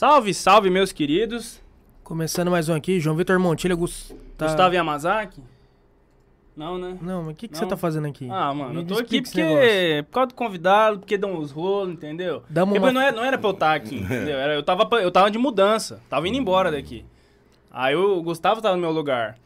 Salve, salve, meus queridos. Começando mais um aqui, João Vitor Montilha, Gus... tá- Gustavo Yamazaki? Não, né? Não, mas o que, que Não? você tá fazendo aqui? Ah, mano, Me eu tô aqui porque. Por causa do convidado, porque dão uns rolos, entendeu? Damos Porque uma- não, era, não era pra eu estar aqui, entendeu? Era- eu, tava, eu tava de mudança, tava indo embora daqui. Aí o Gustavo tava no meu lugar.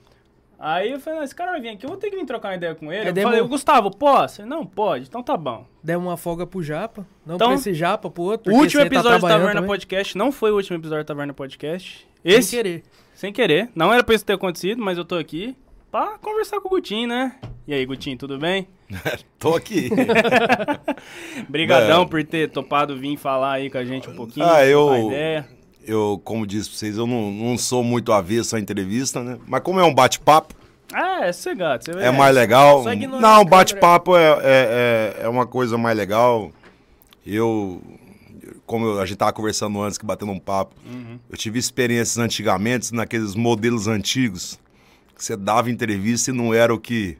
Aí eu falei, não, esse cara vai vir aqui, eu vou ter que vir trocar uma ideia com ele. É, eu falei, Gustavo, posso? Ele, não, pode, então tá bom. Demos uma folga pro Japa. Não Então, pra esse Japa, pro outro. O último tá episódio do trabalhando Taverna também. Podcast não foi o último episódio do Taverna Podcast. Sem Esse, querer. sem querer. Não era pra isso ter acontecido, mas eu tô aqui pra conversar com o Gutinho, né? E aí, Gutinho, tudo bem? Tô aqui. Brigadão É. por ter topado vir falar aí com a gente um pouquinho. Ah, eu- ideia. Eu, como disse pra vocês, eu não, não sou muito avesso à entrevista, né? Mas como é um bate-papo, Ah, é sossegado. Você é mais legal. Não, bate-papo é, é, é, é uma coisa mais legal. Eu, como eu- a gente tava conversando antes, que batendo um papo, Uhum. eu tive experiências antigamente, naqueles modelos antigos, que você dava entrevista e não era o que...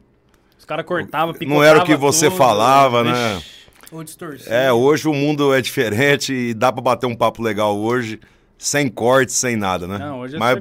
Os caras cortavam, Não era o que você tudo. falava, né? Vixe. Ou distorcido. É, hoje o mundo é diferente e dá pra bater um papo legal hoje, sem corte, sem nada, né? Não, hoje é Mas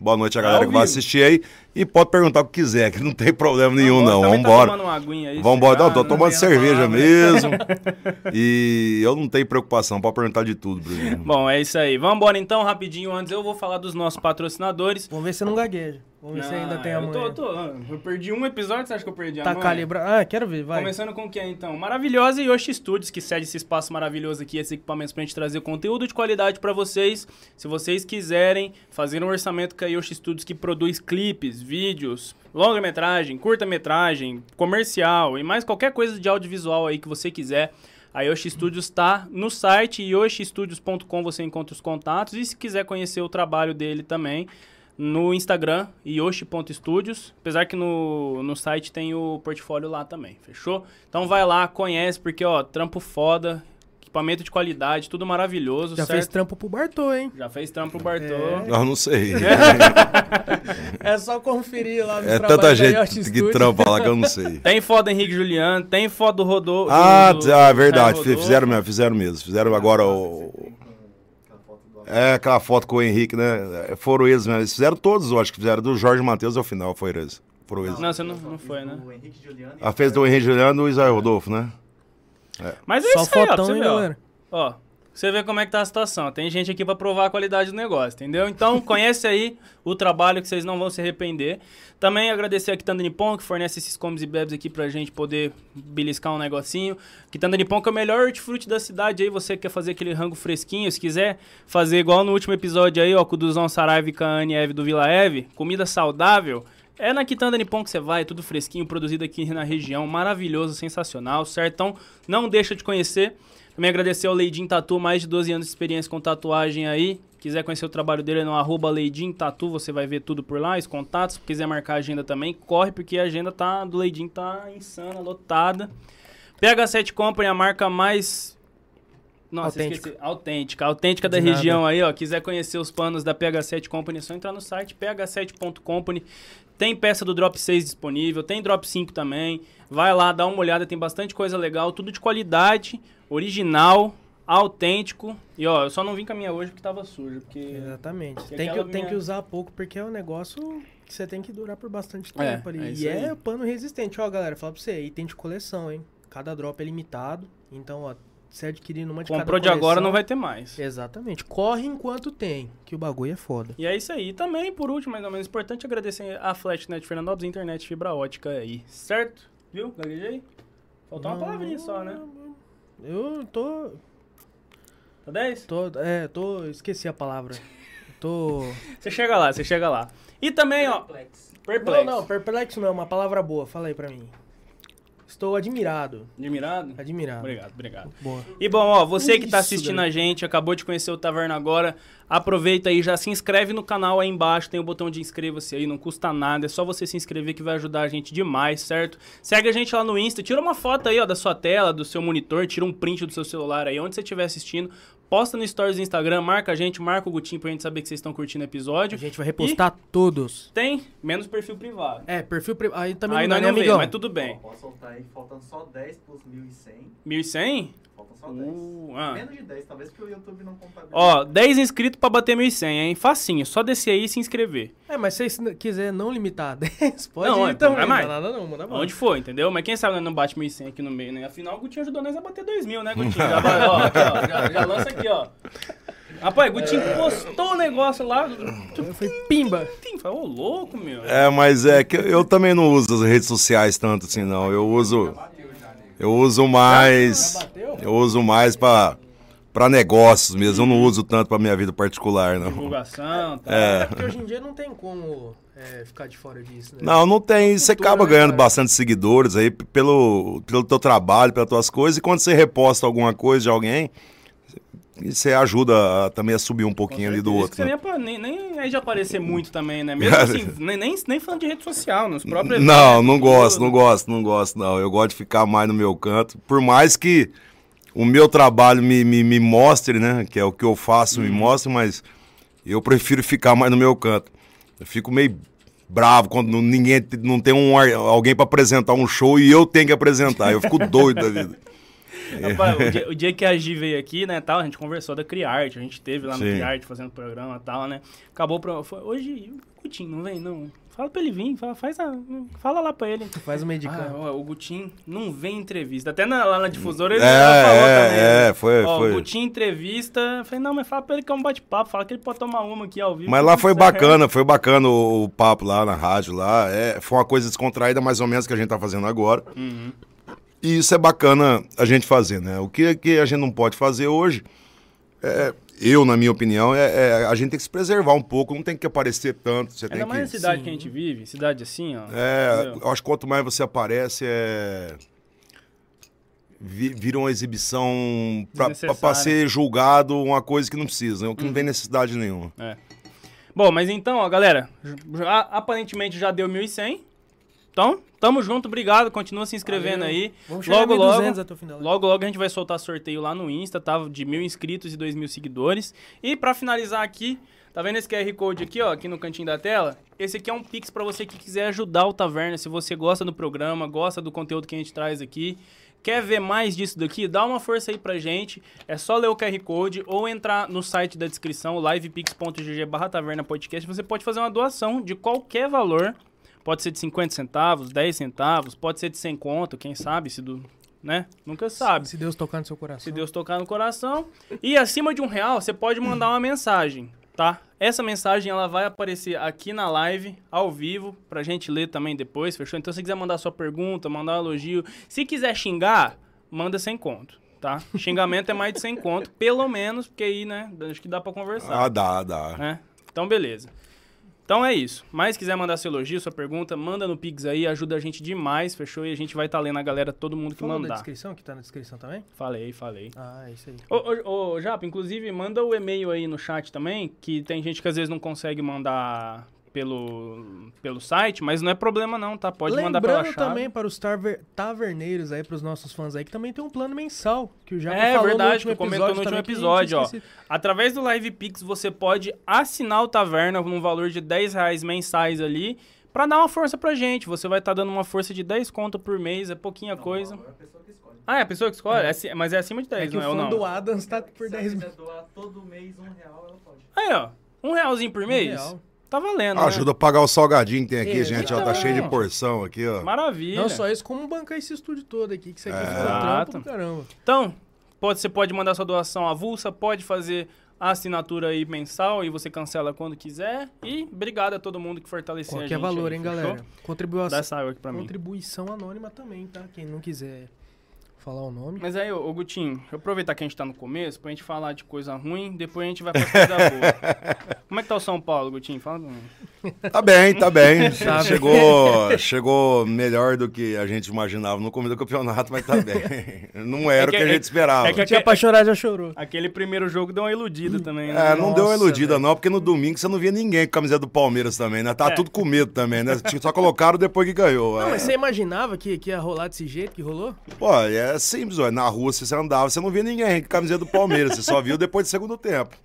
boa noite a É galera que vai assistir aí e pode perguntar o que quiser, que não tem problema nenhum não. Também tá Vambora. tomando uma aguinha aí, Vambora. Não, tô tomando né? cerveja palavra. mesmo. e eu não tenho preocupação, pode perguntar de tudo, Bruno. Bom, é isso aí. Vambora então, rapidinho. Antes eu vou falar dos nossos patrocinadores. Vamos ver se não gagueja. Vamos ver se ainda tem eu amanhã. tô, tô- eu perdi um episódio, você acha que eu perdi a Tá mãe? calibrado. Ah, quero ver, vai. Começando com quem então? Maravilhosa Yoshi Studios, que cede esse espaço maravilhoso aqui, esses equipamentos pra gente trazer conteúdo de qualidade pra vocês. Se vocês quiserem fazer um orçamento com a Yoshi Studios que produz clipes, vídeos, longa-metragem, curta-metragem, comercial e mais qualquer coisa de audiovisual aí que você quiser. A Yoshi Studios está no site yoshistudios.com você encontra os contatos e se quiser conhecer o trabalho dele também, no Instagram, yoshi.studios. Apesar que no, no site tem o portfólio lá também, fechou? Então vai lá, conhece, porque, ó, trampo foda, equipamento de qualidade, tudo maravilhoso, Já certo? fez trampo pro Bartô, hein? Já fez trampo pro Bartô. É. Eu não sei. É só conferir lá no É tanta gente que Studios. trampa lá que eu não sei. Tem foto do Henrique Juliano, tem foto do Rodolfo. Ah, do, do, ah, verdade. Fizeram mesmo, fizeram mesmo. Fizeram agora o. É, aquela foto com o Henrique, né? Foram eles mesmo. Eles fizeram todos, eu acho que fizeram. Do Jorge Matheus ao final, foi eles. Foram eles. Não, você não, não foi, né? O Henrique Juliano. A fez do Henrique Juliano e o Israel Rodolfo, né? Mas é Só isso aí, ó, você hein, ver, ó. galera? Ó, você vê como é que tá a situação. Tem gente aqui pra provar a qualidade do negócio, entendeu? Então, conhece aí o trabalho que vocês não vão se arrepender. Também agradecer a Quitanda Nippon, que fornece esses comes e bebes aqui pra gente poder beliscar um negocinho. Quitanda Nippon, que é o melhor hortifruti da cidade aí. Você que quer fazer aquele rango fresquinho, se quiser fazer igual no último episódio aí, ó, com o Duzão Saraiva e com a Anne Eve do Vila Eve, comida saudável. É na Quitanda Nippon que você vai, tudo fresquinho, produzido aqui na região, maravilhoso, sensacional, certo? Então, não deixa de conhecer. Também agradecer ao Leidin Tatu, mais de 12 anos de experiência com tatuagem aí. Quiser conhecer o trabalho dele é no arroba Leidin Tatu, você vai ver tudo por lá, os contatos. Se quiser marcar a agenda também, corre, porque a agenda tá, do Leidin tá insana, lotada. PH7 Company, a marca mais... Nossa, Autêntica. esqueci. Autêntica. Autêntica da região aí, ó. Quiser conhecer os panos da PH7 Company, é só entrar no site ph7.company. Tem peça do Drop 6 disponível, tem Drop 5 também. Vai lá, dá uma olhada, tem bastante coisa legal, tudo de qualidade, original, autêntico. E ó, eu só não vim com a minha hoje porque tava suja, porque Exatamente. Que Tem que, aquela tem minha- que usar pouco, porque é um negócio que você tem que durar por bastante É, tempo é ali. isso e aí. é pano resistente. Ó, galera, fala pra você, item de coleção, hein? Cada drop é limitado. Então, ó, você adquirir numa de comprou cada de agora não vai ter mais. Exatamente. Corre enquanto tem, que o bagulho é foda. E é isso aí. E também, por último, mais ou menos importante, agradecer a Flashnet Fernandópolis, internet fibra ótica aí, certo? Viu? Gaguejei? Faltou uma Não, palavrinha só, né? Eu tô. Tá 10? tô é, tô. Esqueci a palavra. Tô. Você chega lá, você chega lá. E também, ó, perplexo. Não, não, perplexo não, uma palavra boa, fala aí pra mim. Estou admirado. Admirado? Admirado. Obrigado, obrigado. Boa. E bom, ó, você que tá Isso, assistindo galera. a gente, acabou de conhecer o Taverna agora, aproveita aí, já se inscreve no canal aí embaixo, tem o botão de inscreva-se aí, não custa nada, é só você se inscrever que vai ajudar a gente demais, certo? Segue a gente lá no Insta, tira uma foto aí, ó, da sua tela, do seu monitor, tira um print do seu celular aí, onde você estiver assistindo, posta no stories do Instagram, marca a gente, marca o Gutinho pra gente saber que vocês estão curtindo o A episódio. gente vai repostar todos. Tem menos perfil privado. É, perfil privado. Aí também Aí não, não vê, amigão? mas tudo bem. Ó, posso soltar aí, faltando só 10 plus 1.100. 1.100? Faltam só 10. Uh, ah. Menos de 10, talvez porque o YouTube não contabiliza. Ó, 10 inscritos pra bater 1.100, hein? Facinho, só descer aí e se inscrever. É, mas se você quiser não limitar a 10, pode Não, ir é, também. é Não mais. dá nada não, manda bala. Onde for, entendeu? Mas quem sabe nós não bate 1.100 aqui no meio, né? Afinal, o Gutinho ajudou nós a bater 2.000, né, Gutinho? Já, vai, ó, aqui, ó, já, já lança aqui, ó. Rapaz, Gutinho postou o negócio lá. Foi pimba. Falou, ô louco, meu. É, mas é que eu também não uso as redes sociais tanto assim, não. Eu uso. Eu uso mais. Eu uso mais pra, pra negócios mesmo. Eu não uso tanto pra minha vida particular, não. Divulgação, tá. É porque hoje em dia não tem como é, ficar de fora disso, né? Não, não tem. Você Cultura, acaba né, ganhando cara? bastante seguidores aí pelo, pelo teu trabalho, pelas tuas coisas. E quando você reposta alguma coisa de alguém, você ajuda a- também a subir um pouquinho ali do outro. né? nem, apa- nem, nem é de aparecer muito também, né? Mesmo assim, nem, nem, nem falando de rede social, nos próprios. Não, não gosto, tudo. não gosto, não gosto, não. Eu gosto de ficar mais no meu canto. Por mais que o meu trabalho me, me, me mostre, né? Que é o que eu faço, Uhum. me mostre, mas eu prefiro ficar mais no meu canto. Eu fico meio bravo quando ninguém não tem um, alguém para apresentar um show e eu tenho que apresentar. Eu fico doido da vida. Rapaz, o, dia, o dia que a Gi veio aqui, né, tal, a gente conversou da Criarte, a gente teve lá no Sim. Criarte fazendo programa e tal, né? Acabou pro, foi, hoje o Gutinho não vem não. Fala pra ele vir, fala, faz a, fala lá pra ele. Faz uma Ah, edição. ó, o Gutinho não vem em entrevista. Até na- lá na difusora ele É, falou também. é, é, foi, Ó, foi. O Gutinho entrevista. eu Falei, não, mas fala pra ele que é um bate-papo. Fala que ele pode tomar uma aqui ao vivo. Mas lá foi bacana, foi bacana o, o papo lá na rádio lá. É, foi uma coisa descontraída, mais ou menos, que a gente tá fazendo agora. Uhum. E isso é bacana a gente fazer, né? O que, que a gente não pode fazer hoje, é, eu, na minha opinião, é, é a gente tem que se preservar um pouco, não tem que aparecer tanto. Você tem Ainda mais na que. cidade Sim. que a gente vive, cidade assim, ó. É, entendeu? eu acho que quanto mais você aparece, é. vi- Vira uma exibição Desnecessária. ser julgado uma coisa que não precisa, que não tem necessidade nenhuma. Bom, mas então, ó, galera, já- aparentemente já deu 1.100. Então, tamo junto, obrigado. Continua se inscrevendo Valeu. aí. Vamos chegar Logo, a logo, 1.200 até o final. logo, logo a gente vai soltar sorteio lá no Insta, tá? De mil inscritos e dois mil seguidores. E pra finalizar aqui, tá vendo esse QR Code aqui, ó, aqui no cantinho da tela? Esse aqui é um Pix pra você que quiser ajudar o Taverna. Se você gosta do programa, gosta do conteúdo que a gente traz aqui, quer ver mais disso daqui, dá uma força aí pra gente. É só ler o QR Code ou entrar no site da descrição, livepix.gg barra taverna podcast. Você pode fazer uma doação de qualquer valor. Pode ser de 50 centavos, 10 centavos, pode ser de 100 conto, quem sabe, se do... Né? Nunca sabe. Se Deus tocar no seu coração. Se Deus tocar no coração. E acima de um real, você pode mandar uma mensagem, tá? Essa mensagem ela vai aparecer aqui na live, ao vivo, pra gente ler também depois, fechou? Então se você quiser mandar sua pergunta, mandar um elogio, se quiser xingar, manda sem conto, tá? Xingamento é mais de 100 conto, pelo menos, porque aí, né, acho que dá pra conversar Ah, dá, dá. né? Então, beleza. Então é isso. Mas quiser mandar seu elogio, sua pergunta, manda no Pix aí, ajuda a gente demais, fechou? E a gente vai estar lendo a galera, todo mundo que Falou da mandar. descrição, que tá na descrição também? Falei, falei. Ah, é isso aí. Ô, ô, ô, Japa, inclusive, manda o e-mail aí no chat também, que tem gente que às vezes não consegue mandar pelo, pelo site, mas não é problema não, tá? Pode mandar pela Lembrando chave. também para os taver- taverneiros aí, para os nossos fãs aí, que também tem um plano mensal, que o Japa É falou verdade, no último que comentou no episódio último episódio, ó. Através do Live Pix, você pode assinar o Taverna num valor de 10 reais mensais ali, pra dar uma força pra gente. Você vai estar dando uma força de 10 conto por mês, é pouquinha coisa. É a pessoa que escolhe. Ah, é a pessoa que escolhe? É aci- mas é acima de 10, É que não o é ou fã não? do Adams tá por Se ela 10 quiser doar todo mês um real, ela pode. Aí, ó. Um realzinho por mês? real. Tá valendo, né? Ajuda a pagar o salgadinho que tem aqui, É, gente. Ó, tá cheio de porção aqui, ó. Maravilha. Não só isso, como bancar esse estúdio todo aqui, que isso aqui É. um Exato. trampo do caramba. Então, pode, você pode mandar sua doação avulsa, pode fazer a assinatura aí mensal e você cancela quando quiser. E obrigado a todo mundo que fortaleceu a gente. Qualquer valor, aí, hein, fechou? galera. Contribuição, Dá essa água aqui pra mim. contribuição anônima também, tá? Quem não quiser falar o nome. Mas aí, ô, ô Gutinho, deixa eu aproveitar que a gente tá no começo pra gente falar de coisa ruim, depois a gente vai pra coisa boa. Como é que tá o São Paulo, Gutinho? Fala pra mim. Tá bem, tá bem. Chegou, chegou melhor do que a gente imaginava no começo do campeonato, mas tá bem. Não era É que- o que a gente esperava. é que- Quem tinha pra chorar já chorou. Aquele primeiro jogo deu uma iludida também, né? É, não deu uma Nossa, iludida velho. não, porque no domingo você não via ninguém com a camiseta do Palmeiras também, né? Tá É. tudo com medo também, né? Só colocaram depois que ganhou. Não, É. mas você imaginava que, que ia rolar desse jeito que rolou? Pô, é simples, ó. Na rua, se você andava, você não via ninguém com a camiseta do Palmeiras. Você só viu depois do segundo tempo.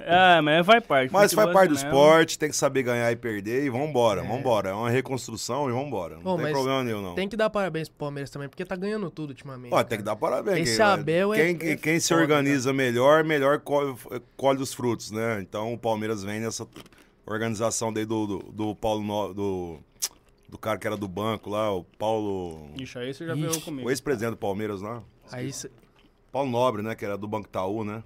É, mas faz parte. Mas faz futebol parte do mesmo. esporte, tem que saber ganhar e perder e vambora, vambora. É uma reconstrução e vambora. Não Ô, tem problema nenhum, não. Tem que dar parabéns pro Palmeiras também, porque tá ganhando tudo ultimamente. Ó, tem cara. que dar parabéns. Esse quem, Abel é- quem, é quem se foda, organiza melhor, melhor colhe, colhe os frutos, né? Então o Palmeiras vem nessa organização daí do, do, do Paulo No- do, do cara que era do banco lá, o Paulo. Ixi, aí você já Ixi, veio comigo. O ex-presidente do Palmeiras lá. Aí cê- Paulo Nobre, né? Que era do Banco Itaú, né?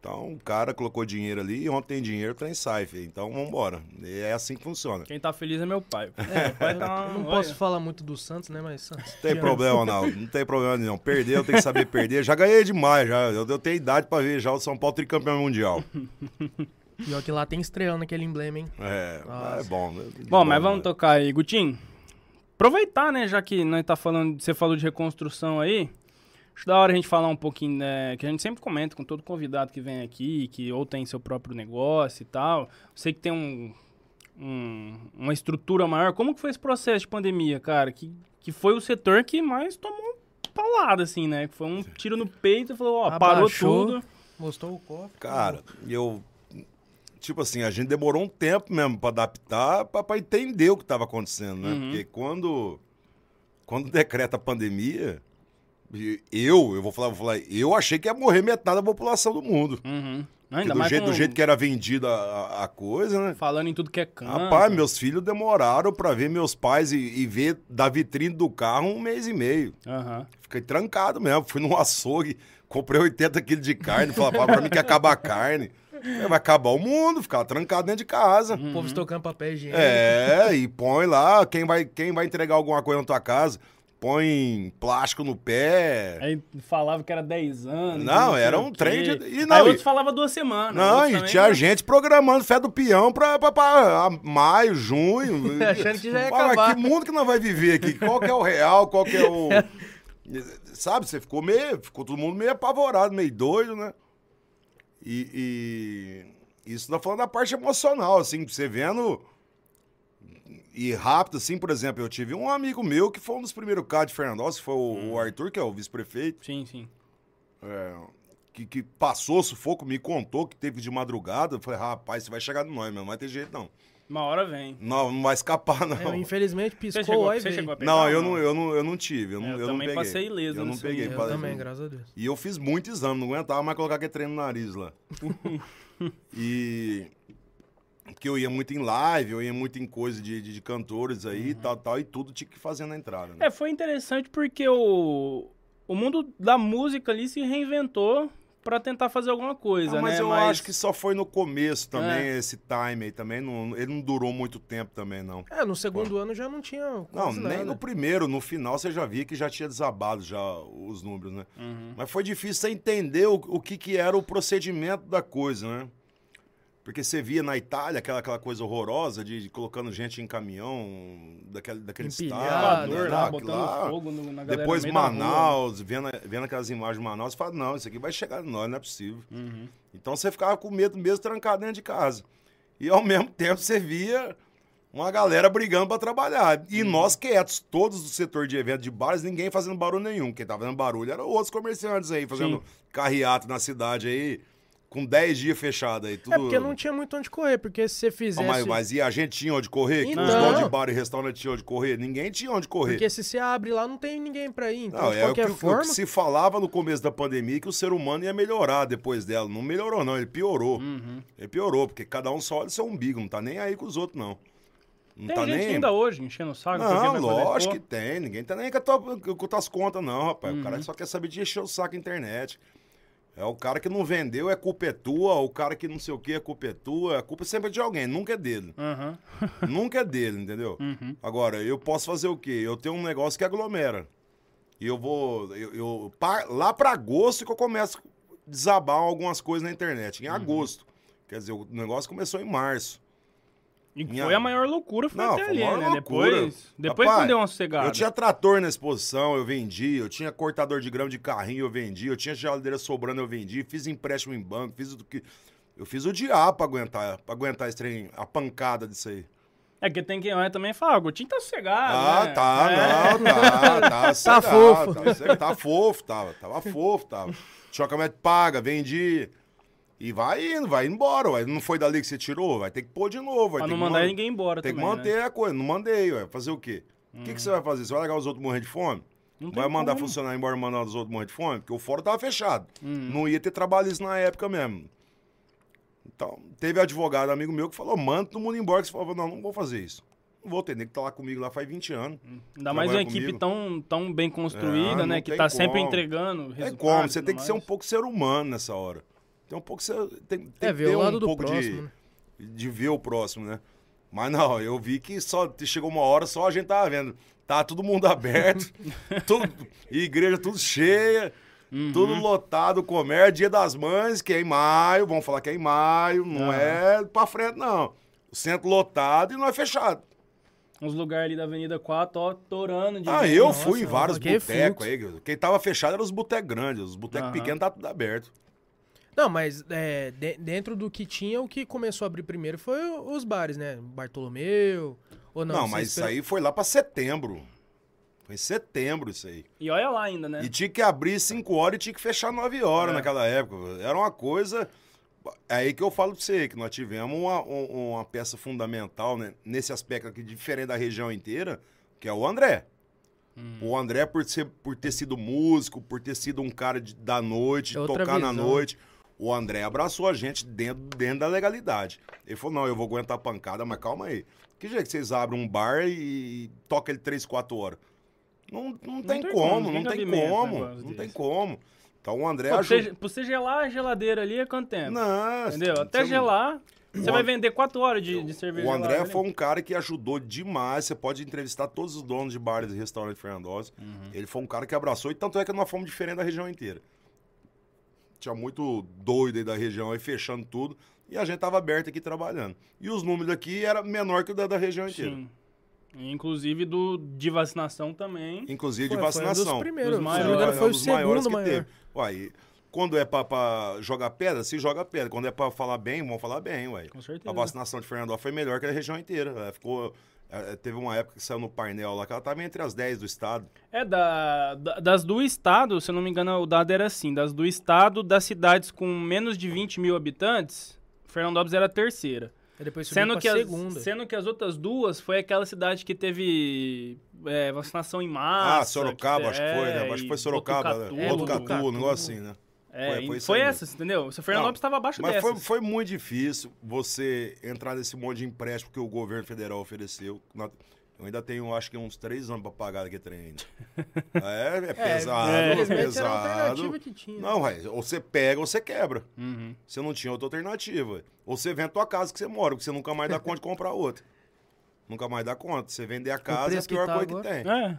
Então o cara colocou dinheiro ali e ontem tem dinheiro, tem sai, filho. Então vambora. E é assim que funciona. Quem tá feliz é meu pai. É, pai tá não olha, posso falar muito do Santos, né? Mas Santos. Não tem problema, não. Não tem problema nenhum. Perder, eu tenho que saber perder. Já ganhei demais, já. Eu, eu tenho idade pra ver já o São Paulo tricampeão mundial. Pior que lá tem estreando aquele emblema, hein? É, Nossa. é bom. né? Bom, mas vamos né? tocar aí, Gutinho. Aproveitar, né, já que nós tá falando, você falou de reconstrução aí. Acho da hora a gente falar um pouquinho, né, que a gente sempre comenta com todo convidado que vem aqui, que ou tem seu próprio negócio e tal. Sei que tem um, um- uma estrutura maior. Como que foi esse processo de pandemia, cara? Que, que foi o setor que mais tomou palada, assim, né? Que foi um tiro no peito e falou, ó, parou Abaixou. tudo. Mostrou o cofre. Cara, eu. Tipo assim, a gente demorou um tempo mesmo pra adaptar, pra, pra entender o que tava acontecendo, né? Uhum. Porque quando. Quando decreta a pandemia, eu, eu vou falar, vou falar, eu achei que ia morrer metade da população do mundo. Uhum. Porque Ainda do mais jeito, do jeito que era vendida a, a coisa, né? Falando em tudo que é canto. Rapaz, meus filhos demoraram pra ver meus pais e, e ver da vitrine do carro um mês e meio. Aham. Fiquei trancado mesmo. Fui num açougue, comprei 80 quilos de carne. Falava pra mim que ia acabar a carne. Aí Vai acabar o mundo, ficar trancado dentro de casa. O povo estocando papel higiênico. É, e põe lá, quem vai, quem vai entregar alguma coisa na tua casa, põe plástico no pé. Aí falava que era 10 anos. Não, era um trem de- e não, Aí e- outros falavam duas semanas. Não, e tinha né? gente programando fé do peão pra, pra, pra a- maio, junho. Achando que já ia Fala, acabar. Que mundo que nós vai viver aqui? Qual que é o real? Qual que é o. Sabe, você ficou meio. Ficou todo mundo meio apavorado, meio doido, né? E. e isso nós falando da parte emocional, assim, você vendo. E rápido, assim, por exemplo, eu tive um amigo meu que foi um dos primeiros casos de Fernandópolis, que foi o, o Arthur, que é o vice-prefeito. Sim, sim. É, que, que passou sufoco, me contou que teve de madrugada. Eu falei, rapaz, você vai chegar no nós, meu, não vai ter jeito, não. Uma hora vem. Não, não vai escapar, não. É, infelizmente Você piscou chegou, aí você veio. chegou a pegar? não, eu não, eu, não, eu não tive. Eu, não, É, eu eu não também peguei. passei ileso Eu não peguei. Eu pa- também, graças a Deus. E eu fiz muito exame, não aguentava mais colocar aquele trem no nariz lá. e. Porque eu ia muito em live, eu ia muito em coisa de, de, de cantores aí e tal, tal, e tudo tinha que fazer na entrada. Né? É, foi interessante porque o, o mundo da música ali se reinventou pra tentar fazer alguma coisa, Ah, mas né? eu acho que só foi no começo também, É. esse time aí também. Não, ele não durou muito tempo também, não. É, no segundo ano já não tinha Não, nem nada. no primeiro, no final você já via que já tinha desabado já os números, né? Uhum. Mas foi difícil você entender o, o que, que era o procedimento da coisa, né? Porque você via na Itália aquela, aquela coisa horrorosa de, de colocando gente em caminhão daquele, daquele estado. Né? lá, botando lá. fogo no, na galera Depois. Manaus, vendo, vendo aquelas imagens de Manaus, você fala, não, isso aqui vai chegar em nós, não é possível. Uhum. Então você ficava com medo mesmo trancado dentro de casa. E ao mesmo tempo você via uma galera brigando para trabalhar. E Uhum. nós quietos, todos do setor de eventos de bares, ninguém fazendo barulho nenhum. Quem tava fazendo barulho eram outros comerciantes aí, fazendo Sim. carreata na cidade aí, com 10 dias fechado aí. Tudo... É porque não tinha muito onde correr, porque se você Ah, fizesse... mas, mas e a gente tinha onde correr? Que os Então- donos de bar e restaurante tinham onde correr? Ninguém tinha onde correr. Porque se você abre lá, não tem ninguém pra ir. Então, Não, de é o que, qualquer o que forma... se falava no começo da pandemia que o ser humano ia melhorar depois dela. Não melhorou, não, ele piorou. Uhum. Ele piorou, porque cada um só olha o seu umbigo, não tá nem aí com os outros, não. Não Tem tá gente nem. ainda hoje enchendo o saco. Não, lógico que tem. Ninguém tá nem com, a tua, com as contas, não, rapaz. Uhum. O cara só quer saber de encher o saco na internet. É o cara que não vendeu, é culpa é tua. O cara que não sei o que, é culpa é tua. A culpa sempre é de alguém, nunca é dele. Aham. nunca é dele, entendeu? Uhum. Agora, eu posso fazer o quê? Eu tenho um negócio que aglomera. E eu vou. Eu, eu- pa- lá para agosto que eu começo a desabar algumas coisas na internet. Uhum. Em agosto. Quer dizer, o negócio começou em março. E Minha- foi a maior loucura, foi Não, até foi ali, né? loucura. Depois, depois Rapaz, que deu uma sossegada. Eu tinha trator na exposição, eu vendi. Eu tinha cortador de grama de carrinho, eu vendi. Eu tinha geladeira sobrando, eu vendi. Fiz empréstimo em banco, fiz o que. Eu fiz o diabo pra aguentar, pra aguentar esse trem, a pancada disso aí. É que tem quem olha também e fala, o Gotinho tá sossegado, Ah, né? tá, É. não, tá, tá. sossegado, fofo. Tá, tá fofo, tava. Tava fofo, tava. Chocamento paga, vendi. E vai indo, vai embora, ué. Não foi dali que você tirou? Vai ter que pôr de novo. Vai Pra não que mandar man- ninguém embora Tem que também, manter né? a coisa. Não mandei, ué. Fazer o quê? O que, que você vai fazer? Você vai largar os outros morrer de fome? Não vai mandar como. funcionar embora e mandar os outros morrer de fome? Porque o fórum tava fechado. Hum. Não ia ter trabalhista na época mesmo. Então, teve advogado amigo meu que falou, manda todo mundo embora. Que você falou, não, não vou fazer isso. Não vou ter, nem que tá lá comigo lá faz 20 anos. Ainda mais uma equipe tão, tão bem construída, É, né? Que tá sempre como. entregando É como, você tem que ser um pouco ser humano nessa hora. Tem um pouco ser, tem, tem É, que ter um pouco próximo, né? de, de ver o próximo, né? Mas não, eu vi que só chegou uma hora, só a gente tava vendo. Tá todo mundo aberto, tudo, igreja tudo cheia, Uhum. tudo lotado, comércio, dia das mães, que é em maio, vamos falar que é em maio, não é pra frente, não. O centro lotado e não é fechado. Uns lugares ali da Avenida 4, ó, torando de Ah, gente. eu Nossa, fui em vários é botecos aí. Quem tava fechado eram os botecos grandes. Os botecos Aham. pequenos tá tudo aberto. Não, mas é, de- dentro do que tinha, o que começou a abrir primeiro foi os bares, né? Bartolomeu, ou não? Não, vocês mas isso aí foi lá pra setembro. Foi em setembro isso aí. E olha lá ainda, né? E tinha que abrir 5 horas e tinha que fechar 9 horas É. naquela época. Era uma coisa. É aí que eu falo pra você, que nós tivemos uma, um- uma peça fundamental né, nesse aspecto aqui, diferente da região inteira, que é o André. Hum. O André, por, ser, por ter sido músico, por ter sido um cara de- da noite, É tocar na visão. noite, o André abraçou a gente dentro, dentro da legalidade. Ele falou: não, eu vou aguentar a pancada, mas calma aí. Que jeito que vocês abrem um bar e toca ele 3, 4 horas? Não, não, tem, como, não tem como. Não tem como. Então o André Pô, pra, ajudou. você, pra você gelar a geladeira ali é quanto tempo? Não, Entendeu? você Até gelar, você O vai vender 4 horas de, de cerveja O André ali. foi um cara que ajudou demais. Você pode entrevistar todos os donos de bares e restaurantes de Fernandópolis. Uhum. Ele foi um cara que abraçou, e tanto é que nós fomos diferente da região inteira. Tinha muito doido aí da região aí, fechando tudo. E a gente tava aberto aqui trabalhando. E os números aqui era menor que o da, da região inteira. Sim. Inclusive do, de vacinação também. Inclusive de Foi- foi um vacinação. dos primeiros, Dos não maiores. foi É um o dos maiores segundo que maior. teve. Uai, quando é pra, pra jogar pedra, se joga pedra. Quando é pra falar bem, vão falar bem, ué. Com certeza. A vacinação de Fernandópolis foi melhor que a região inteira. Ela ficou. Eh, Teve uma época que saiu no painel lá, que ela estava entre as 10 do estado. É, da, da- das do estado, se eu não me engano, o dado era assim: das do estado, das cidades com menos de 20 mil habitantes, Fernandópolis era a terceira. Aí depois subiu Sendo pra que, as, segunda. sendo que as outras duas foi aquela cidade que teve é, vacinação em massa. ah, Sorocaba, acho que foi, né? é, Acho que foi e Sorocaba, Botucatu, né? É, Botucatu, Botucatu. um negócio assim, né? É, Foi- foi isso foi aí essa, entendeu? O Fernandópolis estava abaixo Mas dessas. foi, foi muito difícil você entrar nesse monte de empréstimo que o governo federal ofereceu. Eu ainda tenho, acho que uns três anos para pagar aquele trem ainda. É, é pesado, é, é, era pesado. alternativa que tinha. Não, ué, ou você pega ou você quebra. Uhum. Você não tinha outra alternativa. Ou você vende a tua casa que você mora, porque você nunca mais dá conta de comprar outra. Nunca mais dá conta. Você vender a casa é a pior tá coisa agora. que tem. É,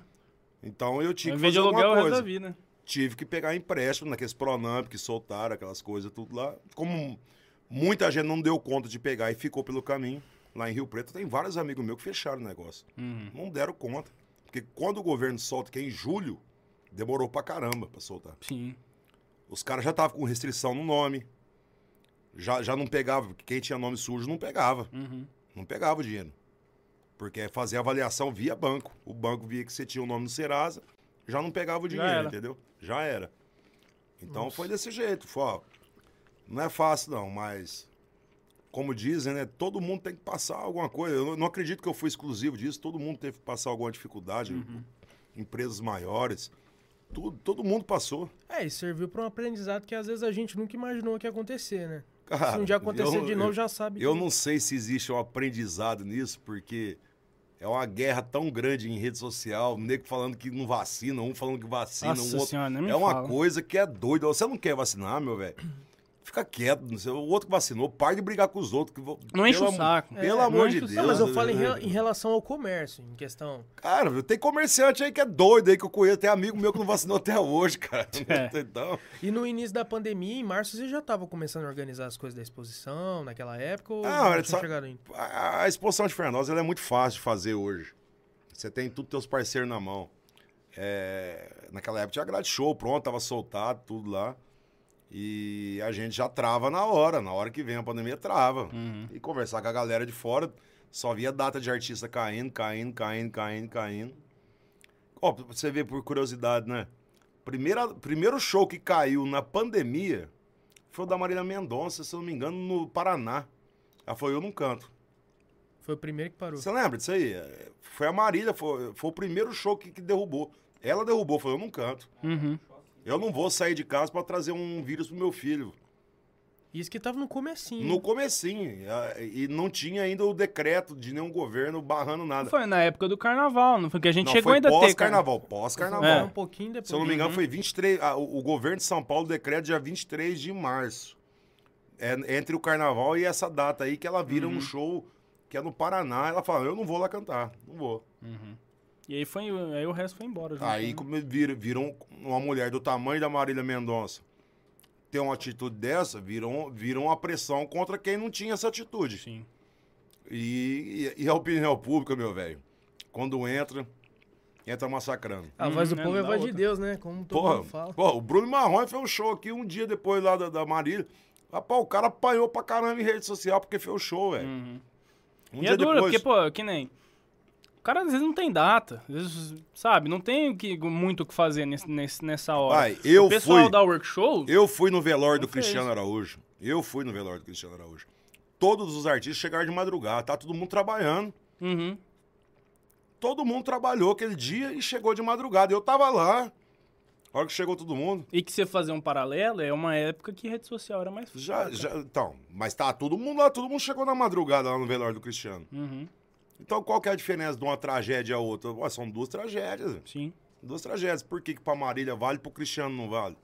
Então eu tive em que vez de fazer aluguel o alguma resto da coisa. vida. Tive que pegar empréstimo naqueles Pronamp que soltaram, aquelas coisas, tudo lá. Como muita gente não deu conta de pegar e ficou pelo caminho, lá em Rio Preto, tem vários amigos meus que fecharam o negócio. Uhum. Não deram conta. Porque quando o governo solta, que é em julho, demorou pra caramba pra soltar. Sim. Os caras já estavam com restrição no nome. Já, já não pegava, quem tinha nome sujo não pegava. Uhum. Não pegava o dinheiro. Porque fazia avaliação via banco. O banco via que você tinha o nome no Serasa, já não pegava o dinheiro, entendeu? Já era. Então Nossa. foi desse jeito. Foi, ó, não é fácil não, mas como dizem, né? Todo mundo tem que passar alguma coisa. Eu não- acredito que eu fui exclusivo disso. Todo mundo teve que passar alguma dificuldade. Uhum. Empresas maiores. Tudo, todo mundo passou. É, e serviu pra um aprendizado que às vezes a gente nunca imaginou que ia acontecer, né? Cara, Se um dia acontecer eu- de novo, já sabe. Eu que- não sei se existe um aprendizado nisso, porque é uma guerra tão grande em rede social, um nego falando que não vacina, um falando que vacina, um Nossa outro. senhora, É uma fala. coisa que é doida. Você não quer vacinar, meu velho? Fica quieto. não sei, O outro que vacinou, para de brigar com os outros. Que, Não enche pelo o saco. Pelo É, amor não de Deus. Não, mas eu falo em, né? rela- em relação ao comércio, em questão. Cara, tem comerciante aí que é doido aí que eu conheço. Tem amigo meu que não vacinou até hoje, cara. É. Então, E no início da pandemia, em março, você já estava começando a organizar as coisas da exposição naquela época? Ou Ah, não só- ainda? A, a exposição de Fernandes ela é muito fácil de fazer hoje. Você tem tudo teus parceiros na mão. É, naquela época tinha grade show, pronto, tava soltado, tudo lá. E a gente já trava na hora, na hora que vem a pandemia trava. Uhum. E conversar com a galera de fora, só via data de artista caindo, caindo, caindo, caindo, caindo. Ó, pra você ver por curiosidade, né? Primeira, primeiro show que caiu na pandemia Foi o da Marília Mendonça, se eu não me engano, no Paraná. Ela falou, eu não canto. Foi o primeiro que parou. Você lembra disso aí? É, Foi a Marília, foi, foi o primeiro show que, que derrubou. Ela derrubou, falou, eu não canto. Uhum. Eu não vou sair de casa pra trazer um vírus pro meu filho. Isso que tava no comecinho. No comecinho. a- E não tinha ainda o decreto de nenhum governo barrando nada. Foi na época do carnaval, não foi que a gente Não, chegou foi ainda pós-carnaval, pós-carnaval. um pouquinho depois. Se eu não me engano, foi 23. ah, o, o governo de São Paulo decreta dia 23 de março. É entre o carnaval e essa data aí que ela vira Uhum. um show que é no Paraná. Ela fala: Eu não vou lá cantar, não vou. E aí, foi, aí o resto foi embora. junto, Aí né? como vira, viram uma mulher do tamanho da Marília Mendonça ter uma atitude dessa, viram, viram uma pressão contra quem não tinha essa atitude. Sim. E, e, e a opinião pública, meu velho, quando entra, entra massacrando. A voz do Hum, povo é a dá voz de outra. Deus, né? Como todo Porra, mundo fala. porra, o Bruno Marrone fez um show aqui um dia depois lá da, da Marília. Rapaz, o cara apanhou pra caramba em rede social porque fez o show, velho. Uhum. Um e dia é duro, depois. porque, pô, que nem. O cara às vezes não tem data. Às vezes, sabe, não tem que, muito o que fazer nesse, nesse- nessa hora. Pai, eu o pessoal fui- da workshow. Eu fui no velório do fez. Cristiano Araújo. Eu fui no velório do Cristiano Araújo. Todos os artistas chegaram de madrugada, tá todo mundo trabalhando. Uhum. Todo mundo trabalhou aquele dia e chegou de madrugada. Eu tava lá. A hora que chegou todo mundo. E que você fazer um paralelo é uma época que rede social era mais Já, fraca. já, então, mas tá todo mundo lá, todo mundo chegou na madrugada lá no velório do Cristiano. Uhum. Então qual que é a diferença de uma tragédia a outra? Ué, são duas tragédias. Sim. Duas tragédias. Por que, que pra Marília vale pro Cristiano não vale?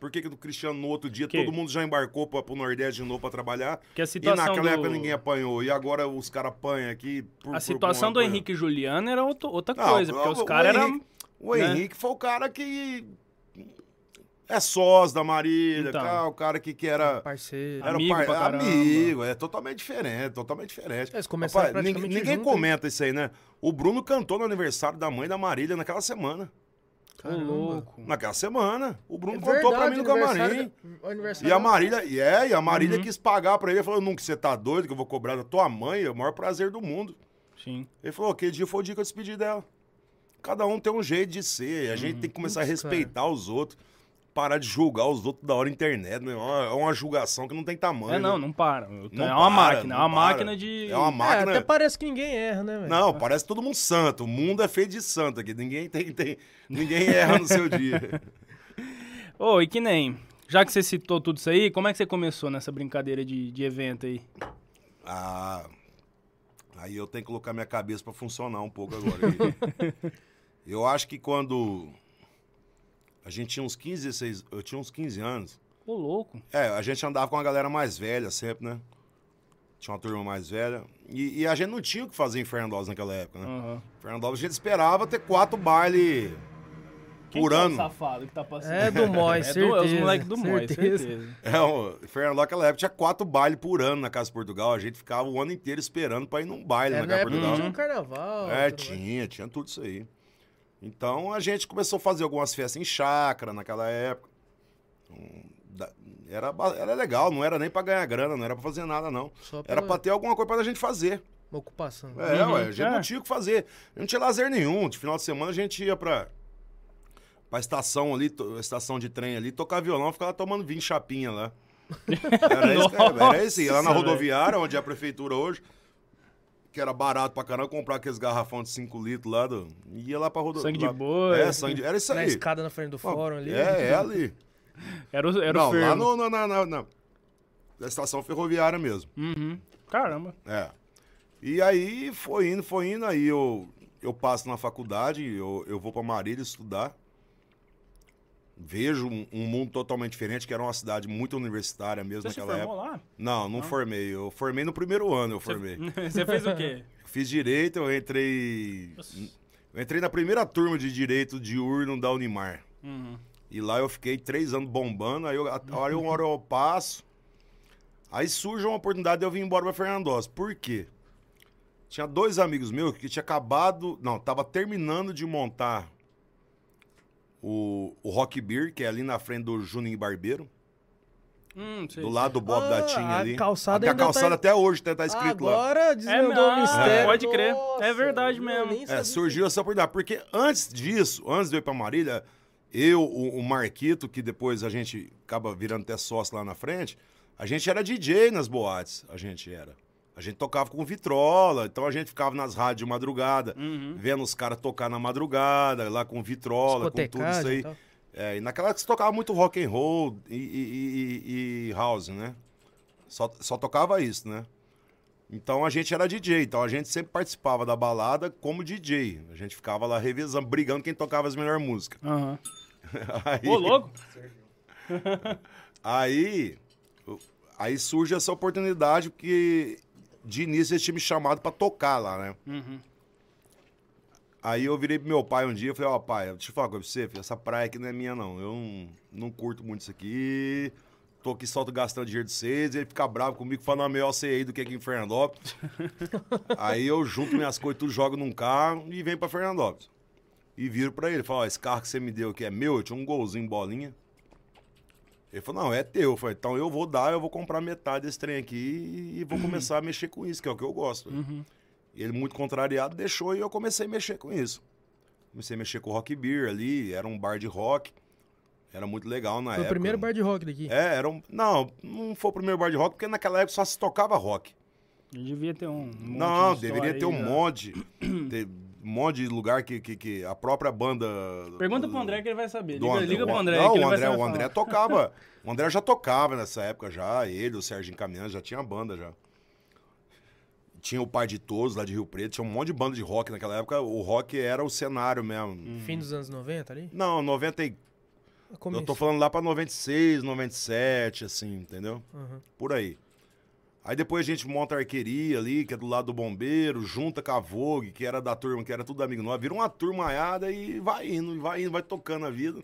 Por que, que do Cristiano no outro dia Que? todo mundo já embarcou pra, pro Nordeste de novo pra trabalhar? Que a E situação naquela do... época ninguém apanhou. E agora os caras apanham aqui por A situação por do uma Henrique e Juliano era outro- outra Não, coisa, porque o- os o caras eram... Henrique- O né? Henrique foi o cara que é sócio da Marília, Então. cara, o cara que, que era... Parceiro. Era Amigo pra caramba. amigo, é totalmente diferente, totalmente diferente. Eles começaram Rapaz, ninguém, ninguém junto, comenta isso aí, né? O Bruno cantou no aniversário da mãe da Marília naquela semana. Ô, louco. Naquela semana. O Bruno É contou pra mim no camarim. da- aniversário E a Marília, e é, e a Uhum. Marília quis pagar pra ele. Ele falou: Nunca, você tá doido que eu vou cobrar da tua mãe? É o maior prazer do mundo. Sim. Ele falou: Aquele dia foi o dia que eu despedi dela. Cada um tem um jeito de ser. A gente tem que começar a respeitar os outros. Parar de julgar os outros da hora na internet. né? É uma, é uma julgação que não tem tamanho. É, não, né? não para. Não é uma para, máquina, é uma para. máquina de... É uma É, máquina. até parece que ninguém erra, né, velho? Não, parece todo mundo santo. O mundo é feito de santo aqui. Ninguém tem, tem ninguém erra no seu dia. Ô, e que nem... Já que você citou tudo isso aí, como é que você começou nessa brincadeira de, de evento aí? Ah, aí eu tenho que colocar minha cabeça pra funcionar um pouco agora. eu acho que quando a gente tinha uns 15, 16, eu tinha uns 15 anos. Ô, louco. É, a gente andava com uma galera mais velha sempre, né? Tinha uma turma mais velha. E, e a gente não tinha o que fazer em Fernandópolis naquela época, né? Aham. Fernandópolis a gente esperava ter quatro bailes Quem por que é o ano. safado que tá passando? É do Mói, É, certeza. do, é os moleques do Mói, certeza. certeza. É, o Fernandópolis naquela época tinha quatro bailes por ano na Casa de Portugal. A gente ficava o ano inteiro esperando pra ir num baile É, na na Casa Portugal. tinha um carnaval. É, tinha, tinha tudo isso aí. Então a gente começou a fazer algumas festas em chácara naquela época. Então, Era, era legal, não era nem pra ganhar grana, não era pra fazer nada, não. Só Era pra ter alguma coisa pra gente fazer. Uma ocupação. É, Uhum, ué, a gente é. não tinha o que fazer. Não tinha lazer nenhum. De final de semana a gente ia pra, pra estação ali, to- estação de trem ali, tocar violão, ficava tomando vinho chapinha lá. Era isso, era, era isso. Ia lá na rodoviária, onde é a prefeitura hoje, que era barato pra caramba, comprar aqueles garrafão de 5 litros lá, do, ia lá pra rodoviária. Sangue de boi. É, sangue de... Era isso Na aí. escada na frente do fórum ali. É, é ali. Era o, era não, o lá no, na, na, na, na- na estação ferroviária mesmo. Uhum. Caramba. É. E aí foi indo, foi indo, aí eu, eu passo na faculdade, eu, eu vou pra Marília estudar. Vejo um, um mundo totalmente diferente, que era uma cidade muito universitária mesmo Você se naquela formou época. lá? Não, não, formei. Eu formei no primeiro ano, eu formei. Você fez o quê? Fiz direito, eu entrei. Eu entrei na primeira turma de direito diurno da Unimar. Uhum. E lá eu fiquei três anos bombando, aí eu, a hora eu, uma hora eu passo. Aí surge uma oportunidade de eu vir embora pra Fernandópolis. Por quê? Tinha dois amigos meus que tinha acabado. Não, tava terminando de montar o, o Rock Beer, que é ali na frente do Juninho Barbeiro. Hum, do lado do Bob Ah, da Tinha a ali. calçada a, tá- calçada até hoje tá, tá escrito lá. Agora desvendou É, o mistério. ah, pode crer. É verdade eu mesmo. nem É, surgiu essa oportunidade. Porque antes disso, antes de eu ir pra Marília, eu, o, o Marquito, que depois a gente acaba virando até sócio lá na frente, a gente era DJ nas boates, a gente era. A gente tocava com vitrola, então a gente ficava nas rádios de madrugada, Uhum. vendo os caras tocar na madrugada, lá com vitrola, com tudo isso aí. É, e naquela época se tocava muito rock and roll e, e- e- e house, né? Só, só tocava isso, né? Então a gente era DJ, então a gente sempre participava da balada como DJ. A gente ficava lá revezando, brigando quem tocava as melhores músicas. Aham. Aí, Ô, louco? aí, aí surge essa oportunidade porque de início eles tinham me chamado pra tocar lá, né? Uhum. Aí eu virei pro meu pai um dia e falei, ó, pai, deixa eu falar com você, filho, essa praia aqui não é minha, não. Eu não, não curto muito isso aqui. Tô aqui só gastando dinheiro de vocês. Ele fica bravo comigo, falando, melhor você ir do que aqui em Fernandópolis. aí eu junto minhas coisas, tudo jogo num carro e venho pra Fernandópolis. E viro pra ele, falo, ó, esse carro que você me deu aqui é meu? Eu tinha um golzinho, bolinha. Ele falou, não, é teu. Eu falei, então eu vou dar, eu vou comprar metade desse trem aqui e vou começar a mexer com isso, que é o que eu gosto. Uhum. E ele, muito contrariado, deixou e eu comecei a mexer com isso. Comecei a mexer com o Rock Beer ali, era um bar de rock. Era muito legal na Foi época. o primeiro bar de rock daqui. É, era um. Não, não foi o primeiro bar de rock, porque naquela época só se tocava rock. Devia ter um. monte não, de deveria ter um aí, né? monte. um monte de lugar que, que, que a própria banda. Pergunta pro André que ele vai saber. Liga, André- liga pro o- André. Não, que ele o vai André, saber o André falar. tocava. O André já tocava nessa época já. Ele, o Sérgio Caminhão já tinha banda já. Tinha o Pai de Todos lá de Rio Preto, tinha um monte de banda de rock naquela época. O rock era o cenário mesmo. Hum. Fim dos anos 90 ali? Não, 90 e... Começo. Eu tô falando lá pra 96, 97, assim, entendeu? Uhum. Por aí. Aí depois a gente monta a arqueria ali, que é do lado do bombeiro, junta com a Vogue, que era da turma, que era tudo amigo nosso. Vira uma turmaiada e vai indo, e vai indo, vai tocando a vida.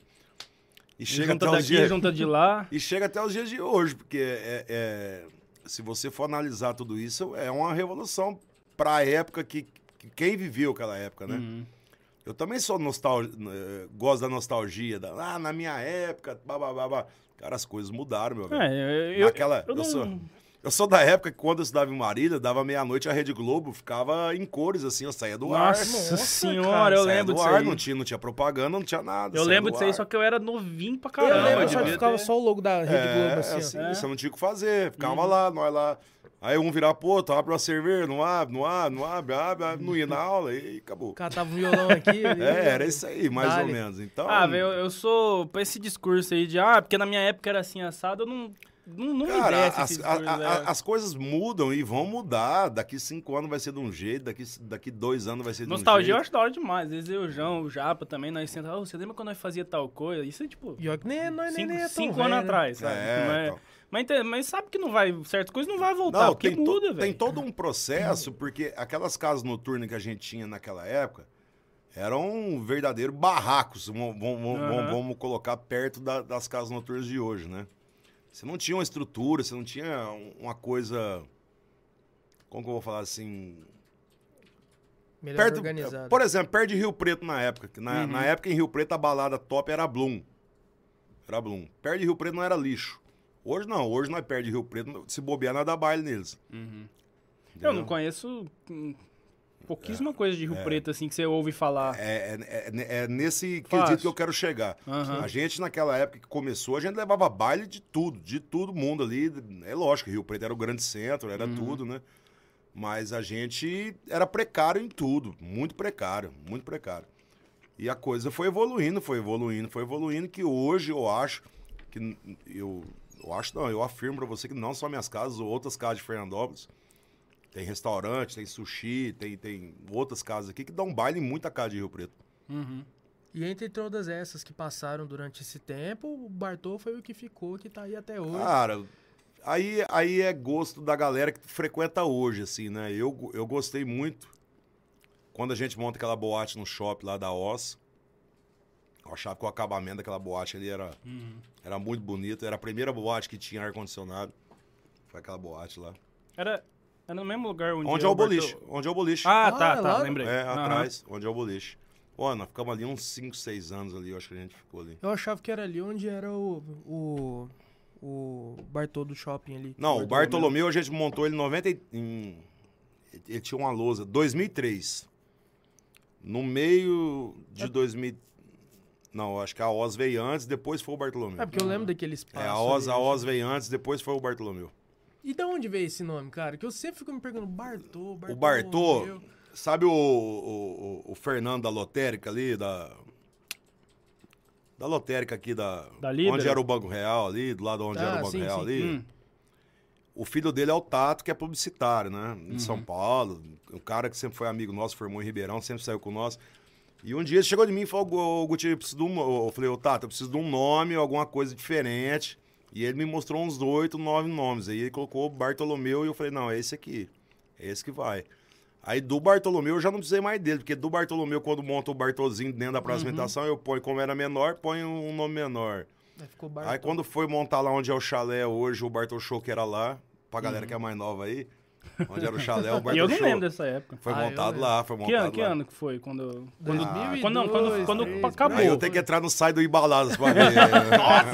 E chega junta até os daqui, dias... junta de lá. E chega até os dias de hoje, porque é, é- se você for analisar tudo isso, é uma revolução para a época que, que quem viveu aquela época, né? Uhum. Eu também sou nostal... eh, gosto da nostalgia, da... ah, na minha época, babá. Cara, as coisas mudaram, meu velho. É, eu, eu, Naquela, eu eu, não- sou, eu sou da época que quando eu estudava em Marília, dava meia-noite, a Rede Globo ficava em cores, assim, eu saía do ar. Nossa, Nossa, senhora, cara, eu lembro do disso ar, aí. não tinha, não tinha propaganda, não tinha nada. Eu lembro disso aí, só que eu era novinho pra Eu caramba. lembro, eu só ficava ter- só o logo da Rede É, Globo assim, assim. É. você não tinha o que fazer. Ficava lá, nós lá. Aí um virar, pô, tu abre uma cerveja, não abre, não abre, não abre, abre, abre, não ia na aula e acabou. Catava um violão aqui. ali, É, era isso aí, mais Dale. ou menos. Então, Ah, velho, eu, eu sou. Pra esse discurso aí de. Ah, porque na minha época era assim assado, eu não. Não, não me cara, desce as, esse a- a- é. a- as coisas mudam e vão mudar. Daqui cinco anos vai ser de um jeito, daqui, daqui dois anos vai ser de um Nostalgia eu jeito. acho da hora demais. Às vezes eu, o João, o Japa também, nós sentávamos. "Ô, você lembra quando nós fazia tal coisa? Isso é tipo. Pior que nem, é- nós nem, Cinco, nem é tão cinco velho, anos né? atrás, sabe? É, mas, então. mas, ente- mas sabe que não vai. Certas coisas não vai voltar, Não, porque tem, muda, tem velho. todo um processo, porque aquelas casas noturnas que a gente tinha naquela época eram verdadeiros barracos, vamos, vamos- vamos- vamos colocar perto da- das casas noturnas de hoje, né? Você não tinha uma estrutura, você não tinha um- uma coisa. Como que eu vou falar assim? Melhor Perto, organizado. por exemplo, perto de Rio Preto na época. que Na, Uhum. na época em Rio Preto a balada top era Bloom. Era Bloom. Perto de Rio Preto não era lixo. Hoje não, hoje nós perto de Rio Preto, se bobear, nós dá baile neles. Uhum. Eu não conheço pouquíssima coisa de Rio Preto, assim, que você ouve falar. É, é- é- é nesse Fácil. quesito que eu quero chegar. Aham. A gente, naquela época que começou, a gente levava baile de tudo, de todo mundo ali. É lógico, Rio Preto era o grande centro, era Uhum. tudo, né? Mas a gente era precário em tudo, muito precário, muito precário. E a coisa foi evoluindo, foi evoluindo, foi evoluindo, que hoje eu acho que eu, eu acho não, eu afirmo pra você que não só minhas casas, outras casas de Fernandópolis, tem restaurante, tem sushi, tem, tem outras casas aqui que dão baile em muita casa de Rio Preto. Uhum. E entre todas essas que passaram durante esse tempo, o Bartô foi o que ficou, que tá aí até hoje. Cara, aí, aí é gosto da galera que frequenta hoje, assim, né? Eu, eu gostei muito quando a gente monta aquela boate no shopping lá da Oz. Eu achava que o acabamento daquela boate ali era, Uhum. era muito bonito. Era a primeira boate que tinha ar-condicionado. Foi aquela boate lá. Era, era no mesmo lugar onde. Onde é o Alberto- boliche? Onde é o boliche. Ah, Ah, tá, é tá, lá? lembrei. é, Aham. atrás, onde é o boliche. Pô, nós ficamos ali uns 5, 6 anos ali, eu acho que a gente ficou ali. Eu achava que era ali onde era o, o, o Bartô do shopping ali. Não, o Bartolomeu a gente montou ele em 90. e- Em, ele tinha uma lousa. 2003. No meio de 2000. Não, acho que a Oz veio antes, depois foi o Bartolomeu. É porque eu lembro daquele espaço. É, a Oz, ali. a Oz veio antes, depois foi o Bartolomeu. E de onde veio esse nome, cara? Que eu sempre fico me perguntando, Bartô, Bartô. O Bartô, sabe o, o, o- Fernando da lotérica ali, da. Da lotérica aqui da. Da? Onde era o Banco Real ali, do lado onde Ah, era o Banco sim, Real sim. ali. Hum. O filho dele é o Tato, que é publicitário, né? De Uhum. São Paulo. Um cara que sempre foi amigo nosso, formou em Ribeirão, sempre saiu com nós. E um dia ele chegou de mim e falou: "Ô, Guti, eu preciso de um. Eu falei, ô Tato, eu preciso de um nome, alguma coisa diferente. E ele me mostrou uns oito, nove nomes. Aí ele colocou Bartolomeu e eu falei: não, é esse aqui. É esse que vai. Aí do Bartolomeu eu já não precisei mais dele, porque do Bartolomeu, quando monta o Bartolzinho dentro da Uhum. apresentação, eu ponho, como era menor, ponho um nome menor. Aí. Aí quando foi montar lá onde é o chalé hoje, o Bartol Show que era lá, pra galera Uhum. que é mais nova aí, onde era o chalé, o E eu não Show. lembro dessa época. Foi Ah, eu montado lembro. lá, foi Que montado ano, que lá. ano que foi? Quando. quando, 2002, quando, não, quando, quando 2003, acabou. Aí eu tenho que entrar no site do Embaladas pra ver.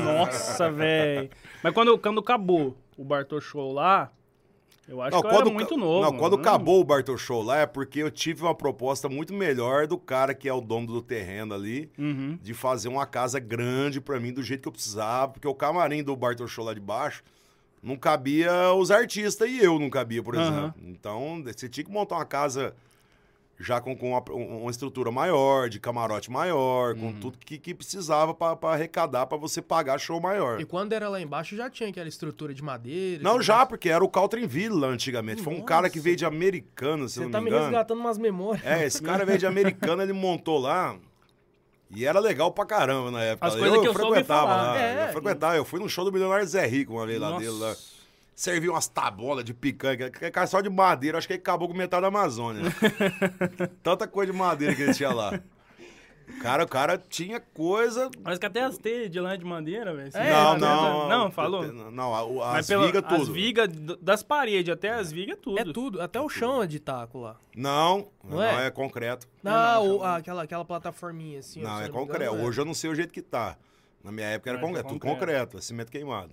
Nossa, velho. Mas quando, quando acabou o Bartô Show lá, eu acho Não, que eu era ca- muito novo. Não, quando né? acabou o Bartol Show lá é porque eu tive uma proposta muito melhor do cara que é o dono do terreno ali, Uhum. de fazer uma casa grande pra mim do jeito que eu precisava, porque o camarim do Bartol Show lá de baixo não cabia os artistas e eu não cabia, por exemplo. Então, você tinha que montar uma casa já com, com uma, um- uma estrutura maior, de camarote maior, com Uhum. tudo que, que precisava pra pra arrecadar pra você pagar show maior. E quando era lá embaixo já tinha aquela estrutura de madeira. Não, já, mais. porque era o Caltrin Ville lá antigamente. Foi um cara que Nossa. veio de Americana, se Você eu não tá me me engano. resgatando umas memórias. É, esse cara veio de Americana, ele montou lá. E era legal pra caramba na época. As coisas que eu soube frequentava falar. lá. É. Eu frequentava. Eu fui no show do Milionário Zé Rico uma vez lá Nossa. dele lá. Serviu umas tabolas de picanha, que é cara só de madeira, acho que ele acabou com metade da Amazônia. Tanta coisa de madeira que ele tinha lá. O cara, o cara tinha coisa. Mas que até as telhas de lã de madeira, velho. É, não, mas- não. Não, falou. Não, a- Mas as vigas tudo. As vigas das paredes até as vigas, tudo. É tudo, até o chão é de taco lá. Não, Não não, é? é? concreto. Não, o- aquela, aquela plataforminha assim. Não, é não engano, concreto. é. Hoje eu não sei o jeito que tá. Na minha época era é concreto, tudo concreto. concreto, é cimento queimado.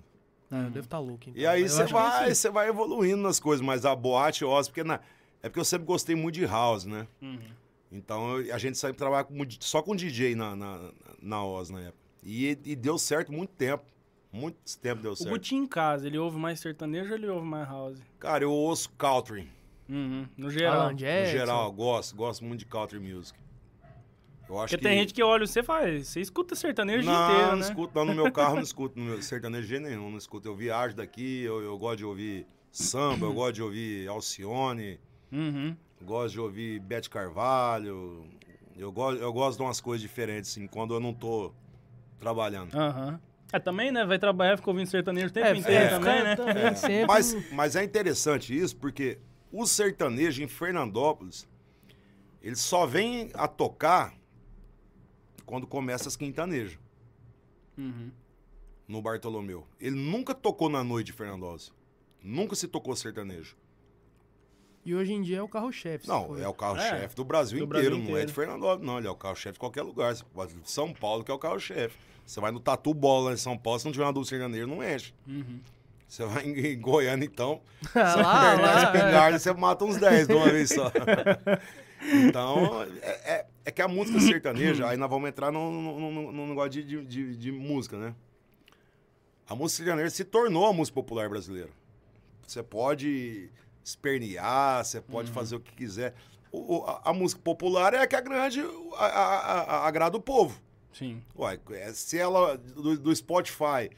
É, eu devo estar louco. Então. E aí você vai, você vai evoluindo nas coisas, mas a boate Oz, porque na, é porque eu sempre gostei muito de house, né? Uhum. Então eu- a gente sempre trabalha com, só com DJ na, na, na Oz na época. E, e deu certo muito tempo. Muito tempo deu O certo. Guti em casa, ele ouve mais sertanejo ou ele ouve mais house? Cara, eu ouço country. Uhum. No geral. Alan No geral, eu gosto, gosto muito de country music. Eu acho Porque que tem gente que olha, você faz, você escuta sertanejo o não, inteiro, não né? escuto, não, no meu carro não escuto, no meu sertanejo de jeito nenhum, não escuto. Eu viajo daqui, eu, eu gosto de ouvir samba, eu gosto de ouvir Alcione, Uhum. Gosto de ouvir Bete Carvalho. Eu gosto, eu gosto de umas coisas diferentes, assim, quando eu não tô trabalhando. Aham. É, também, né? Vai trabalhar, fica ouvindo sertanejo o tempo É, inteiro é, também, né? também sempre- Mas, mas é interessante isso, porque o sertanejo em Fernandópolis, ele só vem a tocar quando começa as quintanejas. Uhum. no Bartolomeu. Ele nunca tocou na noite de Fernandópolis. Nunca se tocou sertanejo. E hoje em dia é o carro-chefe. Não, é o carro-chefe É, do Brasil do inteiro, Brasil não é inteiro. de Fernandópolis, não. Ele é o carro-chefe de qualquer lugar. Você pode ir de São Paulo, que é o carro-chefe. Você vai no Tatu Bola em São Paulo, se não tiver uma dupla sertaneja, não enche. Uhum. Você vai em, em Goiânia, então, lá, a lá, é. espingarda, você mata uns 10 de uma vez só. Então, é, é- é que a música sertaneja, aí nós vamos entrar num, negócio de, de, de- de música, né? A música sertaneja se tornou a música popular brasileira. Você pode espernear, você pode fazer o que quiser. O- o- a, a música popular é a que a, a- a- agrada o povo. Sim. Ué, se ela, do, do Spotify,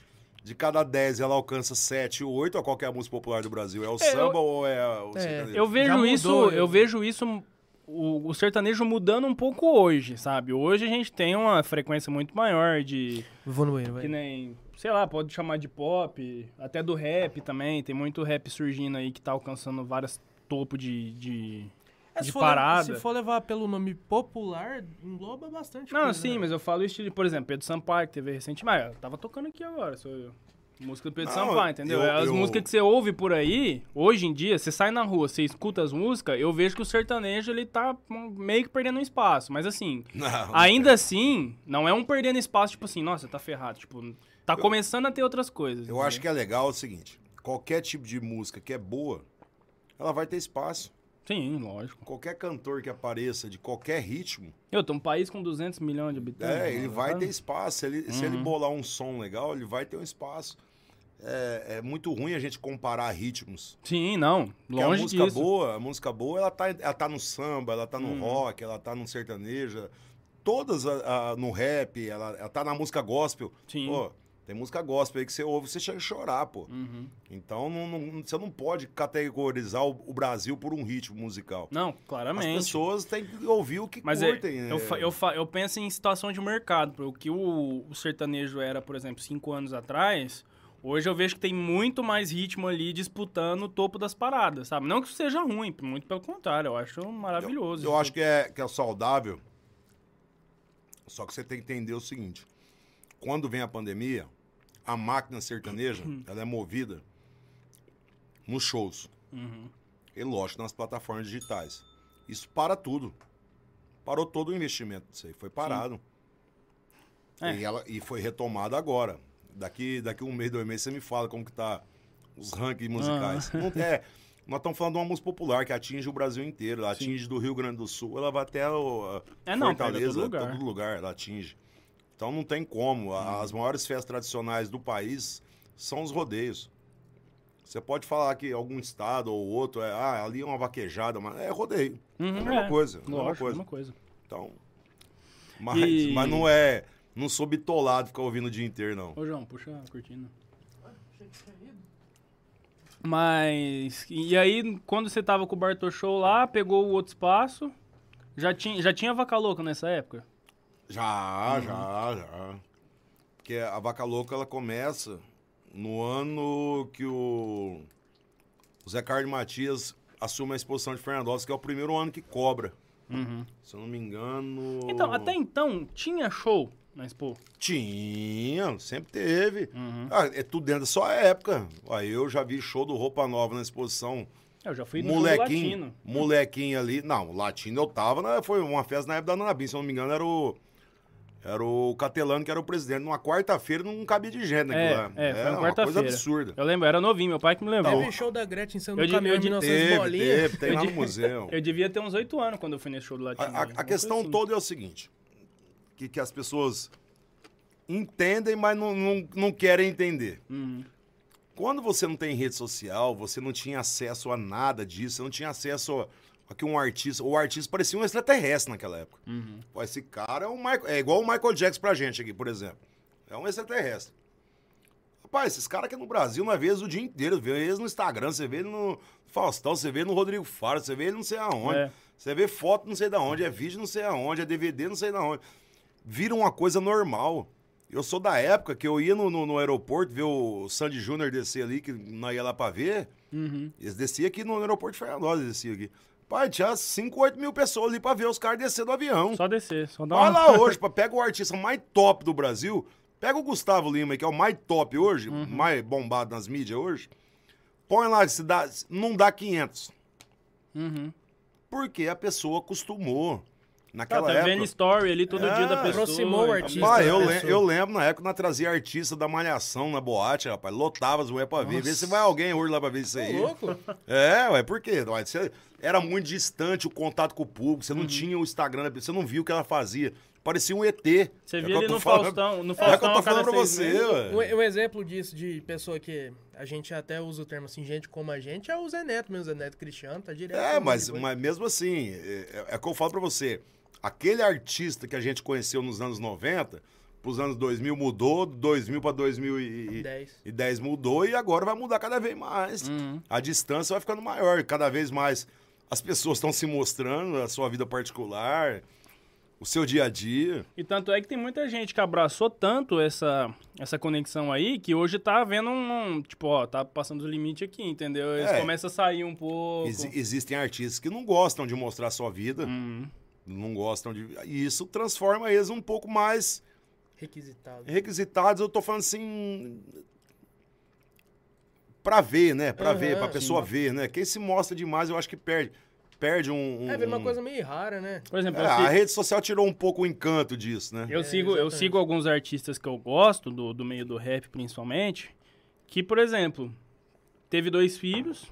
de cada 10 ela alcança 7 ou 8, qual que é a música popular do Brasil? É o É, samba eu- ou é o É, sertanejo? Eu vejo mudou, isso, eu- eu vejo isso, o, o sertanejo mudando um pouco hoje, sabe? Hoje a gente tem uma frequência muito maior de, Vou no banheiro, que vai. nem, sei lá, pode chamar de pop, até do rap também, tem muito rap surgindo aí que tá alcançando vários topos de, de, É, de se for parada. levar- se for levar pelo nome popular, engloba bastante Não, coisa, sim, né? mas eu falo estilo, por exemplo, Pedro Sampaio, que teve recentemente, mas tava tocando aqui agora, sou eu. Música do Pedro Não, Sampaio, entendeu? eu- As eu- músicas que você ouve por aí, hoje em dia, você sai na rua, você escuta as músicas, eu vejo que o sertanejo, ele tá meio que perdendo espaço. Mas assim, Não, não ainda tem. assim, não é um perdendo espaço, tipo assim, nossa, tá ferrado. Tipo, tá começando a ter outras coisas. Eu acho que é legal o seguinte: qualquer tipo de música que é boa, ela vai ter espaço. Sim, lógico. Qualquer cantor que apareça de qualquer ritmo, Eu tô um país com 200 milhões de habitantes. é, ele mano, vai ter espaço. Se ele, se Uhum. ele bolar um som legal, ele vai ter um espaço. É, é muito ruim a gente comparar ritmos. Sim, não. Porque a Longe música disso. boa, a música boa, ela tá, ela tá no samba, ela tá no Uhum. rock, ela tá no sertanejo, todas a- a- no rap, ela, ela tá na música gospel. Sim. Pô, tem música gospel aí que você ouve, você chega a chorar, pô. Uhum. Então não- não- você não pode categorizar o, o Brasil por um ritmo musical. Não, As claramente. pessoas têm que ouvir o que Mas é, curtem. né? eu, fa- eu, fa- eu penso em situação de mercado. O que o, o sertanejo era, por exemplo, cinco anos atrás, hoje eu vejo que tem muito mais ritmo ali disputando o topo das paradas, sabe? Não que isso seja ruim, muito pelo contrário, eu acho maravilhoso. Eu acho que é, que é saudável. Só que você tem que entender o seguinte: quando vem a pandemia, a máquina sertaneja ela é movida nos shows. Uhum. E lógico, nas plataformas digitais. Isso para tudo. Parou todo o investimento disso aí. Foi parado. É. E, ela, e foi retomado agora. Daqui, daqui um mês, dois meses, você me fala como que tá os rankings musicais. Não, é, nós estamos falando de uma música popular que atinge o Brasil inteiro. Ela atinge do Rio Grande do Sul, ela vai até o, a É, não, Fortaleza, todo lugar. todo lugar ela atinge. Então não tem como. A- As maiores festas tradicionais do país são os rodeios. Você pode falar que algum estado ou outro, é, ah, ali é uma vaquejada, mas é rodeio. Uhum, é a mesma é. coisa. é a mesma coisa. coisa. Então. Mas, E- mas não é. Não sou bitolado ficar ouvindo o dia inteiro, não. Ô, João, puxa a cortina. Mas. E aí, quando você tava com o Bartô Show lá, pegou o outro espaço. Já tinha, já tinha vaca louca nessa época? Já, Uhum. já, já. Porque a Vaca Louca ela começa no ano que o, o Zé Carlos Matias assume a exposição de Fernandópolis, que é o primeiro ano que cobra. Se eu não me engano. Então, até então, tinha show na Expo? Tinha, sempre teve. Uhum. Ah, é tudo dentro da sua época. Aí eu já vi show do Roupa Nova na exposição. Eu já fui no molequinho, Latino. molequinho ali. Não, o latino eu tava, na- foi uma festa na época da Nanabim, se eu não me engano, era o. Era o Catelano que era o presidente. Numa quarta-feira não cabia de gente naquilo É, lá. é, foi na uma quarta-feira. coisa absurda. Eu lembro, era novinho, meu pai que me levou. Teve show da Gretchen sendo Eu caminhão de- 1900 Teve, bolinhas. teve, tem Eu lá no museu. Eu devia ter uns oito anos quando eu fui nesse show do A, Latino. a- a uma questão assim. toda é o seguinte: que, que as pessoas entendem, mas não, não, não querem entender. Uhum. Quando você não tem rede social, você não tinha acesso a nada disso, você não tinha acesso a, a que um artista. O artista parecia um extraterrestre naquela época. Uhum. Pô, esse cara é, um Michael- é igual o Michael Jackson pra gente aqui, por exemplo. É um extraterrestre. Rapaz, esses caras aqui no Brasil, nós vê eles o dia inteiro. Vê eles no Instagram, você vê ele no Faustão, você vê ele no Rodrigo Faro, você vê ele não sei aonde. É. Você vê foto não sei da onde, é vídeo não sei aonde, é DVD não sei da onde. Vira uma coisa normal. Eu sou da época que eu ia no, no, no aeroporto ver o Sandy Júnior descer ali, que nós ia lá pra ver. Uhum. Eles desciam aqui no aeroporto de Fernandópolis, eles desciam aqui. Pai, tinha 5, 8 mil pessoas ali pra ver os caras descer do avião. Só descer, só dar Vai uma... lá hoje, pá, pega o artista mais top do Brasil, pega o Gustavo Lima, que é o mais top hoje, Uhum. mais bombado nas mídias hoje, põe lá, se dá, não dá 500. Uhum. Porque a pessoa acostumou. Tá, Naquela tá época. vendo story ali todo É, dia da pessoa. aproximou o e- artista. Eu, le- eu lembro na época nós trazia artista da Malhação na boate, rapaz. Lotava as mulheres pra ver. Vê se vai alguém hoje lá pra ver isso aí. louco. É, ué, por quê? Ué, você- era muito distante o contato com o público, você não Uhum. tinha o Instagram, da pessoa, você não viu o que ela fazia. Parecia um ET. Você É via tô no falando- Faustão, no É Faustão que eu tô falando pra você, ué. Um, um exemplo disso, de pessoa que a gente até usa o termo assim, gente como a gente, é o Zé Neto mesmo, o Zé Neto Cristiano, tá direto. É, mas, mas mesmo assim, é, é o que eu falo pra você. Aquele artista que a gente conheceu nos anos 90, pros anos 2000 mudou, 2000 pra 2010 10. mudou e agora vai mudar cada vez mais. Uhum. A distância vai ficando maior, cada vez mais as pessoas estão se mostrando, a sua vida particular, o seu dia a dia. E tanto é que tem muita gente que abraçou tanto essa, essa conexão aí que hoje tá vendo um. Tipo, ó, tá passando os limites aqui, entendeu? Eles É. começam a sair um pouco. Exi- existem artistas que não gostam de mostrar a sua vida, Uhum. Não gostam de. E isso transforma eles um pouco mais Requisitado. requisitados, eu tô falando assim. Pra ver, né? Pra Aham, ver, pra sim. pessoa ver, né? Quem se mostra demais, eu acho que perde. Perde um. um- É, vira uma um- coisa meio rara, né? Por exemplo, É, eu, a sigo, rede social tirou um pouco o encanto disso, né? eu, É, sigo, eu sigo alguns artistas que eu gosto, do, do meio do rap principalmente, que, por exemplo, teve dois filhos,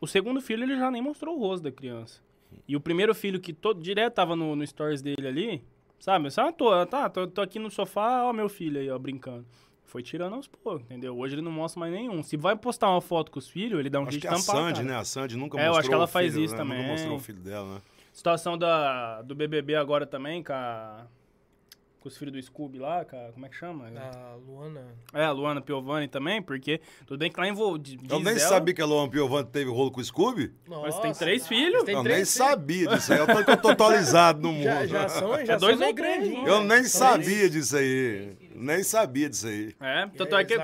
O segundo filho, ele já nem mostrou o rosto da criança. E o primeiro filho que todo direto tava no, no stories dele ali, sabe? Só, ah, tô, tá, tô, tô aqui no sofá, ó, meu filho aí, ó, brincando. Foi tirando aos poucos, entendeu? Hoje ele não mostra mais nenhum. Se vai postar uma foto com os filhos, ele dá um Acho jeito que de a tampar. Sandy, cara. né? A Sandy nunca É, eu mostrou acho que ela faz filho, isso né? também. Nunca mostrou o filho dela, né? Situação da, do BBB agora também, com, a, com os filhos do Scooby lá, com a- como é que chama? A Luana. É, a Luana Piovani também, porque tudo bem que lá envolve. Eu nem sabia que a Luan Piovani teve rolo com o Scooby. Mas tem três filhos. Tem eu três nem filhos. sabia disso aí. Eu tô, eu tô atualizado no mundo. Já, já são, já É dois são três, grandinhos. Eu nem São sabia disso aí. Nem sabia disso aí. É, tanto é que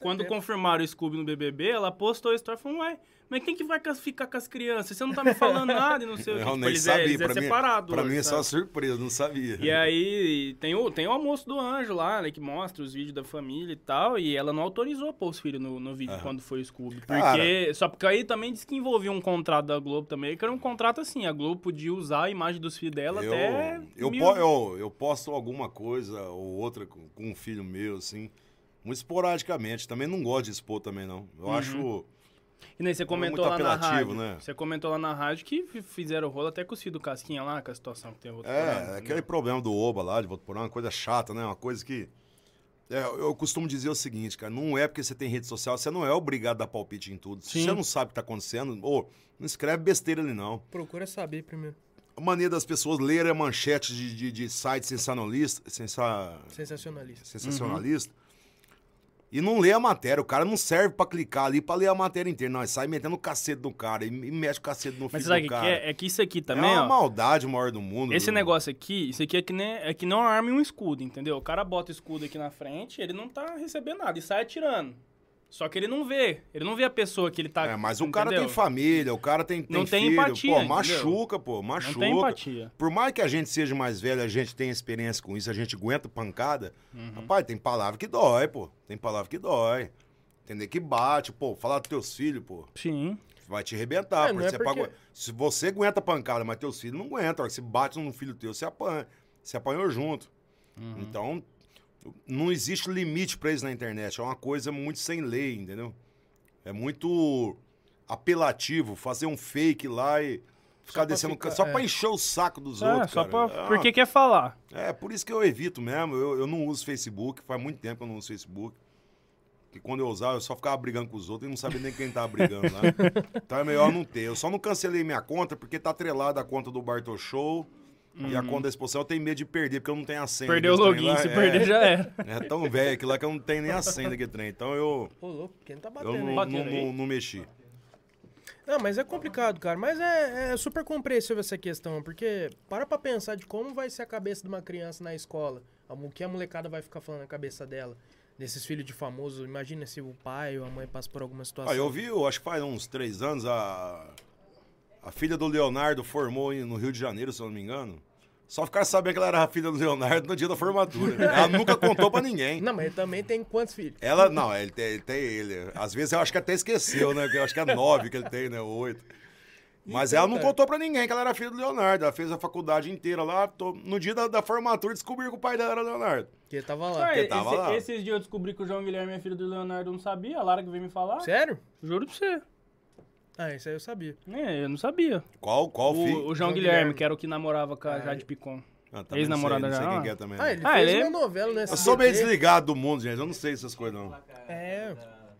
quando tempo. confirmaram o Scooby no BBB, ela postou a história e falou, ué, mas quem que vai ficar com as crianças? Você não tá me falando nada e não sei o que. Eu Tipo, nem eles é, sabia. eles é pra mim, separado pra hoje, mim é só sabe? surpresa, não sabia. E aí, tem o, tem o almoço do anjo lá, né, que mostra os vídeos da família e tal, e ela não autorizou pôr os filhos no, no vídeo quando foi o Scooby. Porque, Cara. só porque aí também disse que envolvia um contrato da Globo também, que era um contrato assim, a Globo podia usar a imagem dos filhos dela eu, até... eu, mil- eu, eu posto alguma coisa ou outra com, com um filho meu, assim, muito esporadicamente. Também não gosto de expor também, não. Eu Uhum. acho... E nem você comentou muito lá na rádio. né? Você comentou lá na rádio que fizeram rolo até com os filhos do Casquinha lá, com a situação que tem outro É, aquele problema do Oba lá, de Votuporã, uma coisa chata, né? Uma coisa que... É, eu costumo dizer o seguinte, cara, não é porque você tem rede social, você não é obrigado a dar palpite em tudo. Se Sim. você não sabe o que tá acontecendo, ô, não escreve besteira ali, não. Procura saber primeiro. A maneira das pessoas lerem a manchete de, de, de site sensacionalista, sensa, Sensacionalista. sensacionalista e não lê a matéria. O cara não serve pra clicar ali pra ler a matéria inteira. Não, ele sai metendo o cacete do cara e, mexe o cacete no Mas filho sabe do que, cara. é? É que isso aqui É também, uma ó. maldade maior do mundo. Esse viu? negócio aqui, isso aqui é que, nem, é que não arma um escudo, entendeu? O cara bota o escudo aqui na frente, ele não tá recebendo nada e sai atirando. Só que ele não vê. Ele não vê a pessoa que ele tá. É, mas o cara entendeu? tem família, o cara tem, tem Não tem filho. empatia, Pô, machuca, pô, machuca. Não tem empatia. Por mais que a gente seja mais velho, a gente tenha experiência com isso, a gente aguenta pancada. Uhum. Rapaz, tem palavra que dói, pô. Tem palavra que dói. Entender que bate, pô. Falar dos teus filhos, pô. Sim. Vai te arrebentar. É, não é Você porque- Se você aguenta pancada, mas teus filhos não aguentam. Se bate num filho teu, você apanha. Você apanhou junto. Uhum. Então, não existe limite pra isso na internet. É uma coisa muito sem lei, entendeu? É muito apelativo fazer um fake lá e ficar pra descendo. ficar- só é. pra encher o saco dos É, outros. só cara. pra. É Porque quer falar. é, por isso que eu evito mesmo. Eu, eu não uso Facebook. Faz muito tempo que eu não uso Facebook. Que quando eu usava, eu só ficava brigando com os outros e não sabia nem quem tava brigando lá. então é melhor não ter. Eu só não cancelei minha conta porque tá atrelada a conta do Bartol Show. E a conta da exposição eu tenho medo de perder, porque eu não tenho a senha. Uhum. Perdeu o login, lá. se É, perder já era. É tão velho aquilo lá que eu não tenho nem a senha daquele trem. Então eu, Ô, louco, quem tá eu batendo não, aí? não, Batendo aí. não- não mexi. Não, mas é complicado, cara. Mas é, é super compreensível essa questão, porque para pra pensar de como vai ser a cabeça de uma criança na escola. O que a molecada vai ficar falando na cabeça dela. Desses filhos de famoso. Imagina se o pai ou a mãe passa por alguma situação. Ah, eu vi, eu acho que faz uns três anos, a, a filha do Leonardo formou no Rio de Janeiro, se eu não me engano. Só ficaram sabendo que ela era a filha do Leonardo no dia da formatura. Ela nunca contou pra ninguém. Não, mas ele também tem quantos filhos? Ela, não, ele tem, ele tem ele. Às vezes eu acho que até esqueceu, né? que Eu acho que é nove que ele tem, né? Oito. Mas Então, ela não cara. contou pra ninguém que ela era filha do Leonardo. Ela fez a faculdade inteira lá. tô- no dia da, da formatura descobriram que o pai dela era Leonardo. Que ele tava lá. Ah, tava esse- lá. esses dias eu descobri que o João Guilherme é filho do Leonardo, eu não sabia. A Lara que veio me falar. Sério? Juro pra você. Ah, isso aí eu sabia. É, eu não sabia. Qual, qual O, filho? o João, João Guilherme, Guilherme. que era o que namorava com a Jade Picon. Ah, ex-namorada não já, não sei não? quem que é também. Ah, ele Ah, fez ele é- uma novela nessa. Eu sou meio desligado do mundo, gente. Eu não sei essas coisas, não. É.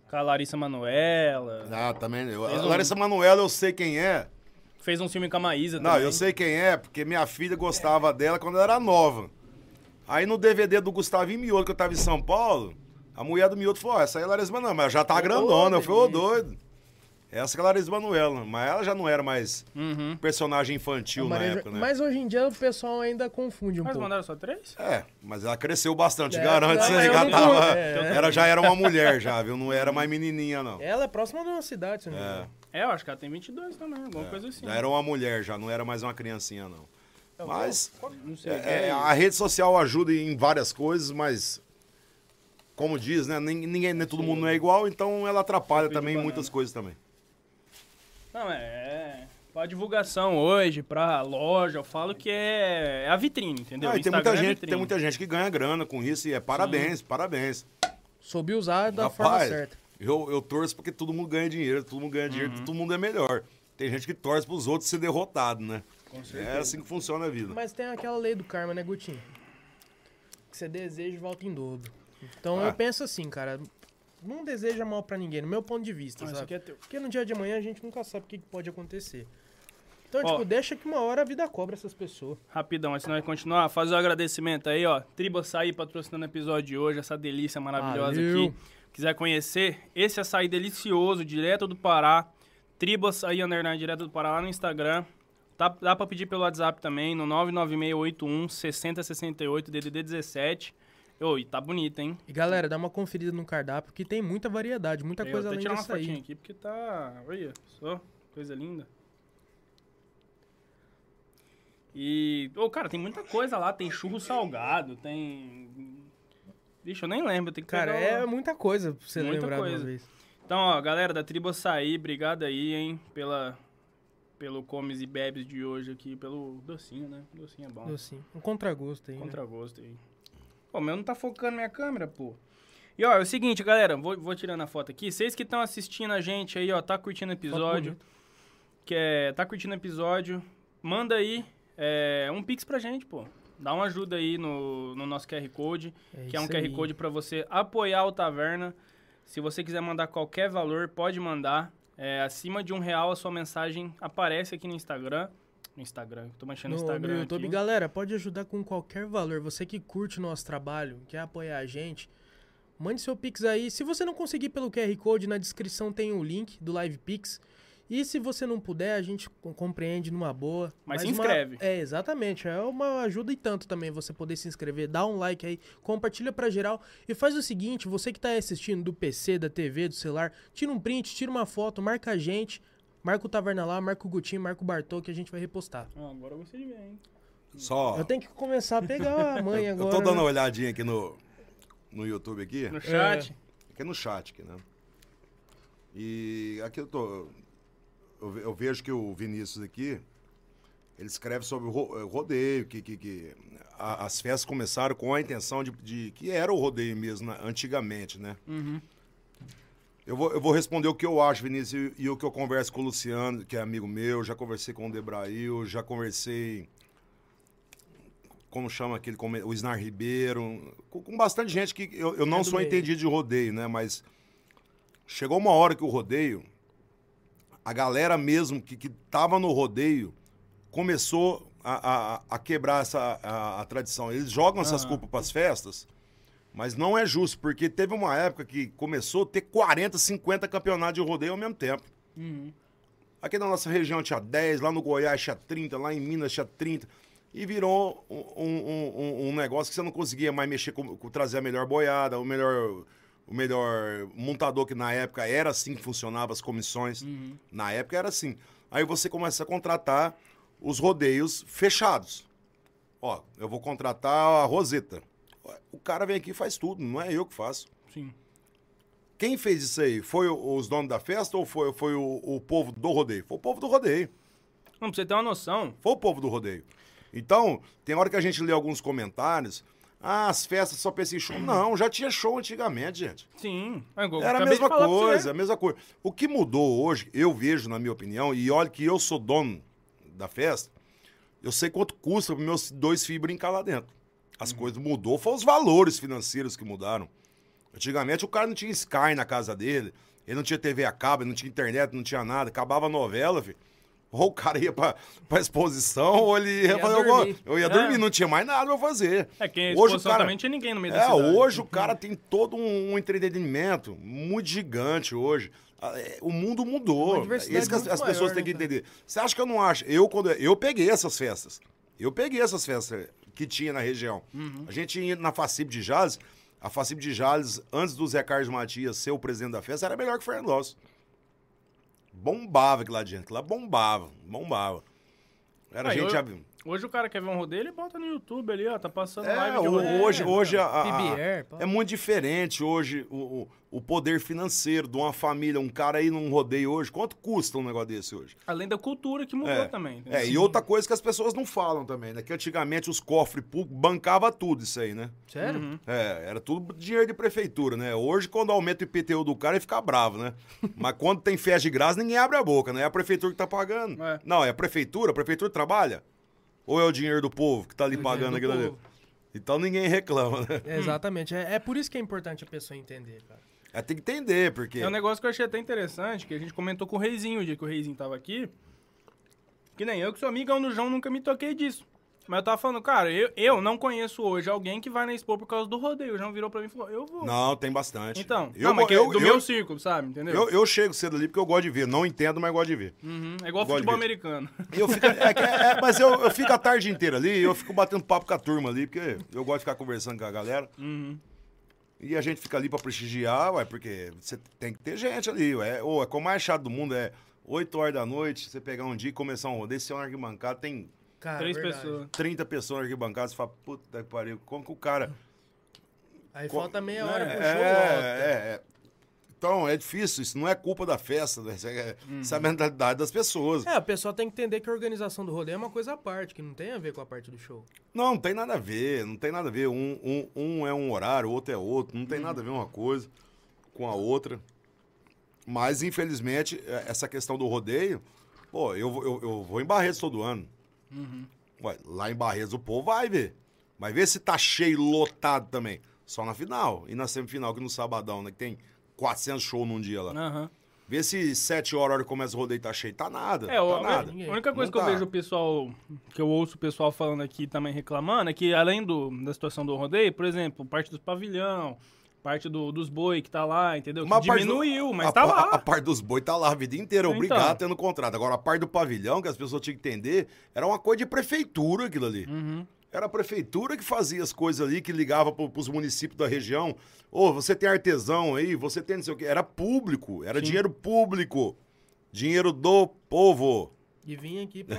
Com a Larissa Manoela. Ah, também. Eu, a um- Larissa Manoela, eu sei quem é. Fez um filme com a Maísa Não, também. eu sei quem é, porque minha filha gostava dela quando ela era nova. Aí no DVD do Gustavinho Mioto, que eu tava em São Paulo, a mulher do Mioto falou: ó, essa aí é a Larissa Manoela, mas ela já tá grandona. Eu falei, ô doido. Essa que é a Larissa Manoela. Mas ela já não era mais Uhum. personagem infantil na época, né? Mas hoje em dia o pessoal ainda confunde um Mas pouco. mandaram só três? É, mas ela cresceu bastante, É, garanto. Você já tava. é. Ela já era uma mulher, já, viu? Não era mais menininha, não. Ela é próxima de uma cidade, se não me É, engano. É, eu acho que ela tem 22 também, alguma coisa assim. já era uma mulher, já não era mais uma criancinha, não. Mas Não sei. É, é, a rede social ajuda em várias coisas, mas como diz, né? nin- Ninguém, nem todo mundo não é igual, então ela atrapalha também muitas coisas também. Não, é. Pra divulgação hoje, pra loja, eu falo que é, é a vitrine, entendeu? Ah, tem muita é gente, vitrine. tem muita gente que ganha grana com isso e é parabéns, parabéns. Soube usar da Rapaz, forma certa. Eu, eu torço porque todo mundo ganha dinheiro, todo mundo ganha dinheiro, todo mundo é melhor. Tem gente que torce pros outros ser derrotado, né? É assim que funciona a vida. Mas tem aquela lei do karma, né, Gutinho? Que você deseja e volta em dobro. Então Ah. eu penso assim, cara. Não deseja mal pra ninguém, no meu ponto de vista, Ah, sabe? é. Porque no dia de amanhã a gente nunca sabe o que pode acontecer. Então, Ó. tipo, deixa que uma hora a vida cobra essas pessoas. Rapidão, antes de nós continuar, fazer o agradecimento aí, ó. Tribo Açaí patrocinando o episódio de hoje, essa delícia maravilhosa Valeu. aqui. Quiser conhecer, esse açaí delicioso, direto do Pará. Tribo Açaí Underline, direto do Pará, lá no Instagram. Tá, dá pra pedir pelo WhatsApp também, no 99681 6068 DDD 17. Ô, e tá bonito, hein? E galera, dá uma conferida no cardápio, que tem muita variedade, muita Eu coisa vou até além tirar uma fotinha aí. aqui, porque tá... Olha só, coisa linda. E, ô, cara, tem muita coisa lá. Tem churro salgado, tem... Vixe, eu nem lembro, tem que Cara, pegar é muita coisa pra você Muita lembrar de coisa. uma vez. Então, ó, galera da Tribo Açaí, obrigado aí, hein, pela... Pelo comes e bebes de hoje aqui, pelo docinho, né? Docinho é bom. Assim, um contragosto aí. né? Contragosto aí. Pô, meu não tá focando minha câmera, pô. E ó, é o seguinte, galera, vou, vou tirando a foto aqui. Vocês que estão assistindo a gente aí, ó, tá curtindo o episódio, que é, tá curtindo o episódio, manda aí é, um pix pra gente, pô. Dá uma ajuda aí no, no nosso QR Code, que é um QR aí. Code pra você apoiar o Taverna. Se você quiser mandar qualquer valor, pode mandar. É, acima de um real, a sua mensagem aparece aqui no Instagram. No Instagram, tô mexendo no, Instagram no YouTube, aqui. galera, pode ajudar com qualquer valor. Você que curte o nosso trabalho, quer apoiar a gente, mande seu Pix aí. Se você não conseguir pelo QR Code, na descrição tem o link do Live Pix. E se você não puder, a gente co- compreende numa boa. Mas se uma- inscreve. É, exatamente. É uma ajuda e tanto também você poder se inscrever. Dá um like aí, compartilha pra geral. E faz o seguinte, você que tá assistindo do PC, da TV, do celular, tira um print, tira uma foto, marca a gente. Marca o Taverna lá, marca o Gutinho, marca o Bartô, que a gente vai repostar. Ah, agora eu gostei de ver, hein? Só. Eu tenho que começar a pegar a mãe Eu agora. tô dando uma né? olhadinha aqui no, no YouTube aqui. No chat. Aqui no chat, aqui, né? E aqui eu tô. Eu, eu vejo que o Vinícius aqui, ele escreve sobre o eh, rodeio, que, que, que a- as festas começaram com a intenção de, de- que era o rodeio mesmo, né, antigamente, né? Uhum. Eu vou, eu vou responder o que eu acho, Vinícius, e, e o que eu converso com o Luciano, que é amigo meu, já conversei com o Debrail, já conversei. Como chama aquele? O Snar Ribeiro. Com, com bastante gente que. Eu, eu não É sou meio. entendido de rodeio, né? Mas chegou uma hora que o rodeio. A galera mesmo que, que tava no rodeio começou a, a, a quebrar essa, a, a tradição. Eles jogam essas Aham. culpas pras festas. Mas não é justo, porque teve uma época que começou a ter 40, 50 campeonatos de rodeio ao mesmo tempo. Uhum. Aqui na nossa região tinha 10, lá no Goiás tinha 30, lá em Minas tinha 30. E virou um, um- um- um negócio que você não conseguia mais mexer com, com trazer a melhor boiada, o melhor, o melhor montador, que na época era assim que funcionava as comissões. Uhum. Na época era assim. Aí você começa a contratar os rodeios fechados. Ó, eu vou contratar a Roseta. O cara vem aqui e faz tudo, não é eu que faço. Sim. Quem fez isso aí? Foi os donos da festa ou foi, foi o, o povo do rodeio? Foi o povo do rodeio. Não, pra você ter uma noção, Foi o povo do rodeio. Então, tem hora que a gente lê alguns comentários. Ah, as festas só pensam em show. Não, já tinha show antigamente, gente. sim. É eu Era a mesma pra coisa, a mesma coisa. O que mudou hoje, eu vejo, na minha opinião, e olha que eu sou dono da festa, eu sei quanto custa para meus dois filhos brincar lá dentro. As coisas mudou, foram os valores financeiros que mudaram. Antigamente o cara não tinha Sky na casa dele, ele não tinha TV a cabo, ele não tinha internet, não tinha nada, acabava a novela, filho. Ou o cara ia pra, pra exposição, ou ele ia, Ia fazer alguma. Eu ia É. dormir, não tinha mais nada pra fazer. É que a Hoje o cara- também tinha ninguém no meio da É, cidade. hoje o cara tem todo um, um entretenimento muito gigante hoje. Ah, é, O mundo mudou. diversidade Isso que as, as pessoas maior, têm que né, entender. Você acha que eu não acho? Eu, quando eu peguei essas festas. Eu peguei essas festas que tinha na região. Uhum. A gente ia na Facib de Jales. A Facib de Jales, antes do Zé Carlos Matias ser o presidente da festa, era melhor que o Fernando Loss. Bombava aquilo lá dentro. Aquilo lá bombava, bombava. Era Ah, gente. eu- Hoje o cara quer ver um rodeio, ele bota no YouTube ali, ó. Tá passando É, live de rodeio. hoje, hoje a- a- a- é muito diferente hoje o, o, o poder financeiro de uma família, um cara aí num rodeio hoje, quanto custa um negócio desse hoje? Além da cultura que mudou É. também. entendeu? É, e outra coisa que as pessoas não falam também, né? Que antigamente os cofres públicos bancavam tudo isso aí, né? Sério? Uhum. É, era tudo dinheiro de prefeitura, né? Hoje, quando aumenta o IPTU do cara, ele fica bravo, né? Mas quando tem festa de graça, ninguém abre a boca, né? É a prefeitura que tá pagando. É. Não, é a prefeitura, a prefeitura trabalha. Ou é o dinheiro do povo que tá ali É pagando aquilo ali? Então ninguém reclama, né? É, Exatamente. É, é por isso que é importante a pessoa entender, cara. É, tem que entender, porque. É um negócio que eu achei até interessante, que a gente comentou com o Reizinho o dia que o Reizinho tava aqui. Que nem eu, que sou amigão do João, nunca me toquei disso. Mas eu tava falando, cara, eu, eu não conheço hoje alguém que vai na Expo por causa do rodeio. O João virou pra mim e falou, eu vou. Não, tem bastante. Então, eu, não, mas que eu, do eu, meu círculo, sabe? Entendeu? eu, eu chego cedo ali porque eu gosto de ver. Não entendo, mas gosto de ver. Uhum, É igual Gosto futebol americano. Eu fico, é que- é- mas eu, eu fico a tarde inteira ali, eu fico batendo papo com a turma ali, porque eu gosto de ficar conversando com a galera. Uhum. E a gente fica ali pra prestigiar, ué, porque você tem que ter gente ali, ué. Ou é como mais chato do mundo é 8 horas da noite, você pegar um dia e começar um rodeio, você é uma arquibancada, tem Cara, Três pessoas. 30 pessoas na arquibancada, você fala, puta que pariu, como que o cara. Aí falta meia hora pro é, show, é, volta. é. Então, é difícil, isso não é culpa da festa, né? isso é, Uhum. isso é a mentalidade das pessoas. É, a pessoa tem que entender que a organização do rolê é uma coisa à parte, que não tem a ver com a parte do show. Não, não tem nada a ver, não tem nada a ver. Um, um, um é um horário, o outro é outro. Não tem Uhum. nada a ver uma coisa com a outra. Mas, infelizmente, é- essa questão do rodeio, pô, eu, vou- eu, eu vou em Barretos todo ano. Uhum. Ué, lá em Barretos o povo vai ver. Vai ver se tá cheio, lotado também. Só na final. E na semifinal, que no sabadão, né? Que tem 400 shows num dia lá. Aham. Vê se 7 horas, a hora que começa o rodeio, tá cheio. Tá nada. É, tá ó, nada. a única coisa Não que eu tá. vejo o pessoal, que eu ouço o pessoal falando aqui também reclamando, é que além do, da situação do rodeio, por exemplo, parte dos pavilhão, parte do- dos boi que tá lá, entendeu? Que Uma parte do- diminuiu, mas a, tá a- lá. A, parte dos boi tá lá a vida inteira, Então. obrigado tendo contrato. Agora, a parte do pavilhão, que as pessoas tinham que entender, era uma coisa de prefeitura aquilo ali. Uhum. Era a prefeitura que fazia as coisas ali, que ligava pro, pros municípios da região. Ô, você tem artesão aí, você tem não sei o quê. Era público, era dinheiro público. Dinheiro do povo. E vim aqui pra...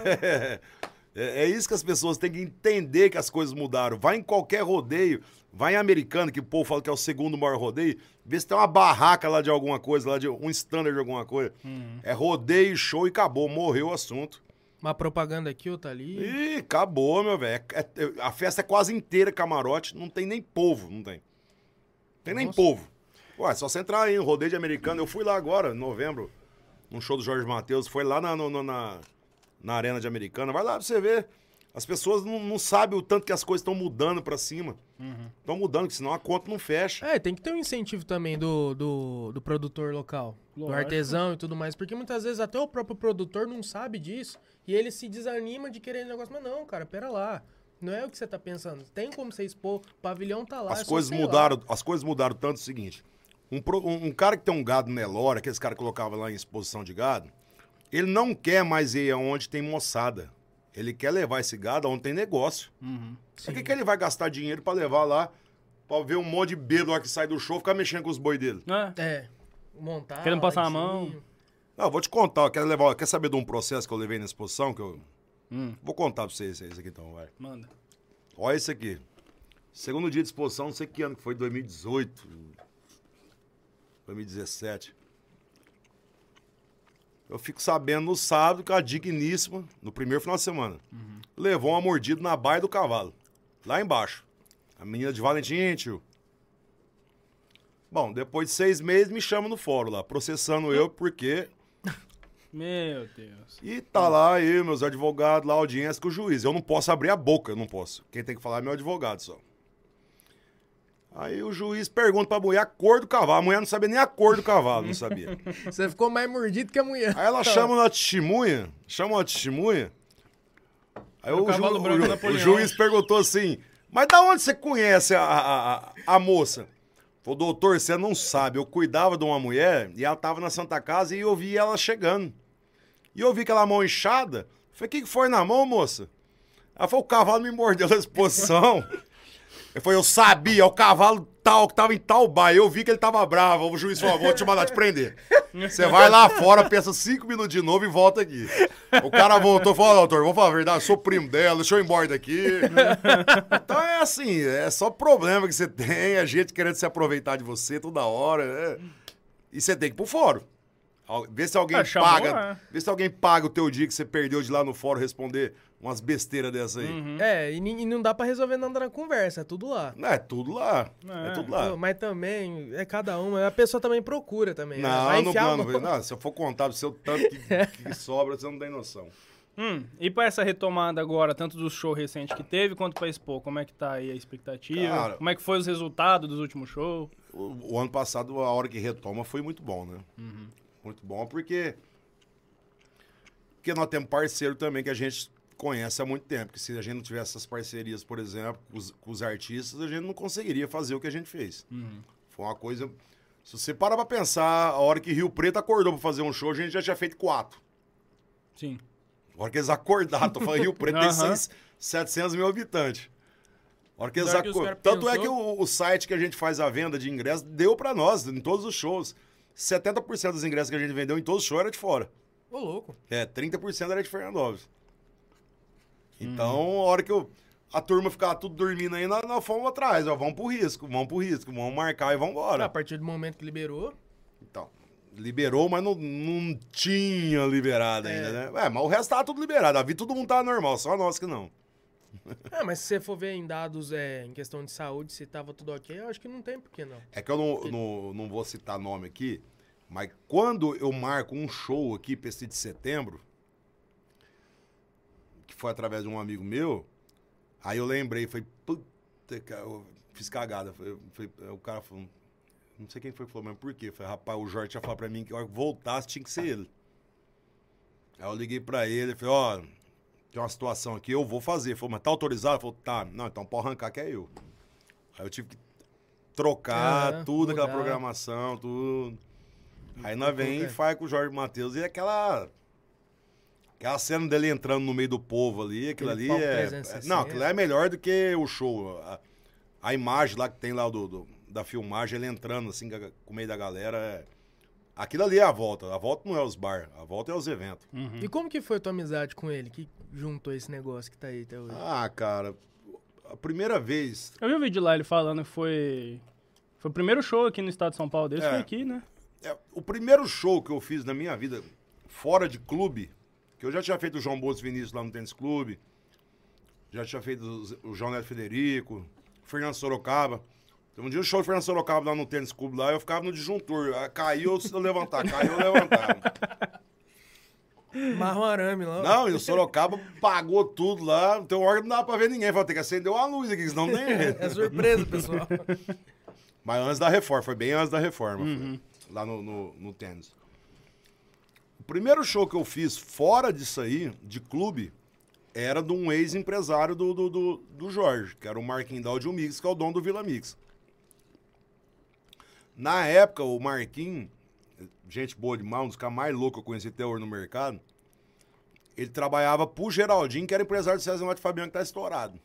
É, é isso que as pessoas têm que entender que as coisas mudaram. Vai em qualquer rodeio, vai em americano, que o povo fala que é o segundo maior rodeio, vê se tem uma barraca lá de alguma coisa, lá de um standard de alguma coisa. É rodeio, show e acabou, morreu o assunto. Uma propaganda aqui, outra ali. Ih, acabou, meu velho. É- é- a festa é quase inteira camarote, não tem nem povo, não tem. Tem nem Nossa. povo. Ué, só você entrar aí no rodeio de americano. Eu fui lá agora, em novembro, num show do Jorge Matheus. Foi lá na, no- na, na arena de americana. Vai lá pra você ver. As pessoas não, não sabem o tanto que as coisas estão mudando pra cima. Estão mudando, que senão a conta não fecha. É, tem que ter um incentivo também do, do, do produtor local, do Lógico. artesão e tudo mais, porque muitas vezes até o próprio produtor não sabe disso e ele se desanima de querer negócio, mas não, cara, pera lá. Não é o que você tá pensando. Tem como você expor, o pavilhão tá lá. é As só coisas ir lá. mudaram, as coisas mudaram tanto o seguinte. Um, um- um cara que tem um gado Nelore, aqueles caras que colocavam lá em exposição de gado, ele não quer mais ir aonde tem moçada. Ele quer levar esse gado aonde tem negócio. Uhum. Por que, que ele vai gastar dinheiro pra levar lá, pra ver um monte de bêbado lá que sai do show ficar mexendo com os boi dele? É. É, montar. Querendo passar a mão. Não, eu vou te contar, quer, levar, quer saber de um processo que eu levei na exposição? Que eu Hum, vou contar pra vocês isso aqui então, vai. manda. Olha isso aqui. Segundo dia de exposição, não sei que ano que foi, 2018, 2017. Eu fico sabendo no sábado que a digníssima, no primeiro final de semana, levou uma mordida na baia do cavalo, lá embaixo. A menina de Valentim, tio. Bom, depois de seis meses, me chama no fórum lá, processando eu porque Meu Deus. e tá lá aí, meus advogados, lá, audiência com o juiz. Eu não posso abrir a boca, eu não posso. Quem tem que falar é meu advogado só. Aí o juiz pergunta pra mulher a cor do cavalo. A mulher não sabia nem a cor do cavalo, não sabia. Você ficou mais mordido que a mulher. Aí ela chama uma testemunha, chama uma testemunha. Aí O o, ju- o ju- Napoleão. o juiz perguntou assim: Mas da onde você conhece a, a, a- a moça? Falou, doutor, você não sabe. Eu cuidava de uma mulher e ela tava na Santa Casa e eu vi ela chegando. E eu vi aquela mão inchada. Falei, o que foi na mão, moça? Ela falou, o cavalo me mordeu na exposição. Eu falei, eu sabia, é o cavalo tal, que tava em tal bairro. Eu vi que ele tava bravo. O juiz falou, vou te mandar te prender. Você vai lá fora, pensa cinco minutos de novo e volta aqui. O cara voltou e falou, "Ó, doutor, vou falar a verdade, eu sou primo dela, deixa eu ir embora daqui. Então é assim, é só problema que você tem, a gente querendo se aproveitar de você toda hora. é. E você tem que ir pro fórum. Vê se alguém Ah, chamou, paga. é. Vê se alguém paga o teu dia que você perdeu de lá no fórum responder umas besteiras dessas aí. Uhum. É, e, e não dá pra resolver nada na conversa, é tudo lá. Não, é tudo lá. É, É. tudo lá. Pô, Mas também, é cada um, a pessoa também procura também. né? Não, Vai não, não, não, se eu for contar pro seu tanto que, que sobra, você não tem noção. Hum, e pra essa retomada agora, tanto do show recente que teve, quanto pra Expo, como é que tá aí a expectativa? Cara- como é que foi os resultados dos últimos shows? O, o ano passado, a hora que retoma, foi muito bom, né? Muito bom, porque. Porque nós temos parceiro também que a gente conhece há muito tempo. Que se a gente não tivesse essas parcerias, por exemplo, com os, com os artistas, a gente não conseguiria fazer o que a gente fez. Foi uma coisa. Se você parar pra pensar, a hora que Rio Preto acordou pra fazer um show, a gente já tinha feito quatro. Sim. A hora que eles acordaram, tô falando, Rio Preto tem Aham. seis- 700 mil habitantes. A hora que eles que acordaram. Tanto é que pensou- o, o site que a gente faz a venda de ingressos deu pra nós, em todos os shows. 70% dos ingressos que a gente vendeu em todos os shows era de fora. Ô, louco. É, 30% era de Fernandópolis. Uhum. Então, a hora que eu, a turma ficava tudo dormindo aí, nós, nós fomos atrás, ó, vamos pro risco, vamos pro risco, vamos marcar e vamos embora. A partir do momento que liberou, Então, liberou, mas não, não tinha liberado ainda, né? É, mas o resto tava tudo liberado. A vida todo mundo tava normal, só nós que não. É, mas se você for ver em dados é, em questão de saúde, se tava tudo ok, eu acho que não tem por que não. É que eu não, não, não vou citar nome aqui, mas quando eu marco um show aqui pra esse de setembro, que foi através de um amigo meu, aí eu lembrei, falei, puta, cara, eu fiz cagada. Foi, foi- o cara falou, não sei quem foi que falou, mas por quê? Eu Falei, rapaz, o Jorge tinha falado pra mim que a hora que voltasse tinha que ser ele. Aí eu liguei pra ele, falei, ó, tem uma situação aqui, eu vou fazer. Falou, mas tá autorizado? Falou, tá, não, então pode arrancar que é eu. Aí eu tive que trocar Ah, tudo, aquela mudar. programação, tudo. Aí nós vem e faz com o Jorge Matheus e aquela. Aquela cena dele entrando no meio do povo ali, aquilo Aquele ali é. 360. Não, aquilo é melhor do que o show. A, a imagem lá que tem lá do, do- da filmagem, ele entrando assim com o meio da galera. é- Aquilo ali é a volta. A volta não é os bar, a volta é os eventos. E como que foi a tua amizade com ele, que juntou esse negócio que tá aí até hoje? Ah, cara, a primeira vez. Eu vi o vídeo lá ele falando que foi. Foi o primeiro show aqui no estado de São Paulo dele, É. foi aqui, né? É, o primeiro show que eu fiz na minha vida, fora de clube, que eu já tinha feito o João Bolso Vinícius lá no Tênis Clube, já tinha feito o- João Neto Federico, o Fernando Sorocaba. Então, um dia o show do Fernando Sorocaba lá no Tênis Clube, lá eu ficava no disjuntor. Ah, Caiu, eu levantava, caiu, eu levantava. Marrom arame lá. Não, e o Sorocaba pagou tudo lá, então órgão não dava pra ver ninguém. Falei, tem que acender uma luz aqui, senão não tem jeito. É surpresa, pessoal. Mas antes da reforma, foi bem antes da reforma, foi, lá no, no, no tênis. O primeiro show que eu fiz fora disso aí, de clube, era de um ex-empresário do, do, do, do Jorge, que era o Marquinhos da Audio Mix, que é o dono do Vila Mix. Na época, o Marquinhos, gente boa demais, um dos caras mais loucos que eu conheci até hoje no mercado, ele trabalhava pro Geraldinho, que era empresário do César Menotti Fabiano, que tá estourado.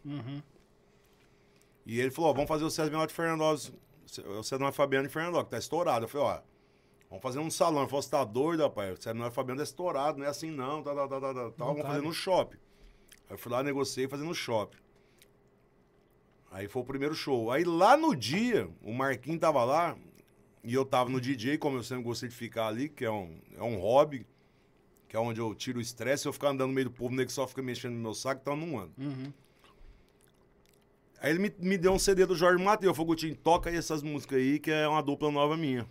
E ele falou, ó, vamos fazer o César Menotti Fernandoso, o César Menotti Fabiano e Fernando, que tá estourado. Eu falei, ó, vamos fazer um salão. Ele falou, você tá doido, rapaz? O César Menotti Fabiano é estourado, não é assim não, tá, tá, tá, tá. Vamos fazer no shopping. Aí eu fui lá, negociei, fazer no shopping. Aí foi o primeiro show. Aí lá no dia, o Marquinhos tava lá, e eu tava no DJ, como eu sempre gostei de ficar ali, que é um, é um hobby, que é onde eu tiro o estresse, eu ficar andando no meio do povo, o nego só fica mexendo no meu saco, então eu não ando. Aí ele me, me deu um CD do Jorge Mateus. Falou, Gutinho, toca aí essas músicas aí, que é uma dupla nova minha.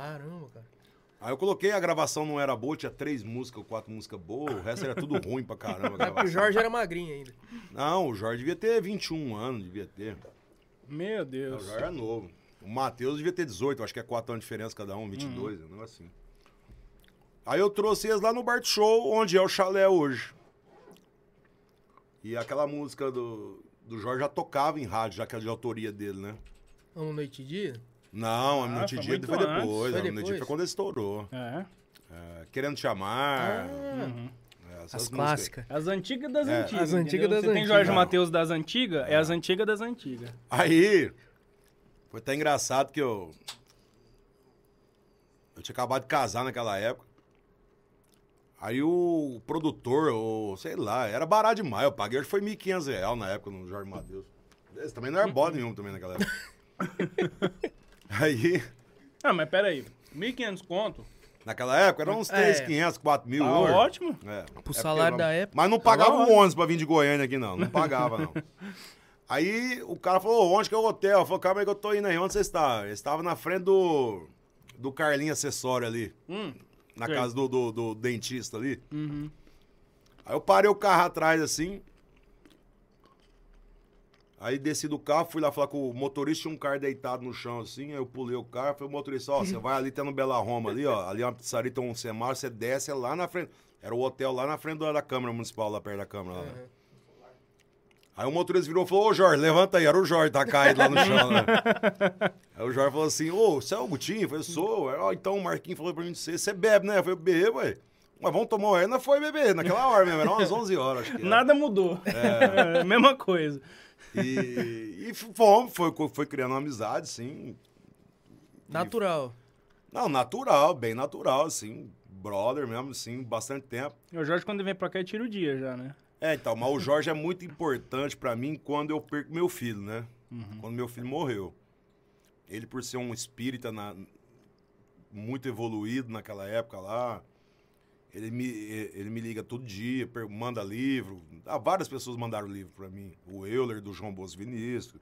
Caramba, cara. Aí eu coloquei, a gravação não era boa, tinha três músicas ou quatro músicas boas, o resto era tudo ruim pra caramba. a É o. Jorge era magrinho ainda. Não, o Jorge devia ter 21 anos, devia ter. Meu O Deus. Jorge era novo. O Matheus devia ter 18, acho que é 4 anos de diferença cada um, 22, um negócio assim. Aí eu trouxe eles lá no Bart Show, onde é o chalé hoje. E aquela música do, do Jorge já tocava em rádio, já que é de autoria dele, né? Uma noite e dia? Não, a Ah, Noite foi Dia foi depois. Foi a Noite Dia foi quando ele estourou. É. É, querendo te amar. Ah, é, essas as clássicas. As antigas das É. antigas. As antigas entendeu? das Você tem. Jorge. Matheus das antigas, é as antigas das antigas. Aí, foi até engraçado que eu. Eu tinha acabado de casar naquela época. Aí o produtor, ou sei lá, era barato demais. Eu paguei, acho que foi 1.500 reais na época no Jorge Matheus. Esse também não era bode nenhum também naquela época. Aí, Ah, mas peraí. 1.500 conto? naquela época, era uns É. 3.500, 4 mil. Tá hoje. ótimo. É. Pro É salário da época. Mas não pagava Tá o ônibus pra vir de Goiânia aqui, não. Não pagava, não. Aí o cara falou, onde que é o hotel? Eu falei, calma aí que eu tô indo aí. Onde você está? Ele estava na frente do, do Carlinho Acessório ali. Hum. Na Sei. casa do, do, do dentista ali. Uhum. Aí eu parei o carro atrás assim. Aí desci do carro, fui lá falar com o motorista, tinha um cara deitado no chão assim, aí eu pulei o carro, falei, motorista, ó, você vai ali, tem no Bela Roma ali, ó, ali é uma pizzaria, tem um semáforo, você desce, é lá na frente, era o hotel lá na frente da Câmara Municipal, lá perto da Câmara. Lá, né? Aí o motorista virou e falou, ô Jorge, levanta aí, era o Jorge, tá caído lá no chão, né? Aí o Jorge falou assim, ô, você é o Gutinho? Eu falei, sou. Aí, ó, então o Marquinhos falou pra mim, você, você bebe, né? Eu falei, bebo, ué. Mas vamos tomar uma. Não foi beber, naquela hora mesmo, era umas 11 horas, acho que. era. Nada mudou. É. Mesma coisa. E, e fomos, foi, foi criando uma amizade, sim. Natural. Não, natural, bem natural, assim. Brother mesmo, assim, bastante tempo. O Jorge, quando vem pra cá, ele tira o dia já, né? É, então, mas o Jorge é muito importante pra mim quando eu perco meu filho, né? Uhum. Quando meu filho morreu. Ele, por ser um espírita na- muito evoluído naquela época lá, ele me, ele me liga todo dia, manda livro. Ah, várias pessoas mandaram livro pra mim. O Euler, do João Bos Vinícius.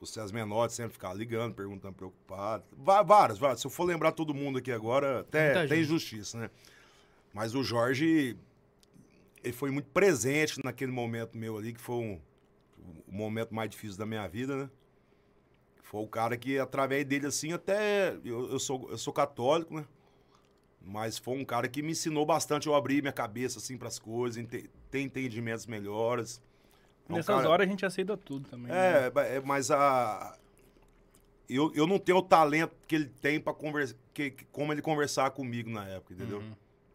O César Menotti sempre ficava ligando, perguntando, preocupado. Vá- Várias, várias. Se eu for lembrar todo mundo aqui agora, até Muita tem gente. justiça, né? Mas o Jorge, ele foi muito presente naquele momento meu ali, que foi um, o momento mais difícil da minha vida, né? Foi o cara que, através dele, assim, até. Eu, eu, sou, eu sou católico, né? Mas foi um cara que me ensinou bastante eu abrir minha cabeça, assim, pras coisas, ente- ter entendimentos melhores. É um Nessas cara- horas a gente aceita tudo também. né? é, ba- é, mas a. Eu, eu não tenho o talento que ele tem para conversar. Que, que- como ele conversar comigo na época, entendeu? Uhum.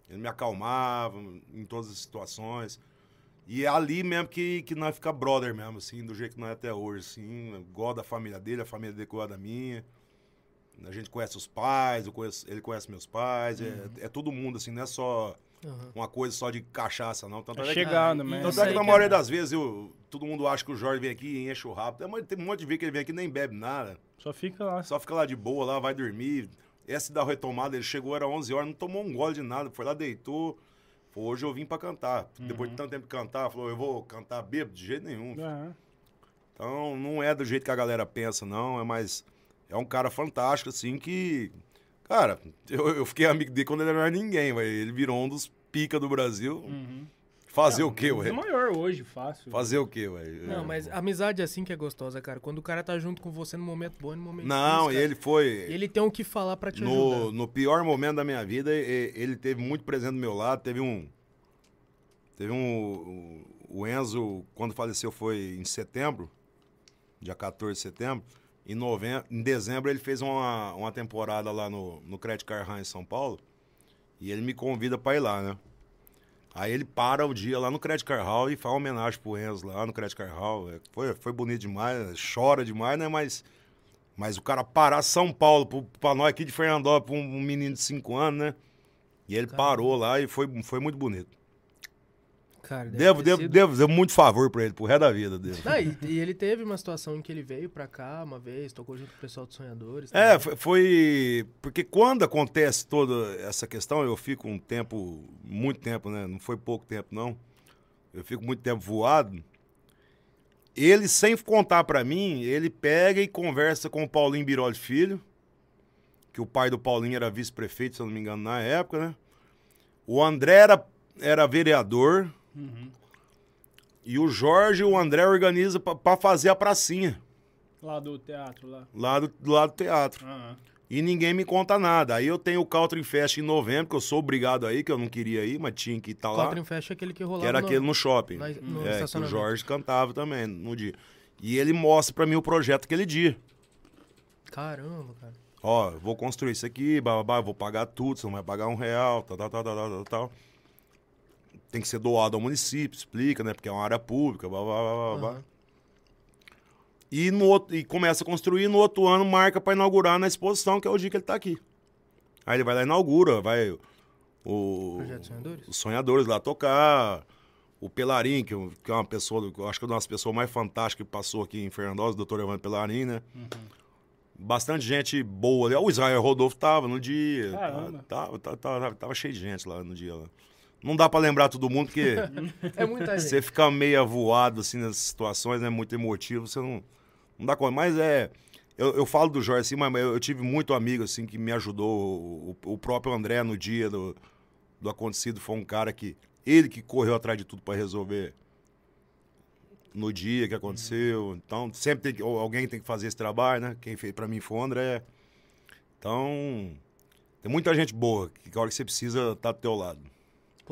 Ele me acalmava em todas as situações. E é ali mesmo que, que nós fica brother mesmo, assim, do jeito que nós é até hoje, assim. Eu gosto da família dele, a família dele gosta da minha. A gente conhece os pais, eu conheço- ele conhece meus pais. Uhum. É, é todo mundo, assim, não é só Aham. uma coisa só de cachaça, não. Tanto É é que- chegado, Ah, né? e tanto é que na maioria é- das vezes eu, todo mundo acha que o Jorge vem aqui e enche o rabo. Tem, um monte de vezes que ele vem aqui e nem bebe nada. Só fica lá. Só fica lá de boa, lá vai dormir. Essa da retomada, ele chegou, era 11 horas, não tomou um gole de nada. Foi lá, deitou. Falou, hoje eu vim pra cantar. Depois de tanto tempo de cantar, falou, eu vou cantar bêbado? De jeito nenhum. É. Então, não é do jeito que a galera pensa, não. É mais... É um cara fantástico, assim, que... Cara, eu, eu fiquei amigo dele quando ele não era ninguém, ué. Ele virou um dos pica do Brasil. Uhum. Fazer o quê, O ué? maior hoje, fácil. Fazer o quê, ué? Não, mas amizade é assim que é gostosa, cara. Quando o cara tá junto com você no momento bom e no momento Não, difícil, ele foi. Ele tem o que falar pra te No, ajudar. no pior momento da minha vida, ele teve muito presente do meu lado. Teve um. Teve um. O Enzo, quando faleceu, foi em setembro, dia 14 de setembro. Em, novembro, em dezembro, ele fez uma, uma temporada lá no, no Credit Car Hall em São Paulo. E ele me convida pra ir lá, né? Aí ele para o dia lá no Credit Car Hall e faz uma homenagem pro Enzo lá no Credit Car Hall. É, Foi, foi bonito demais, chora demais, né? Mas, mas o cara parar São Paulo pro, pra nós aqui de Fernandópolis, pra um, um menino de 5 anos, né? E ele parou lá e foi, foi muito bonito. Cara, Devo, devo, sido- devo, devo muito favor pra ele, pro resto da vida dele. Ah, e, e ele teve uma situação em que ele veio pra cá uma vez, tocou junto com o pessoal dos Sonhadores. É, também. foi, foi- Porque quando acontece toda essa questão, eu fico um tempo, muito tempo, né? Não foi pouco tempo, não. Eu fico muito tempo voado. Ele, sem contar pra mim, ele pega e conversa com o Paulinho Biroli Filho, que o pai do Paulinho era vice-prefeito, se eu não me engano, na época, né? O André era, era vereador. Uhum. E o Jorge e o André organizam pra- pra fazer a pracinha, Lá do teatro, lá. lá do, do lado do teatro. Aham. E ninguém me conta nada. Aí eu tenho o Caltrim Fest em novembro, que eu sou obrigado aí, que eu não queria ir, mas tinha que estar lá. Country Fest é aquele que rolava Que era no- aquele no shopping. na- no é, que o. Jorge cantava também no dia. E ele mostra pra mim o projeto aquele dia. Caramba, cara. Ó, eu vou construir isso aqui, babá, vou pagar tudo, você não vai pagar um real, tal, tal, tal, tal, tal, tal, tal. Tem que ser doado ao município, explica, né? Porque é uma área pública, blá, blá, blá, blá, blá. E, no outro, e começa a construir, no outro ano marca pra inaugurar na exposição, que é o dia que ele tá aqui. Aí ele vai lá e inaugura, vai o, Projeto Sonhadores? os sonhadores lá tocar, o Pelarim, que, eu- que é uma pessoa, eu acho que é uma das pessoas mais fantásticas que passou aqui em Fernandópolis, o doutor Evandro Pelarim, né? Bastante gente boa ali. O Israel Rodolfo tava no dia. Caramba. Tava, tava, tava, tava cheio de gente lá no dia. Lá. Não dá pra lembrar todo mundo, porque É muita gente. você fica meio avoado assim nessas situações, né? Muito emotivo, você não, não dá conta. Mas é. Eu, eu falo do Jorge assim, mas eu, eu tive muito amigo assim que me ajudou. O, o próprio André no dia do, do acontecido foi um cara que. Ele que correu atrás de tudo pra resolver no dia que aconteceu. Então, sempre tem que, alguém tem que fazer esse trabalho, né? Quem fez pra mim foi o André. Então, tem muita gente boa que a hora que você precisa tá do teu lado.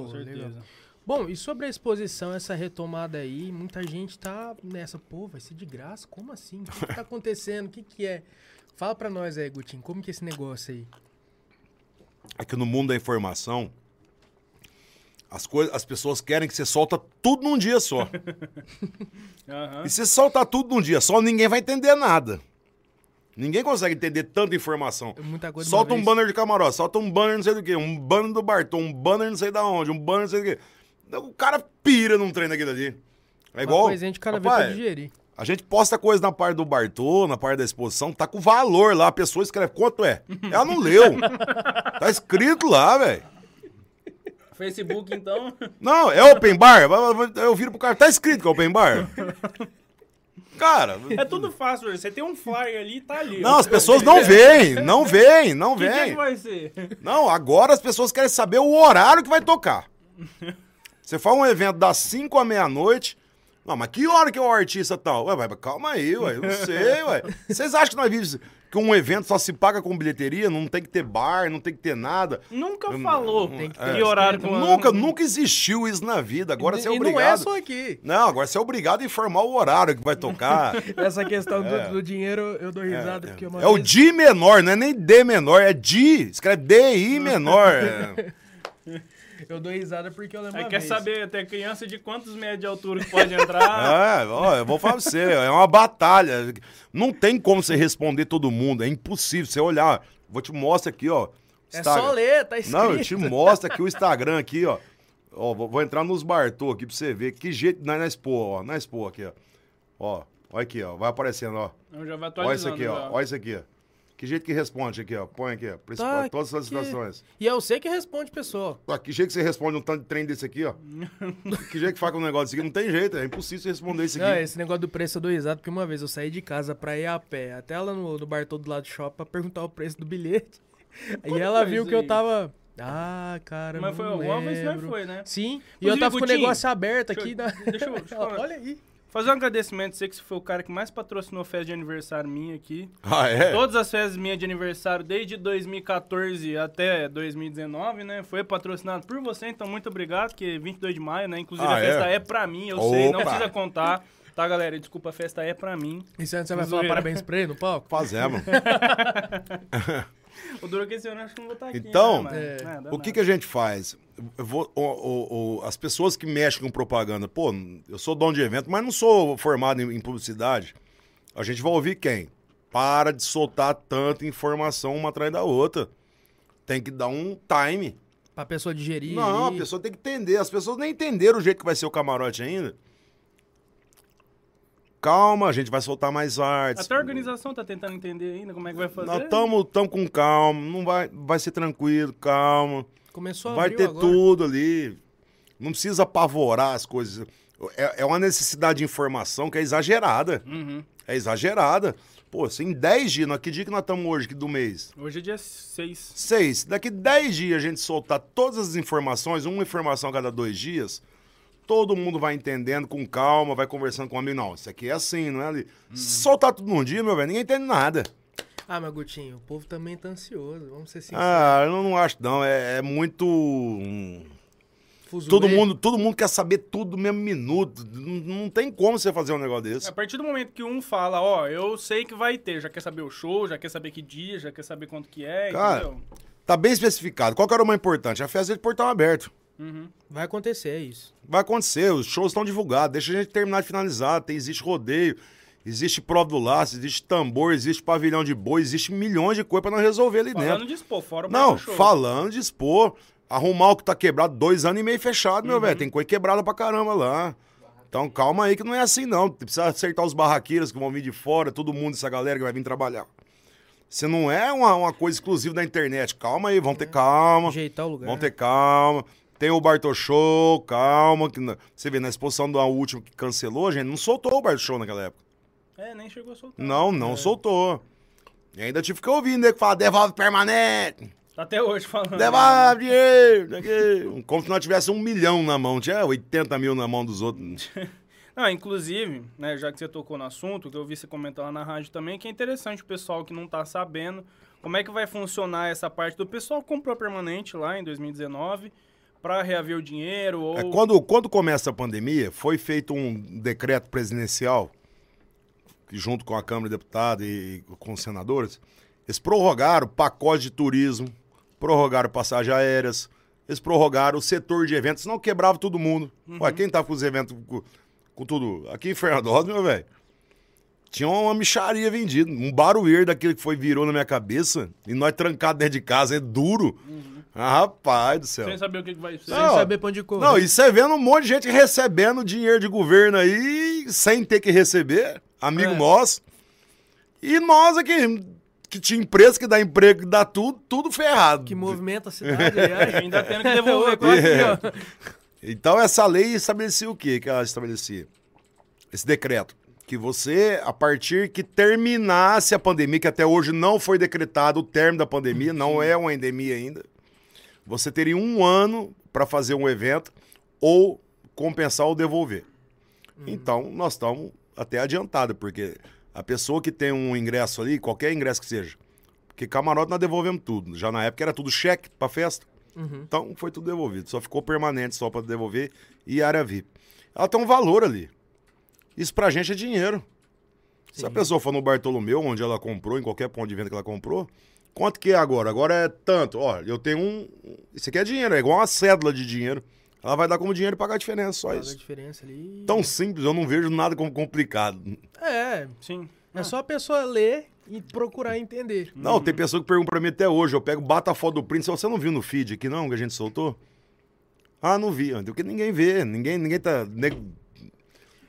Pô, certeza. legal. Bom, e sobre a exposição, essa retomada aí, muita gente tá nessa, pô, vai ser de graça? Como assim? O que, que tá acontecendo? O que, que é? Fala pra nós aí, Gutinho, como que é esse negócio aí? é que no mundo da informação, as, coisas, as pessoas querem que você solta tudo num dia só. Aham. E se soltar tudo num dia só, ninguém vai entender nada. Ninguém consegue entender tanta informação. Muita coisa de Solta um vez. banner de camarote, solta um banner não sei do que, um banner do Bartô, um banner não sei da onde, um banner não sei do que. O cara pira num trem daquele ali. É igual. coisinha de cada vez Rapaz, pra digerir. A gente posta coisa na parte do Bartô, na parte da exposição, tá com valor lá. A pessoa escreve quanto é. Ela não leu. tá escrito lá, velho. Facebook, então. Não, é open bar? Eu viro pro cara, tá escrito que é open bar? Cara, É tudo fácil, você tem um flyer ali, tá ali. não, as pessoas não veem, não veem, não Que dia que veem. vai ser? Não, agora as pessoas querem saber o horário que vai tocar. Você faz um evento das 5 à meia-noite. Não, mas que hora que é o artista tal? Ué, mas calma aí, ué, eu não sei, ué. Vocês acham que nós vivemos que um evento só se paga com bilheteria? Não tem que ter bar, não tem que ter nada. Nunca falou Tem que ter horário que Nunca, nunca existiu isso na vida. Agora e, você é e não é obrigado. só aqui. Não, agora você é obrigado a informar o horário que vai tocar. Essa questão É. do, do dinheiro, eu dou risada, porque uma É o vez... Di menor, não é nem D menor, é Di. Escreve D-I menor. É. Eu dou risada porque eu lembro Aí quer vez. saber até criança de quantos metros de altura que pode entrar. É, ó, eu vou falar pra você, é uma batalha. Não tem como você responder todo mundo, é impossível. Você olhar, vou te mostrar aqui, ó. É Instagram. só ler, tá escrito. Não, eu te mostro aqui o Instagram aqui, ó. Ó, vou, vou entrar nos Bartô aqui pra você ver que jeito na, na Expo, ó. Na Expo aqui, ó. Ó, olha aqui, ó. Vai aparecendo, ó. Eu já vai Olha isso atualizando. aqui, ó. Olha isso aqui, ó. Que jeito que responde aqui, ó. Põe aqui, ó. Principal, Tá, todas as que- situações. E é você que responde, pessoal. Ah, que jeito que você responde um tanto de trem desse aqui, ó? que jeito que faz com um negócio desse aqui? Não tem jeito, é impossível você responder isso aqui. Não, esse negócio do preço eu dou risada, porque uma vez eu saí de casa pra ir a pé, até lá no, no bar todo do lado do shopping, pra perguntar o preço do bilhete. e ela viu que eu tava... Ah, cara, Mas foi não alguma vez lembro. foi, né? Sim, e eu Inclusive, tava com o negócio aberto deixa aqui. eu- Da... deixa eu- deixa eu falar. Olha aí. Fazer um agradecimento, você que foi o cara que mais patrocinou festa de aniversário minha aqui. Ah, é? Todas as festas minhas de aniversário, desde 2014 até 2019, né? Foi patrocinado por você, então muito obrigado, que 22 de maio, né? Inclusive Ah, a festa é? é, pra mim, eu sei, não Opa! precisa contar. Tá, galera? Desculpa, a festa é pra mim. E você você vai falar parabéns pra ele no palco? Fazemos. O duro é que esse ano eu acho que não vou estar aqui. Então, né, mas, é, né, dá O que, nada. que a gente faz? Eu vou- o- o- o- as pessoas que mexem com propaganda, pô, eu sou dono de evento, mas não sou formado em, em publicidade. A gente vai ouvir quem? Para de soltar tanta informação uma atrás da outra. Tem que dar um time. Pra pessoa digerir. Não, a pessoa tem que entender. As pessoas nem entenderam o jeito que vai ser o camarote ainda. Calma, a gente vai soltar mais artes. Até a organização tá tentando entender ainda como é que vai fazer. Nós estamos com calma, não vai, vai ser tranquilo, calma. Começou a Vai ter agora. tudo ali. Não precisa apavorar as coisas. É, é uma necessidade de informação que é exagerada. Uhum. É exagerada. Pô, se em 10 dias, que dia que nós estamos hoje aqui do mês? Hoje é dia 6. 6. Daqui 10 dias a gente soltar todas as informações, uma informação a cada dois dias, todo mundo vai entendendo com calma, vai conversando com o amigo. Não, isso aqui é assim, não é ali. Se soltar tudo num dia, meu velho, ninguém entende nada. Ah, mas Gutinho, o povo também tá ansioso, vamos ser sinceros. Ah, eu não acho, não. É, é muito. hum, Fuzuê. Todo mundo, todo mundo quer saber tudo no mesmo minuto. Não, não tem como você fazer um negócio desse. A partir do momento que um fala, ó, eu sei que vai ter, já quer saber o show, já quer saber que dia, já quer saber quanto que é, Cara, entendeu? Tá bem especificado. Qual que era o mais importante? A festa é de portão aberto. Uhum. Vai acontecer, é isso. Vai acontecer, os shows estão divulgados. Deixa a gente terminar de finalizar. Tem, existe rodeio. Existe prova do laço, existe tambor, existe pavilhão de boi, existe milhões de coisas pra nós resolver ali Falando dentro. de expor, fora o Não, falando de expor, arrumar o que tá quebrado, dois anos e meio fechado, Uhum. meu velho. Tem coisa quebrada pra caramba lá. Então calma aí que não é assim não. Precisa acertar os barraqueiros que vão vir de fora, todo mundo, essa galera que vai vir trabalhar. Você não é uma, uma coisa exclusiva da internet. Calma aí, vão ter calma. Ajeitar o lugar. Vão ter calma. Tem o Bartol Show, calma. Que na- Você vê, na exposição da última que cancelou, a gente não soltou o Bartol Show naquela época. É, nem chegou a soltar. Não, não soltou. E ainda tive que ouvir, né? Que fala, devolve permanente. Tá até hoje falando. Devolve dinheiro. Como se nós tivéssemos um milhão na mão. Tinha 80 mil na mão dos outros. Não, inclusive, né, já que você tocou no assunto, que eu vi você comentar lá na rádio também, que é interessante o pessoal que não tá sabendo como é que vai funcionar essa parte do pessoal comprou permanente lá em 2019 para reaver o dinheiro ou É, quando, quando começa a pandemia, foi feito um decreto presidencial, que junto com a Câmara de Deputados e com os senadores, eles prorrogaram o pacote de turismo, prorrogaram passagens aéreas, eles prorrogaram o setor de eventos, senão quebrava todo mundo. Ué, quem tava com os eventos, com, com tudo... Aqui em Fernando Rosa, meu velho, tinha uma micharia vendida, um barulho daquele que foi, virou na minha cabeça, e nós trancados dentro de casa, é duro. Ah, rapaz do céu. sem saber o que, que vai ser. Sem Não, saber pra onde correr. Não, e você vendo um monte de gente recebendo dinheiro de governo aí, sem ter que receber, amigo É. nosso. E nós aqui, que tinha empresa que dá emprego, que dá tudo, tudo ferrado. Que movimenta a cidade, aliás. Ainda tendo que devolver Quase que, É. ó. Então essa lei estabelecia o quê que ela estabelecia? Esse decreto. Que você, a partir que terminasse a pandemia, que até hoje não foi decretado o término da pandemia, não é uma endemia ainda, você teria um ano para fazer um evento ou compensar ou devolver. Então, nós estamos até adiantados, porque a pessoa que tem um ingresso ali, qualquer ingresso que seja, porque camarote nós devolvemos tudo. Já na época era tudo cheque para festa. Então foi tudo devolvido. Só ficou permanente só para devolver e área VIP. Ela tem um valor ali. Isso pra gente é dinheiro. Se a pessoa for no Bartolomeu, onde ela comprou, em qualquer ponto de venda que ela comprou, quanto que é agora? Agora é tanto. Ó, eu tenho um. Isso aqui é dinheiro, é igual uma cédula de dinheiro. Ela vai dar como dinheiro e pagar a diferença, só Paga a isso. diferença ali. Tão simples, eu não vejo nada como complicado. É, Sim. é só a pessoa ler e procurar entender. Não, tem pessoa que pergunta pra mim até hoje. Eu pego, bato a foto do print. Você não viu no feed aqui, não, que a gente soltou? Ah, não vi. Porque ninguém vê. Ninguém, ninguém tá.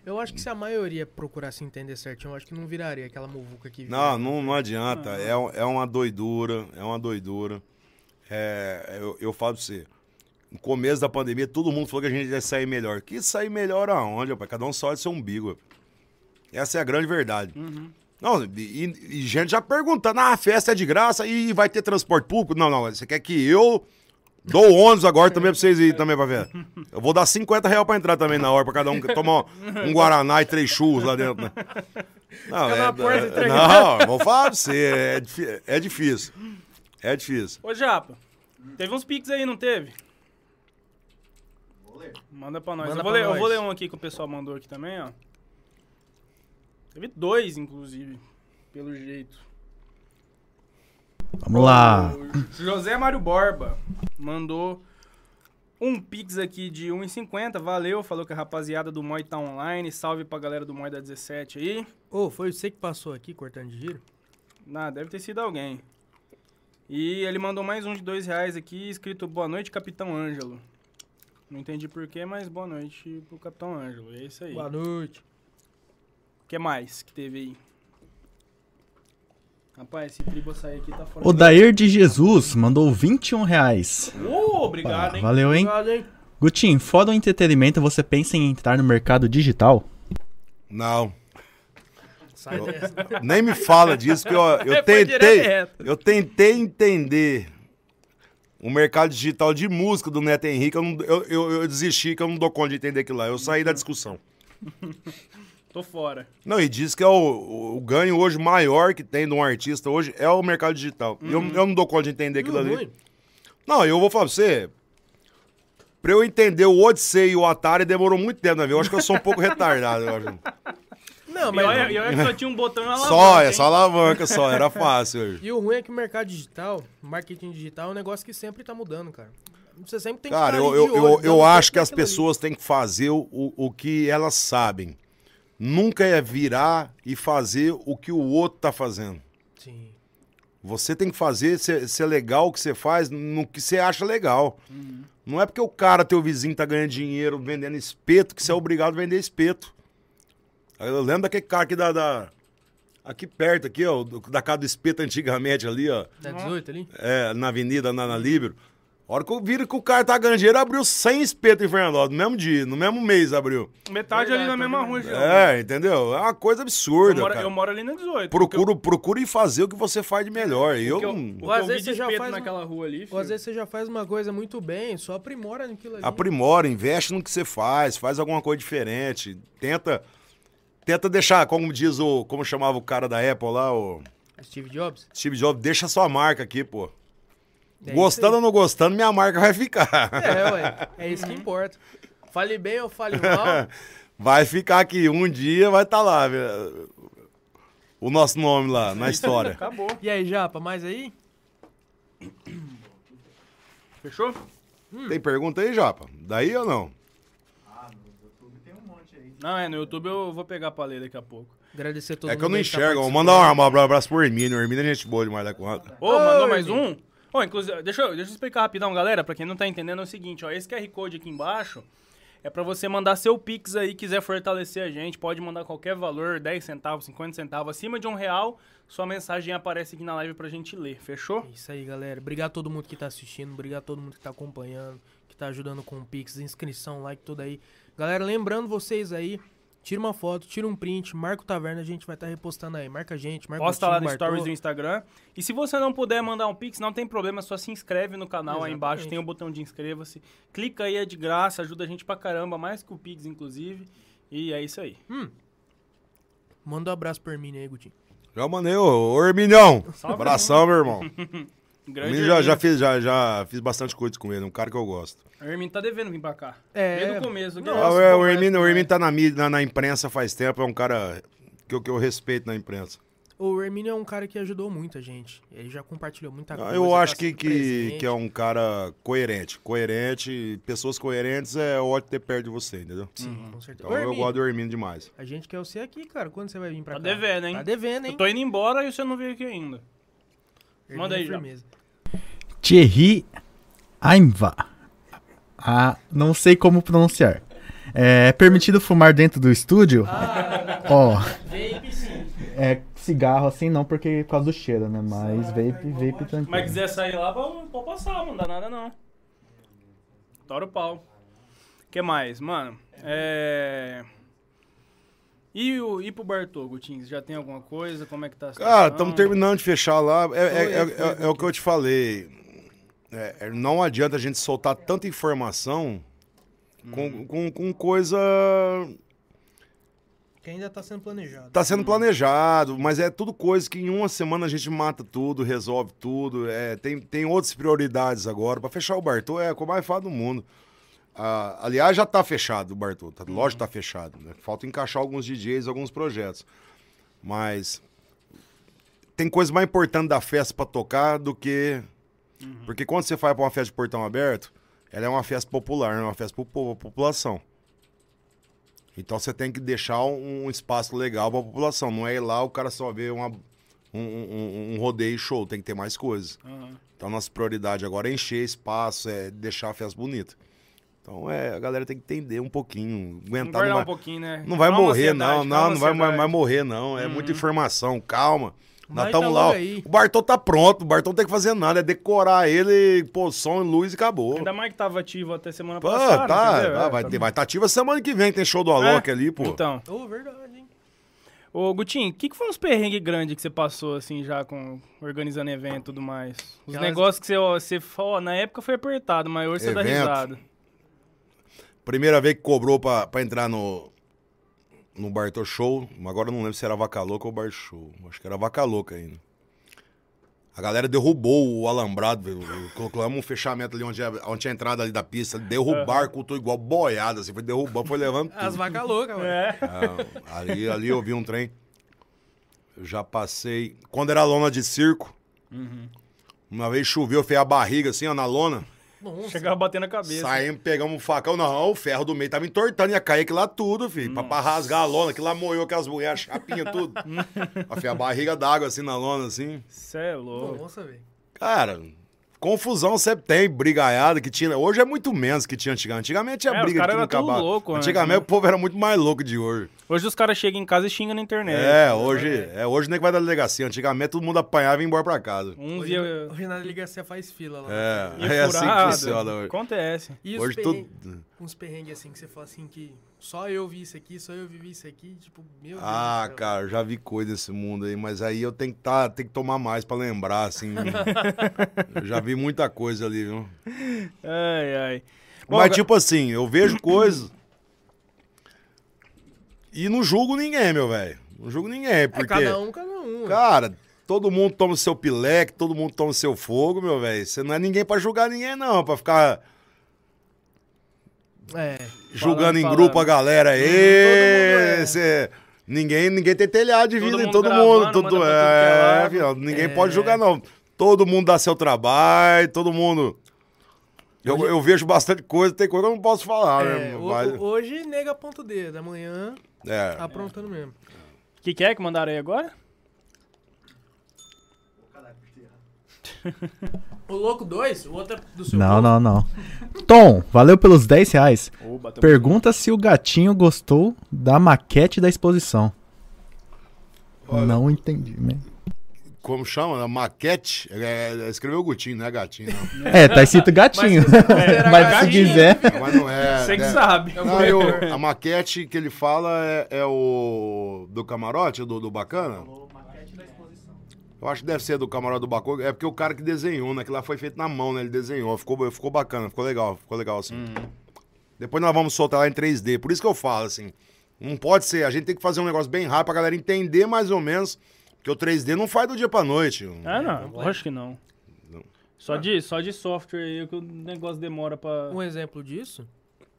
Eu acho que se a maioria procurasse entender certinho, eu acho que não viraria aquela muvuca que vira. Não, não, não adianta. É, um- é uma doidura. É uma doidura. É, eu, eu falo pra você. No começo da pandemia, todo mundo falou que a gente ia sair melhor. Que sair melhor aonde, rapaz? Cada um só de seu umbigo. rapaz. Essa é a grande verdade. Não, e, e gente já perguntando, ah, a festa é de graça e vai ter transporte público? Não, não, você quer que eu dou ônibus agora também pra vocês irem também pra ver? Eu vou dar 50 reais pra entrar também na hora, pra cada um tomar um Guaraná e três churros lá dentro. Né? Não, é, não, vou falar pra você, é, é difícil. É difícil. Ô, Japa, teve uns piques aí, não teve? Vou ler. Manda pra nós. Manda eu, vou pra ler, eu nós. vou ler um aqui que o pessoal mandou aqui também, ó. Teve dois, inclusive, pelo jeito. Vamos lá. O José Mário Borba mandou um pix aqui de 1,50. Valeu, falou que a rapaziada do Moi tá online. Salve pra galera do Moi da 17 aí. Ô, foi você que passou aqui cortando de giro? Ah, deve ter sido alguém. E ele mandou mais um de dois reais aqui, escrito Boa noite, Capitão Ângelo. Não entendi porquê, mas boa noite pro Capitão Ângelo. É isso aí. Boa noite. O que mais que teve aí? Rapaz, esse tribo sair aqui tá fora. O Dair de Jesus mandou 21 reais. Ô, obrigado, hein? Valeu, hein? Obrigado, hein? Gutinho, fora o entretenimento, você pensa em entrar no mercado digital? Não. Sai dessa. Nem me fala disso, que eu, eu tentei. Eu tentei entender o mercado digital de música do Neto Henrique. Eu, não- eu, eu- eu desisti que eu não dou conta de entender aquilo lá. Eu saí da discussão. Tô fora. Não, e diz que é o, o- ganho hoje maior que tem de um artista hoje é o mercado digital. E Eu, eu não dou conta de entender aquilo ali. Não, eu vou falar pra você. Pra eu entender o Odyssey e o Atari demorou muito tempo, né? Eu acho que eu sou um pouco retardado. Eu acho. Não, E mas... olha, e olha que só tinha um botão e uma alavanca, Só, é só alavanca, só. Era fácil hoje. E o ruim é que o mercado digital, marketing digital, é um negócio que sempre tá mudando, cara. Você sempre tem que Cara, eu, eu, eu, eu acho que as naquilo ali. pessoas têm que fazer o, o que elas sabem. Nunca é virar e fazer o que o outro tá fazendo. Sim. Você tem que fazer ser, ser legal o que você faz no que você acha legal. Não é porque o cara, teu vizinho, tá ganhando dinheiro vendendo espeto que você é obrigado a vender espeto. Eu lembro daquele cara aqui da. da- aqui perto, aqui, ó, da casa do espeto antigamente ali, ó. Da 18 ali? É, na avenida, na, na Líbero. A hora que eu vi que o cara tá ganhando dinheiro, abriu 100 espetos em Fernandópolis, no mesmo dia, no mesmo mês abriu. Metade ali na Verdade, mesma tá rua. É, entendeu? É uma coisa eu, absurda, moro, cara. eu moro ali na 18. Procura, procura e fazer o que você faz de melhor. Eu, Porque eu, não- o que Ou às eu vezes você já faz um- naquela rua ali, Ou filho. às vezes você já faz uma coisa muito bem, só aprimora naquilo ali. aprimora, investe no que você faz, faz alguma coisa diferente. Tenta tenta deixar, como diz o, como chamava o cara da Apple lá, o Steve Jobs? Steve Jobs, deixa sua marca aqui, pô. É gostando ou não gostando, minha marca vai ficar. É, ué. É isso que importa. Fale bem ou fale mal. Vai ficar aqui, um dia vai estar lá, velho. o nosso nome lá na história. Acabou. E aí, Japa, mais aí? Fechou? Tem pergunta aí, Japa? Daí ou não? Ah, no YouTube tem um monte aí. Não, é, no YouTube eu vou pegar pra ler daqui a pouco. Agradecer a todo é mundo que eu não tá enxergo. Participando. mandar um abraço pro Hermínio. O Hermínio é gente boa demais da conta. Ô, mandou Oi, mais um? Ô, inclusive, deixa eu, deixa eu explicar rapidão, galera. Pra quem não tá entendendo, é o seguinte, ó. Esse QR Code aqui embaixo é pra você mandar seu Pix aí, quiser fortalecer a gente. Pode mandar qualquer valor, 10 centavos, 50 centavos. Acima de um real, sua mensagem aparece aqui na live pra gente ler. Fechou? É Isso aí, galera. Obrigado a todo mundo que tá assistindo, obrigado a todo mundo que tá acompanhando, que tá ajudando com o Pix, inscrição, like, tudo aí. Galera, lembrando vocês aí, tira uma foto, tira um print, marca o Taverna, a gente vai estar repostando aí. Marca a gente, marca Posta o lá time, no Bartô. Stories do Instagram. E se você não puder mandar um Pix, não tem problema, só se inscreve no canal aí embaixo, Exatamente. tem o botão de inscreva-se. Clica aí, é de graça, ajuda a gente pra caramba, mais que o Pix, inclusive. E é isso aí. Manda um abraço pro Hermínio aí, Gutinho. Já mandei, ô, ô Herminião. Salve, Abração, meu irmão. Grande já, já, fiz, já, já fiz bastante coisa com ele, um cara que eu gosto. O Hermínio tá devendo vir pra cá. É. Desde o começo. Não, nossa, é, o conversa Hermínio, o Hermínio ele. tá na, mídia, na, na imprensa faz tempo, é um cara que eu, que eu respeito na imprensa. O Hermínio é um cara que ajudou muito a gente. Ele já compartilhou muita Ah, coisa. Eu tá acho que, que, que é um cara coerente. Coerente, pessoas coerentes é ótimo ter perto de você, entendeu? Sim, com certeza. Então eu gosto do Hermínio demais. A gente quer você aqui, cara. Quando você vai vir pra Tá cá? devendo, hein? Tá devendo, hein? Eu tô indo embora e você não veio aqui ainda. Manda aí, é já. firmeza. Thierry Aimva. Ah, não sei como pronunciar. É permitido fumar dentro do estúdio? Ó, Vape sim. é cigarro assim não, porque por causa do cheiro, né? Mas vape, vape tranquilo. Mas quiser sair lá, pode pode passar, não dá nada não. Tora o pau. O que mais? Mano, é... E, o, e pro Bartô, Gutinho, já tem alguma coisa? Como é que tá a situação? Estamos terminando de fechar lá. É, é- Foi, é- foi, é- é o que eu te falei. É, é, não adianta a gente soltar tanta informação com, com, com coisa. Que ainda tá sendo planejado. Tá sendo planejado, mas é tudo coisa que em uma semana a gente mata tudo, resolve tudo. É, tem, tem outras prioridades agora. Pra fechar o Bartô é a coisa mais fácil do mundo. Ah, aliás, já tá fechado o Bartô. Tá, Lógico que tá fechado. Né? Falta encaixar alguns DJs, alguns projetos. Mas tem coisa mais importante da festa pra tocar do que. Porque quando você vai pra uma festa de portão aberto, ela é uma festa popular, é uma festa povo, pra população. Então você tem que deixar um, espaço legal pra população. Não é ir lá o cara só ver uma, um, um, um rodeio show, tem que ter mais coisas. Aham. Então nossa prioridade agora é encher espaço, é deixar a festa bonita. Então é, a galera tem que entender um pouquinho, aguentar. um pouquinho, né? não vai Calma, morrer, não, não, não vai, vai morrer, não. É muita informação, calma. Nós estamos tá lá. aí. O Bartô tá pronto, o Bartô não tem que fazer nada, é decorar ele, pôr som e luz e acabou. Ainda mais que tava ativo até semana Pô, passada. tá, entendeu? tá, É, vai, tá- ter, vai estar ativa semana que vem, tem show do Alok É, ali, pô. Então, Ô, verdade, hein? ô Gutinho, o que, que foi uns perrengues grandes que você passou, assim, já com organizando evento e tudo mais? Os Aquelas- negócios que você, ó, você ó, na época foi apertado, mas hoje você dá Evento. risada. Primeira vez que cobrou pra, pra entrar no, no Bartô Show, agora eu não lembro se era Vaca Louca ou Bar Show. Acho que era Vaca Louca ainda. A galera derrubou o alambrado, velho. colocamos um fechamento ali onde é, onde tinha a entrada ali da pista. Derrubar, cultou igual boiada, assim. Foi derrubando, foi levando tudo. As vacas loucas, mano. É. Ah, ali, ali eu vi um trem. Eu já passei. Quando era lona de circo, uma vez choveu, fez a barriga assim, ó, na lona. Nossa. Chegava batendo a cabeça. Saímos, pegamos um facão. Não, o ferro do meio tava entortando, ia cair aquilo lá tudo, filho. Pra, pra rasgar a lona, aquilo lá moeu aquelas mulheres, a chapinha, tudo. a, a barriga d'água assim na lona, assim. Cê é louco. Nossa, velho. Cara, confusão sempre tem, brigaiada que tinha. Hoje é muito menos que tinha antigamente. Antigamente tinha É, os briga caras que não eram tudo louco antes, Antigamente né? o povo era muito mais louco de hoje. Hoje os caras chegam em casa e xingam na internet. É, hoje, é, hoje nem que vai dar delegacia. Antigamente todo mundo apanhava e ia embora pra casa. Uns Hoje, ia, hoje na delegacia faz fila lá. É, é assim que funciona hoje. Acontece. E os Hoje perrengues, tudo. uns perrengues assim que você fala assim que só eu vi isso aqui, só eu vivi isso aqui, tipo, meu Ah, Deus. cara, eu já vi coisa desse mundo aí, mas aí eu tenho que, tá, tenho que tomar mais pra lembrar, assim. eu já vi muita coisa ali, viu? Ai, ai. Bom, Mas, tipo assim, eu vejo coisas. E não julgo ninguém, meu velho. Não julgo ninguém, É porque. cada um, cada um. Cara, todo mundo toma seu pileque, todo mundo toma seu fogo, meu velho. Você não é ninguém pra julgar ninguém, não. Pra ficar É. julgando em falando. grupo a galera aí. todo é. Ninguém, ninguém tem telhado de Todo vida em mundo todo mundo. Todo, pra tudo que é é, filho, ninguém É. pode julgar, não. Todo mundo dá seu trabalho, todo mundo. Eu, eu vejo bastante coisa, tem coisa que eu não posso falar, É, né? Mas- hoje nega ponto dedo, amanhã é. tá aprontando mesmo. O que, que é que mandaram aí agora? O Louco 2, o outro é do seu Não, povo. não, não. Tom, valeu pelos 10 reais. Bateu Pergunta se o gatinho gostou da maquete da exposição. Não entendi, né? Como chama? A maquete? É, é, escreveu Gutinho, não é gatinho, não. É, tá escrito gatinho. Mas se Mas se gatinho, quiser. Mas não é. Você que é- sabe. Não, eu- a maquete que ele fala é, é o do camarote, do, do bacana? Falou maquete da exposição. Eu acho que deve ser do camarote do bacana. É porque o cara que desenhou, né? Que lá foi feito na mão, né? Ele desenhou. Ficou, ficou bacana, ficou legal, ficou legal assim. Depois nós vamos soltar lá em 3D. Por isso que eu falo, assim. Não pode ser. A gente tem que fazer um negócio bem rápido pra galera entender mais ou menos. Porque o 3D não faz do dia pra noite. Ah, não. Acho que não. Só de, só de software aí que o negócio demora pra. Um exemplo disso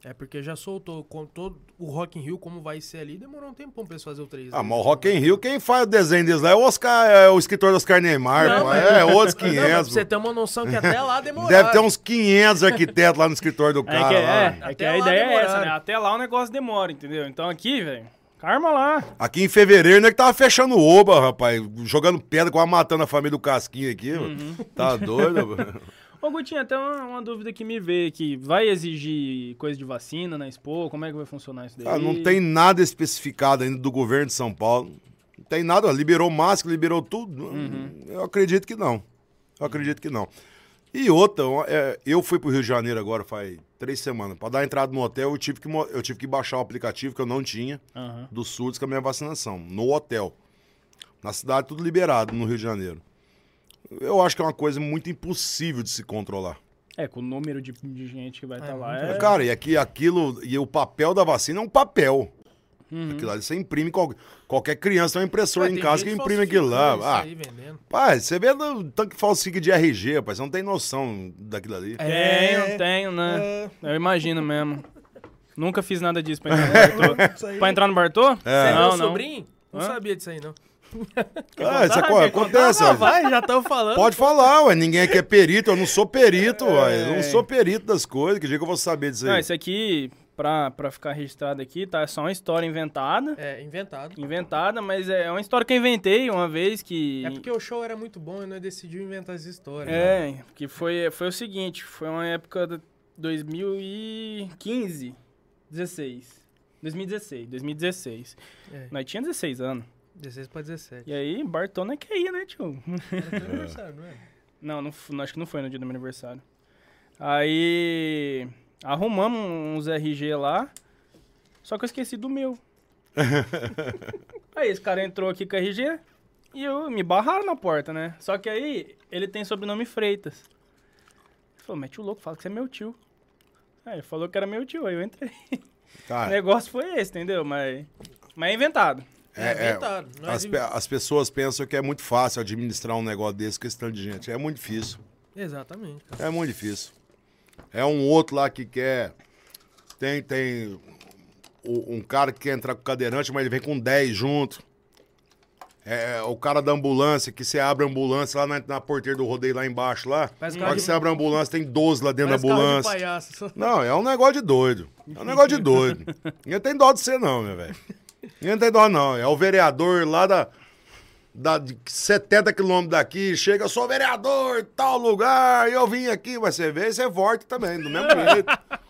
é porque já soltou com todo o Rock in Rio como vai ser ali, demorou um tempão pra eles fazer o 3D. Ah, mas o Rock in Rio, quem faz o desenho deles lá é o Oscar, é o escritor do Oscar Neymar. Não, mas- É, outros Não, mas 500. pra você ter uma noção que até lá demorou. Deve ter uns 500 arquitetos lá no escritório do É cara. que, lá. é, é que Até a lá ideia é essa, né? Até lá o negócio demora, entendeu? Então aqui, velho, karma lá. Aqui em fevereiro, né, que tava fechando o Oba, rapaz. Jogando pedra, quase matando a família do Casquinha aqui. mano. Uhum. Tá doido? Ô, Gutinho, até uma, uma dúvida que me veio aqui. Vai exigir coisa de vacina na Expo? Como é que vai funcionar isso daí? Ah, não tem nada especificado ainda do governo de São Paulo. Não tem nada. Liberou máscara, liberou tudo. Uhum. Eu acredito que não. Eu acredito que não. E outra, é, eu fui pro Rio de Janeiro agora faz três semanas. Pra dar entrada no hotel, eu tive que, eu tive que baixar o aplicativo que eu não tinha. Aham. do SUS com a minha vacinação, no hotel. Na cidade, tudo liberado, no Rio de Janeiro. Eu acho que é uma coisa muito impossível de se controlar. É, com o número de, de gente que vai estar É, lá. muito É... Cara, e aqui, aquilo, e o papel da vacina é um papel. Uhum. Aquilo ali você imprime, qual- qualquer criança tem um impressor Ué, em casa que imprime aquilo lá. Ah, aí, vendendo. pai, você vê o tanto que falsifica de RG, rapaz, você não tem noção daquilo ali. Tenho, tenho, né? É. Eu imagino mesmo. Nunca fiz nada disso pra entrar no Bartô. Pra entrar no Bartô? Você é Não, meu não. sobrinho? Não Hã? sabia disso aí, não. Ah, isso Quer acontece, vai, já estão falando. Pode falar, ué. Ninguém aqui é perito, eu não sou perito, ué. Eu não sou perito das coisas. Que dia que eu vou saber disso Não, aí? esse aqui, pra, pra ficar registrado aqui, tá? É só uma história inventada. É, inventado. Inventada, mas é uma história que eu inventei uma vez que. É porque o show era muito bom e nós decidimos inventar essa história. né? É, que foi, foi o seguinte, foi uma época de 2015, 16. 2016, 2016. É. Nós tinha 16 anos. 16 pra 17. E aí, Bartona que ia, né, tio? Era teu aniversário, não é? Não, não, acho que não foi no dia do meu aniversário. Aí arrumamos uns RG lá, só que eu esqueci do meu. aí esse cara entrou aqui com RG e eu me barraram na porta, né? Só que aí ele tem sobrenome Freitas. Ele falou, mete o louco, fala que você é meu tio. Aí ele falou que era meu tio, aí eu entrei. O Cara, negócio foi esse, entendeu? Mas, mas é inventado. É, É, é, As, as pessoas pensam que é muito fácil administrar um negócio desse com esse tanto de gente. É muito difícil. Exatamente. cara. É muito difícil. É um outro lá que quer. Tem, tem um cara que quer entrar com cadeirante, mas ele vem com 10 junto. É, o cara da ambulância, que você abre a ambulância lá na, na porteira do rodeio lá embaixo lá. Parece hora que você abre a ambulância, tem 12 lá dentro Parece da carro de ambulância. palhaço. Não, é um negócio de doido. É um negócio de doido. Ninguém tem dó de você, não, meu velho. Ninguém tem dó, não. É o vereador lá da. da de 70 quilômetros daqui, chega, eu sou vereador, tal lugar, e eu vim aqui, mas você vê, você volta também, do mesmo jeito.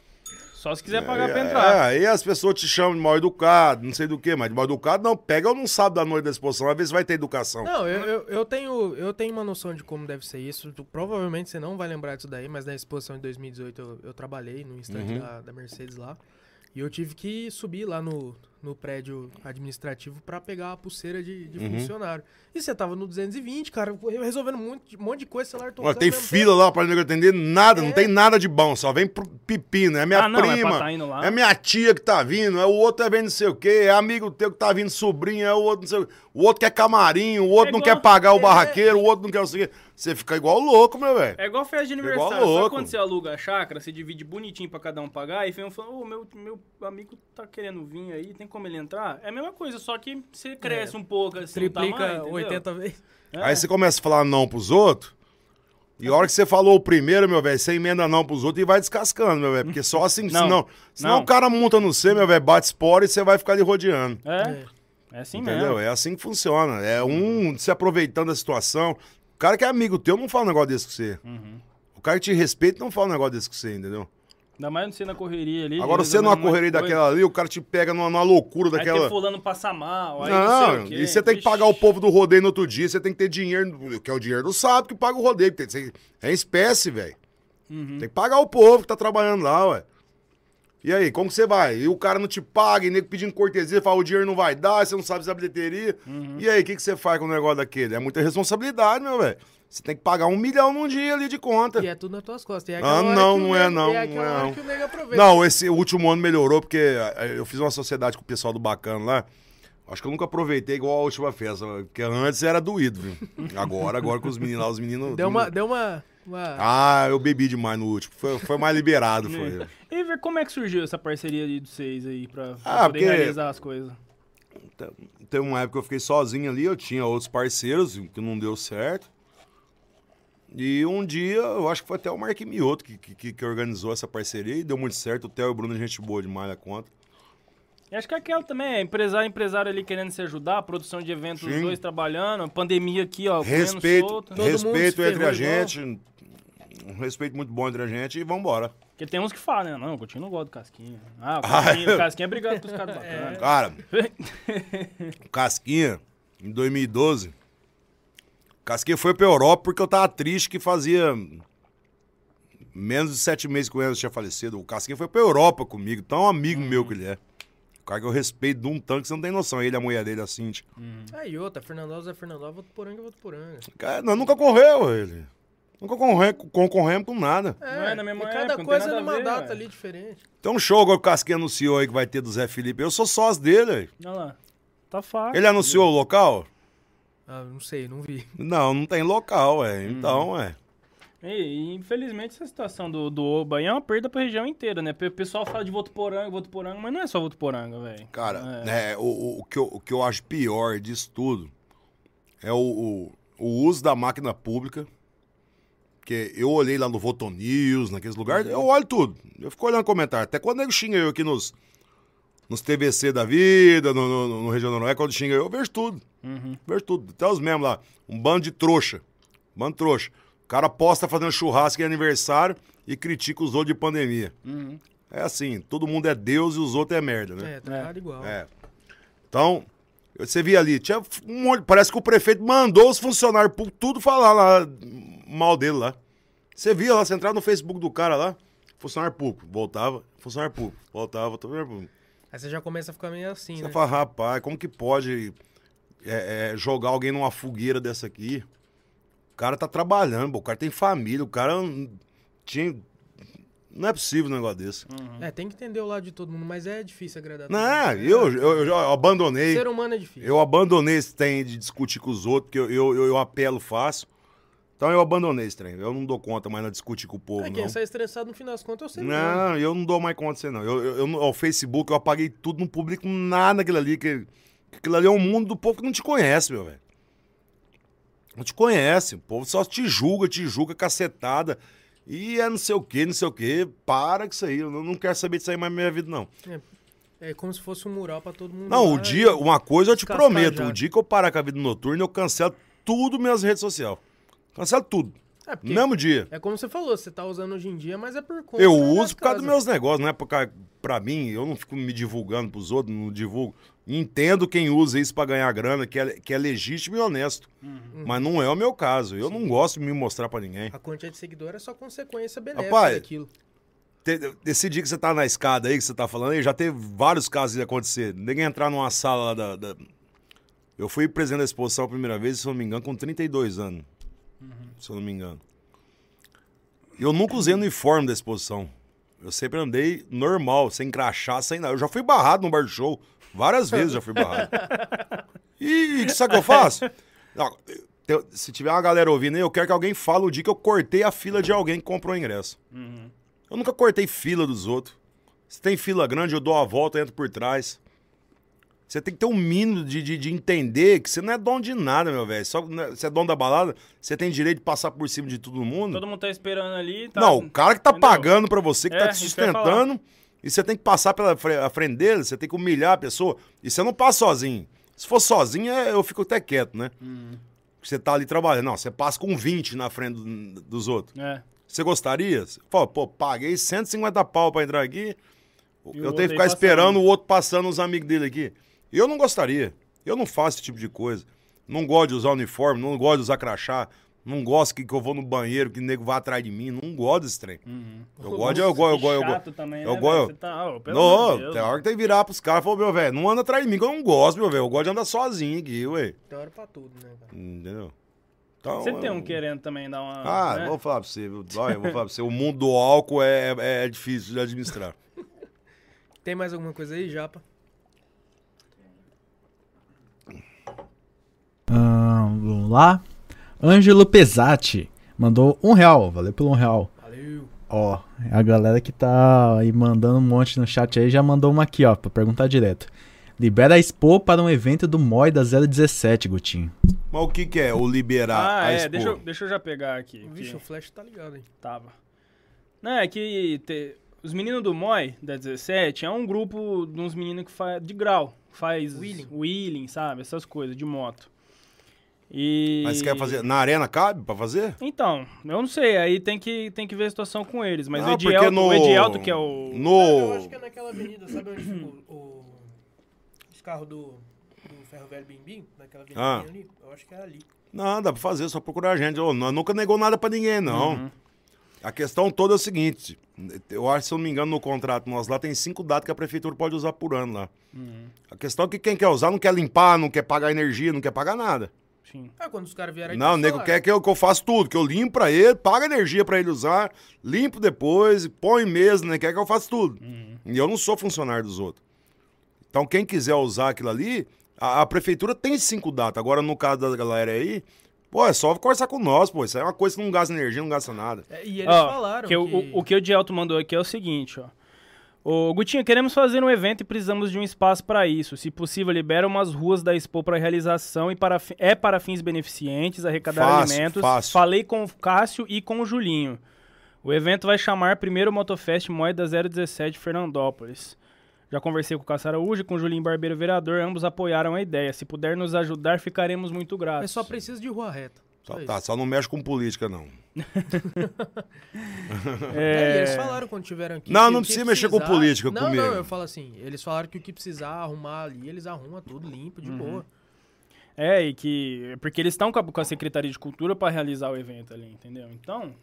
Só se quiser pagar pra É, entrar. aí as pessoas te chamam de mal educado, não sei do que, mas de mal educado não, pega ou não sabe da noite da exposição, às vezes vai ter educação. Não, eu, eu, eu tenho, eu tenho uma noção de como deve ser isso. Tu- provavelmente você não vai lembrar disso daí, mas na exposição de 2018 eu, eu trabalhei no instante Uhum. da, da Mercedes lá. E eu tive que subir lá no, no prédio administrativo pra pegar a pulseira de, de Uhum. funcionário. E você tava no 220, cara, resolvendo um monte, de- um monte de coisa, celular tocando. Olha, tem fila lá pra nego atender, nada, não É. tem nada de bom, só vem pro pepino. É minha Ah, não, é prima, tá indo lá. é minha tia que tá vindo, é o outro é vendo não sei o quê, é amigo teu que tá vindo sobrinho, é o outro não sei o quê. O outro quer camarim, o outro É não igual- quer pagar o é. barraqueiro, o outro não quer o quê. Você fica igual louco, meu velho. É igual festa de Igual aniversário. Sabe louco. quando você aluga a chácara, você divide bonitinho pra cada um pagar, e vem um falando, ô, meu, meu amigo tá querendo vir aí, tem como ele entrar? É a mesma coisa, só que você cresce um pouco assim, É. Triplica tamanho, entendeu? 80 vezes. É. Aí você começa a falar não pros outros, e a hora que você falou o primeiro, meu velho, você emenda não pros outros e vai descascando, meu velho. Porque só assim, Não, senão, senão não. o cara monta no você, meu velho, bate espora e você vai ficar ali rodeando. É, é assim Entendeu? mesmo. É assim que funciona. É um se aproveitando da situação. O cara que é amigo teu não fala um negócio desse com você. Uhum. O cara que te respeita não fala um negócio desse com você, entendeu? Ainda mais você na correria ali. Agora você numa um correria de coisa. daquela ali, o cara te pega numa, numa loucura Aí daquela. tem fulano passa mal, aí não, sei Não, quê. e você tem que pagar o povo do rodeio no outro dia, você tem que ter dinheiro, que é o dinheiro do sábado que paga o rodeio. É espécie, velho. Uhum. Tem que pagar o povo que tá trabalhando lá, ué. E aí, como que você vai? E o cara não te paga, e nego pedindo cortesia, fala o dinheiro não vai dar, você não sabe se é bilheteria. Uhum. E aí, o que, que você faz com o negócio daquele? É muita responsabilidade, meu velho. Você tem que pagar um milhão num dia ali de conta. E é tudo nas tuas costas. É Ah, não, que o não é não, É não é não. que o nego aproveita. Não, esse último ano melhorou, porque eh, eu fiz uma sociedade com o pessoal do Bacana lá. Acho que eu nunca aproveitei igual a última festa, porque antes era doído, viu? Agora, agora com os meninos lá, os meninos... Deu uma. Deu uma, uma- Ah, eu bebi demais no último. Foi, foi mais liberado, foi. E ver como é que surgiu essa parceria de vocês aí pra, pra Ah, poder porque- realizar as coisas. Teve uma época que eu fiquei sozinho ali, eu tinha outros parceiros, que não deu certo. E um dia, eu acho que foi até o Mark Mioto que, que, que organizou essa parceria e deu muito certo. O Theo e o Bruno, gente boa demais na conta. E acho que aquela também, é empresário, empresário ali querendo se ajudar, produção de eventos, os dois trabalhando, pandemia aqui, ó, Respeito, solto. Respeito entre a ferrou igual. Um respeito muito bom entre a gente e vambora. Porque tem uns que falam, né? Não, o Coutinho não gosta do Casquinha. Ah, o Ah, Casquinha, é. o Casquinha é brigado com os caras bacanas. Cara, o Casquinha, em 2012, Casquinha foi pra Europa porque eu tava triste que fazia menos de sete meses que o Enzo tinha falecido. O Casquinha foi pra Europa comigo, tão amigo meu que ele é. O cara que eu respeito de um tanque, você não tem noção. Ele, a mulher dele, a Cintia. Aí outra, Fernandópolis é Fernandópolis, Votuporanga é Votuporanga. Cara, nós nunca correu, ele. Nunca concorre- concorremos com nada. Não é na mesma época, cada não coisa numa ver, data velho. ali diferente. Tem um show que o Casquinha anunciou aí que vai ter do Zé Felipe. Eu sou sócio dele. velho. Olha lá. Tá fácil. Ele anunciou o local? Ah, não sei, não vi. Não, não tem local, é. Então, é. E, infelizmente essa situação do, do Oba aí é uma perda pra região inteira, né? O pessoal fala de Votuporanga, Votuporanga, mas não é só Votuporanga, velho. Cara, É. é, o, o, o que eu, o que eu acho pior disso tudo é o, o, o uso da máquina pública. Que eu olhei lá no Votonews, naqueles lugares, eu olho tudo. Eu fico olhando comentário. Até quando nego xinga eu aqui nos, nos TVC da vida, no, no, no Regional Noroeste, quando xinga eu, eu vejo tudo. Uhum. Vejo tudo. Até os mesmos lá. Um bando de trouxa. Um bando de trouxa. O cara posta fazendo churrasco em aniversário e critica os outros de pandemia. Uhum. É assim, todo mundo é Deus e os outros é merda, né? É, tá É. igual. É. Então, você via ali, tinha um monte, parece que o prefeito mandou os funcionários públicos tudo falar lá mal dele lá. Você via lá, você entrava no Facebook do cara lá, funcionário público, voltava, funcionário público, voltava, funcionário público. Aí você já começa a ficar meio assim, Você né? fala, rapaz, como que pode é, é, jogar alguém numa fogueira dessa aqui? O cara tá trabalhando, pô, o cara tem família, o cara não tinha. Não é possível um negócio desse. É, tem que entender o lado de todo mundo, mas é difícil agradar Não, mundo. eu, eu, eu já abandonei. Ser humano é difícil. Eu abandonei esse trem de discutir com os outros, porque eu, eu, eu, eu apelo fácil. Então eu abandonei esse trem. Eu não dou conta mais de discutir com o povo, É, quem não. sai estressado no final das contas, eu sei mesmo. Não, eu não dou mais conta disso, não. Eu, eu, eu, ao Facebook, eu apaguei tudo, não publico nada naquilo ali. Que, que aquilo ali é um mundo do povo que não te conhece, meu velho. Não te conhece. O povo só te julga, te julga cacetada. E é não sei o que, não sei o que. Para com isso aí. Eu não, quero saber disso aí mais na minha vida, não. É como se fosse um mural pra todo mundo. Não, o dia, uma coisa eu te prometo. já. O dia que eu parar com a vida noturna, eu cancelo tudo minhas redes sociais. Cancelo tudo. É, No porque mesmo dia. é como você falou, você tá usando hoje em dia, mas é por conta Eu uso por causa dos meus negócios, não é por causa, pra mim, eu não fico me divulgando pros outros, não divulgo. Entendo quem usa isso pra ganhar grana, que é, que é legítimo e honesto. Uhum. Mas não é o meu caso. Eu não gosto de me mostrar pra ninguém. A quantidade de seguidor é só consequência benéfica Rapaz, daquilo. Te- Esse dia que você tá na escada aí, que você tá falando aí, já teve vários casos de acontecer. Ninguém entrar numa sala lá da, da- Eu fui presidente da exposição a primeira vez, se não me engano, com 32 anos. Se eu não me engano. E eu nunca usei o uniforme da exposição. Eu sempre andei normal, sem crachá, sem nada. Eu já fui barrado no bar de show. Várias vezes já fui barrado. E sabe o que eu faço? Não, se tiver uma galera ouvindo aí, eu quero que alguém fale o dia que eu cortei a fila de alguém que comprou o ingresso. Eu nunca cortei fila dos outros. Se tem fila grande, eu dou a volta e entro por trás. Você tem que ter um mínimo de, de, de entender que você não é dono de nada, meu velho. Só né, você é dono da balada, você tem direito de passar por cima de todo mundo. Todo mundo tá esperando ali. Tá, Não, o cara que tá entendeu? pagando pra você, que É, tá te sustentando, e você tem que passar pela frente dele, você tem que humilhar a pessoa. E você não passa sozinho. Se for sozinho, é- eu fico até quieto, né? Hum. Você tá ali trabalhando. Não, você passa com 20 na frente do- dos outros. É. Você gostaria? Você fala, pô, paguei 150 pau pra entrar aqui. E eu tenho que ficar esperando o outro passando os amigos dele aqui. Eu não gostaria. Eu não faço esse tipo de coisa. Não gosto de usar uniforme, não gosto de usar crachá. Não gosto que, que eu vou no banheiro, que o nego vai atrás de mim. Não gosto desse trem. Eu gosto de. Eu gosto, eu gosto, eu gosto. eu né, gosto-? Você tá, Não, tem hora que tem que virar pros caras e falar, meu velho, não anda atrás de mim, que eu não gosto, meu velho. Eu gosto de andar sozinho aqui, ué. Tem hora pra tudo, né, cara? Entendeu? Então, Você tem um eu- querendo também dar uma. Ah, né? vou falar pra você, viu? Olha, vou falar pra você. O mundo do álcool é, é, é difícil de administrar. Tem mais alguma coisa aí, Japa? Ah, vamos lá. Ângelo Pesati mandou um real. Valeu pelo um real. Valeu. Ó, a galera que tá aí mandando um monte no chat aí já mandou uma aqui, ó, pra perguntar direto. Libera a Expo para um evento do MOI da 017, Gutinho. Mas o que, que é o liberar Ah, a é, Expo? deixa eu, deixa eu já pegar aqui. Vixe, que o Flash tá ligado, hein? Tava. Não, é que te- os meninos do MOI, da 17, é um grupo de uns meninos que faz de grau. Faz Wheeling. wheeling, sabe? Essas coisas, de moto. E... Mas você quer fazer. Na arena cabe pra fazer? Então, eu não sei, aí tem que, tem que ver a situação com eles. Mas Não, o Edielto, no- o Edielto, que é o... No. Eu acho que é naquela avenida, sabe onde o, o- os carros do, do Ferro Velho Bim Bim? Naquela avenida Ah. ali? Eu acho que é ali. Não, dá pra fazer, só procurar a gente. Nós nunca negou nada pra ninguém, não. A questão toda é o seguinte: eu acho, se eu não me engano, no contrato nós lá tem cinco datas que a prefeitura pode usar por ano lá. A questão é que quem quer usar não quer limpar, não quer pagar energia, não quer pagar nada. Sim. Ah, quando os caras vieram aqui. Não, o nego falaram. quer que eu, que eu faça tudo, que eu limpo pra ele, pago energia pra ele usar, limpo depois, põe mesmo, né? Quer que eu faça tudo. E eu não sou funcionário dos outros. Então, quem quiser usar aquilo ali, a, a prefeitura tem cinco datas. Agora, no caso da galera aí, pô, é só conversar com nós, pô. Isso aí é uma coisa que não gasta energia, não gasta nada. É, e eles Ó, falaram que o- O, o que o Edielto mandou aqui é o seguinte, ó. Ô, Gutinho, queremos fazer um evento e precisamos de um espaço para isso. Se possível, libera umas ruas da Expo para realização e para, fi- é para fins beneficentes, arrecadar Fácil, alimentos. fácil. Falei com o Cássio e com o Julinho. O evento vai chamar primeiro Motofest Moeda 017 Fernandópolis. Já conversei com o Cássio Araújo e com o Julinho Barbeiro Vereador, ambos apoiaram a ideia. Se puder nos ajudar, ficaremos muito gratos. É só precisa de rua reta. Só tá, só não mexe com política, não. É, e eles falaram quando tiveram aqui. Não, não precisa mexer com precisar- política não, comigo. Não, eu falo assim, eles falaram que o que precisar arrumar ali, eles arrumam tudo limpo, de boa. É, e que. Porque eles estão com, a- com a Secretaria de Cultura para realizar o evento ali, entendeu? Então,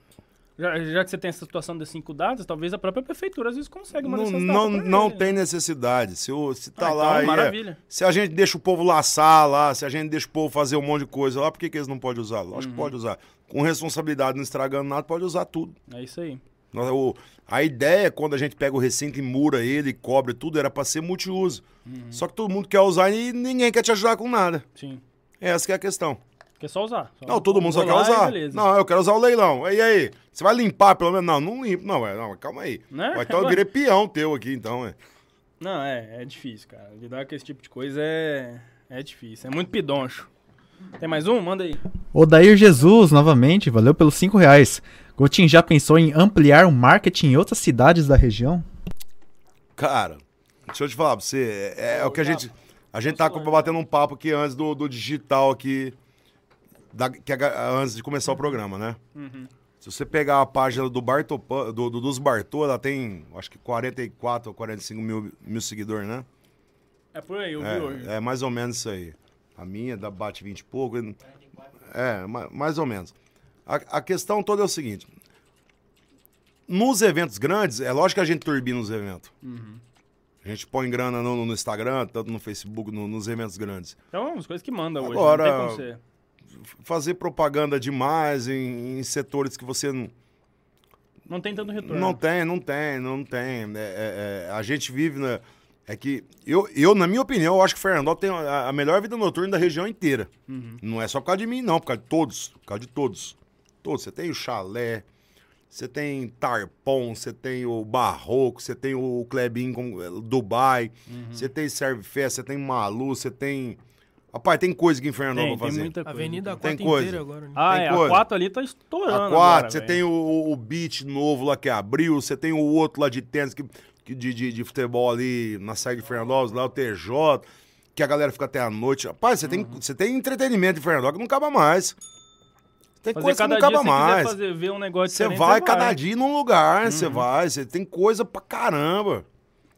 já, já que você tem essa situação das cinco datas, talvez a própria prefeitura às vezes consegue uma Não, não, não ele. tem necessidade. Se, o, se tá Ah, lá. então, e é- maravilha. se a gente deixa o povo laçar lá, se a gente deixa o povo fazer um monte de coisa lá, por que, que eles não podem usar? Lógico Uhum. que pode usar. Com responsabilidade, não estragando nada, pode usar tudo. É isso aí. O- a ideia, quando a gente pega o recinto e mura ele, cobre tudo, era pra ser multiuso. Uhum. Só que todo mundo quer usar e ninguém quer te ajudar com nada. Sim. Essa que é a questão. Quer só usar. Só Não, todo mundo só quer usar. Não, eu quero usar o leilão. E aí? Você vai limpar pelo menos? Não, não limpo. Não, é, não calma aí. Né? Ou Então eu virei peão teu aqui, então. É. Não, é, é difícil, cara. Lidar com esse tipo de coisa é, é difícil. É muito pidoncho. Tem mais um? Manda aí. Odair Jesus, novamente, valeu pelos 5 reais. Gotinho, já pensou em ampliar o marketing em outras cidades da região? Cara, deixa eu te falar pra você, é, é o que a gente. A gente tá batendo um papo aqui antes do, do digital aqui. Da- que a- antes de começar o programa, né? Se você pegar a página do Bartô, do, do- dos Bartô, ela tem acho que 44 ou 45 mil, mil seguidores, né? É por aí, eu vi hoje. É, é mais ou menos isso aí. A minha dá, bate 20 e pouco. É, ma- mais ou menos. A, a questão toda é o seguinte. Nos eventos grandes, é lógico que a gente turbina os eventos. A gente põe grana no, no Instagram, tanto no Facebook, no- nos eventos grandes. Então, as coisas que manda hoje. Agora- Não tem como ser. Fazer propaganda demais em, em setores que você não, Não tem tanto retorno. Não tem, não tem, não tem. É, é, é, a gente vive na. É que, eu, eu, na minha opinião, eu acho que Fernandópolis tem a, a melhor vida noturna da região inteira. Não é só por causa de mim, não, por causa de todos. Por causa de todos. Todos. Você tem o chalé, você tem Tarpon, você tem o Barroco, você tem o Klebin com eh, Dubai, você tem Serve Fest, você tem Malu, você tem. Rapaz, tem coisa aqui em Tem, Fernandópolis pra tem fazer. muita coisa. Avenida Tem Quatro coisa. inteira agora. Né? Ah, tem é, coisa. a 4 ali tá estourando A agora, 4, você tem o, o beat novo lá que abriu, você tem o outro lá de tênis que, que de, de, de futebol ali na saída de Fernandópolis, lá o TJ, que a galera fica até a noite. Rapaz, você, Uhum. tem, você tem entretenimento em Fernandópolis que não acaba mais. Tem Fazer coisa que não acaba mais. fazer, ver um negócio Você diferente, vai cada dia num lugar, você vai, você tem coisa pra caramba.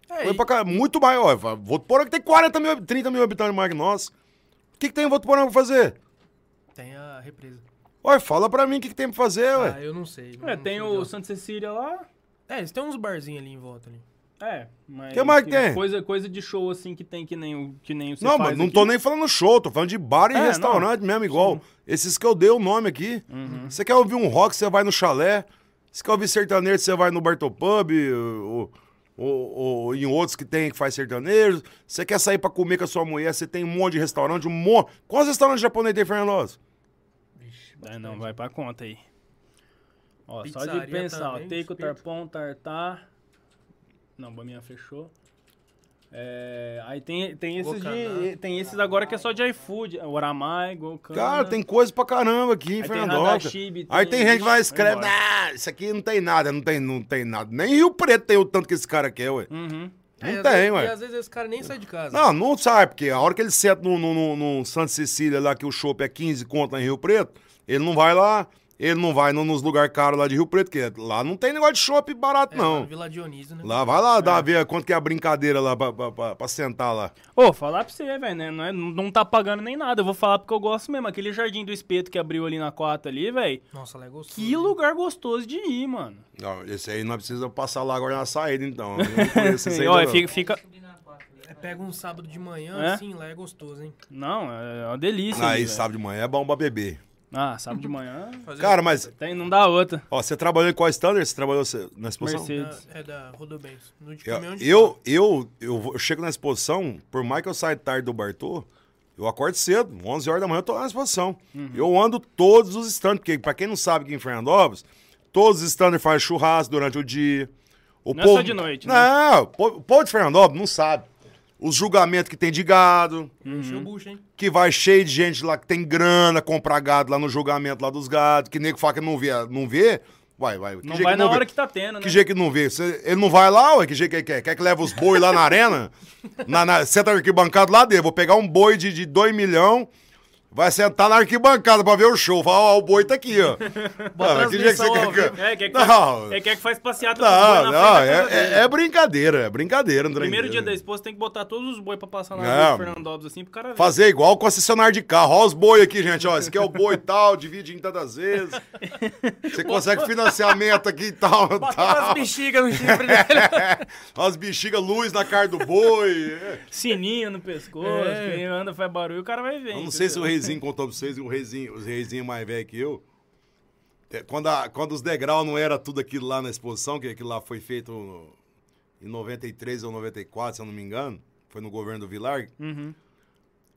É, Coisa e- pra caramba. Muito maior. Votuporanga que tem 40 mil, 30 mil habitantes mais que nós. O que, que tem em Votuporanga pra fazer? Tem a represa. Olha, fala pra mim o que, que tem pra fazer, ué. Ah, eu não sei. É, não tem sei o não. Santa Cecília lá. É, eles têm uns barzinhos ali em volta ali. É, mas. Que mais que tem? Coisa, coisa de show assim que tem que nem o que nem o Não, faz mas não aqui. tô nem falando show, tô falando de bar e É, restaurante mesmo, igual. Esses que eu dei o nome aqui. Uhum. Você quer ouvir um rock, você vai no chalé. Você quer ouvir sertanejo, você vai no Bartopub, ou, ou, ou em outros que tem que faz sertanejo. Você quer sair pra comer com a sua mulher, você tem um monte de restaurante, um monte. Quantos restaurantes japoneses tem, Fernandoso? Vixe, É, não, vai pra conta aí. Ó, só de pensar, ó, também, Teico, espeto. Tarpão, Tartar. Não, Bominha fechou. É, aí tem, tem esses de, tem esses agora que é só de iFood, Oramai, Gokana. Cara, tem coisa pra caramba aqui em Aí tem Fernandópolis. Aí tem gente que vai escrever, ah, isso aqui não tem nada, não tem, não tem nada. Nem Rio Preto tem o tanto que esse cara quer, ué. Uhum. Não É, tem, vezes- ué. E às vezes esse cara nem sai de casa. Não, não sai, porque a hora que ele senta no, no, no, no Santa Cecília lá, que o chopp é 15 conto lá em Rio Preto, ele não vai lá, ele não vai no- nos lugares caros lá de Rio Preto, porque lá não tem negócio de chopp barato, É, lá não. Vila Dionísio, né? Lá, vai lá, dá ver quanto que é a brincadeira lá pra, pra, pra- pra sentar lá. Ô, falar pra você, velho, né? Não, é- não tá pagando nem nada. Eu vou falar porque eu gosto mesmo. Aquele Jardim do Espeto que abriu ali na 4 ali, velho. Nossa, lá é gostoso. Que lugar gostoso de ir, mano. Não, esse aí nós precisamos passar lá agora na saída, então. Eu não conheço esse aí, Olha, não. fica, fica- É, pega um sábado de manhã, É? assim, lá é gostoso, hein? Não, é uma delícia. Aí, ali, sábado de manhã é bom pra beber. Ah, sábado de manhã. Fazer Cara, mas, Tem, não dá outra. ó, você trabalhou em qual standard? Você trabalhou na exposição? Mercedes. da- é da Rodobens. No de Eu, eu, eu, eu, eu chego na exposição, por mais que eu saia tarde do Bartô, eu acordo cedo, 11 horas da manhã eu tô na exposição. Uhum. Eu ando todos os stands, porque pra quem não sabe aqui em Fernandópolis, todos os stands fazem churrasco durante o dia. O Não é só de noite, né? Não, o povo o povo de Fernandópolis não sabe. Os julgamentos que tem de gado, bucho, hein? que vai cheio de gente lá que tem grana comprar gado lá no julgamento lá dos gados, que nego fala que não vê, não vê, vai, vai. Que Não vai que na hora que tá tendo, né? Que jeito que não vê? Cê- ele não vai lá, ué? Que jeito que ele quer? Quer que leve os boi lá na arena? Na, na, senta na arquibancada lá dele. Vou pegar um boi de 2 milhões, vai sentar na arquibancada pra ver o show. Fala, ó, o boi tá aqui, ó. Bota Ah, que jeito que você quer vivo. que... É, quer que, Não. faz, é, quer que faz passeata com Não, na não, é, é, é brincadeira, é brincadeira. André. Primeiro dia da esposa tem que botar todos os boi pra passar na Não. rua de Fernandópolis assim pro cara ver. Fazer igual o concessionário de carro. Ó os boi aqui, gente. Ó, esse aqui é o boi e tal, divide em tantas vezes. Você consegue financiamento aqui e tal. Bota tal. umas bexigas no chifre dele. As bexigas, luz na cara do boi. É. Sininho no pescoço, É. quem anda faz barulho, o cara vai ver. Eu não sei se o entendeu? Reizinho contou pra vocês, o Reizinho, os Reizinho mais velho que eu. é, Quando, a- quando os degraus não era tudo aquilo lá na exposição, que aquilo lá foi feito no- em 93 ou 94, se eu não me engano, foi no governo do Vilar. Uhum.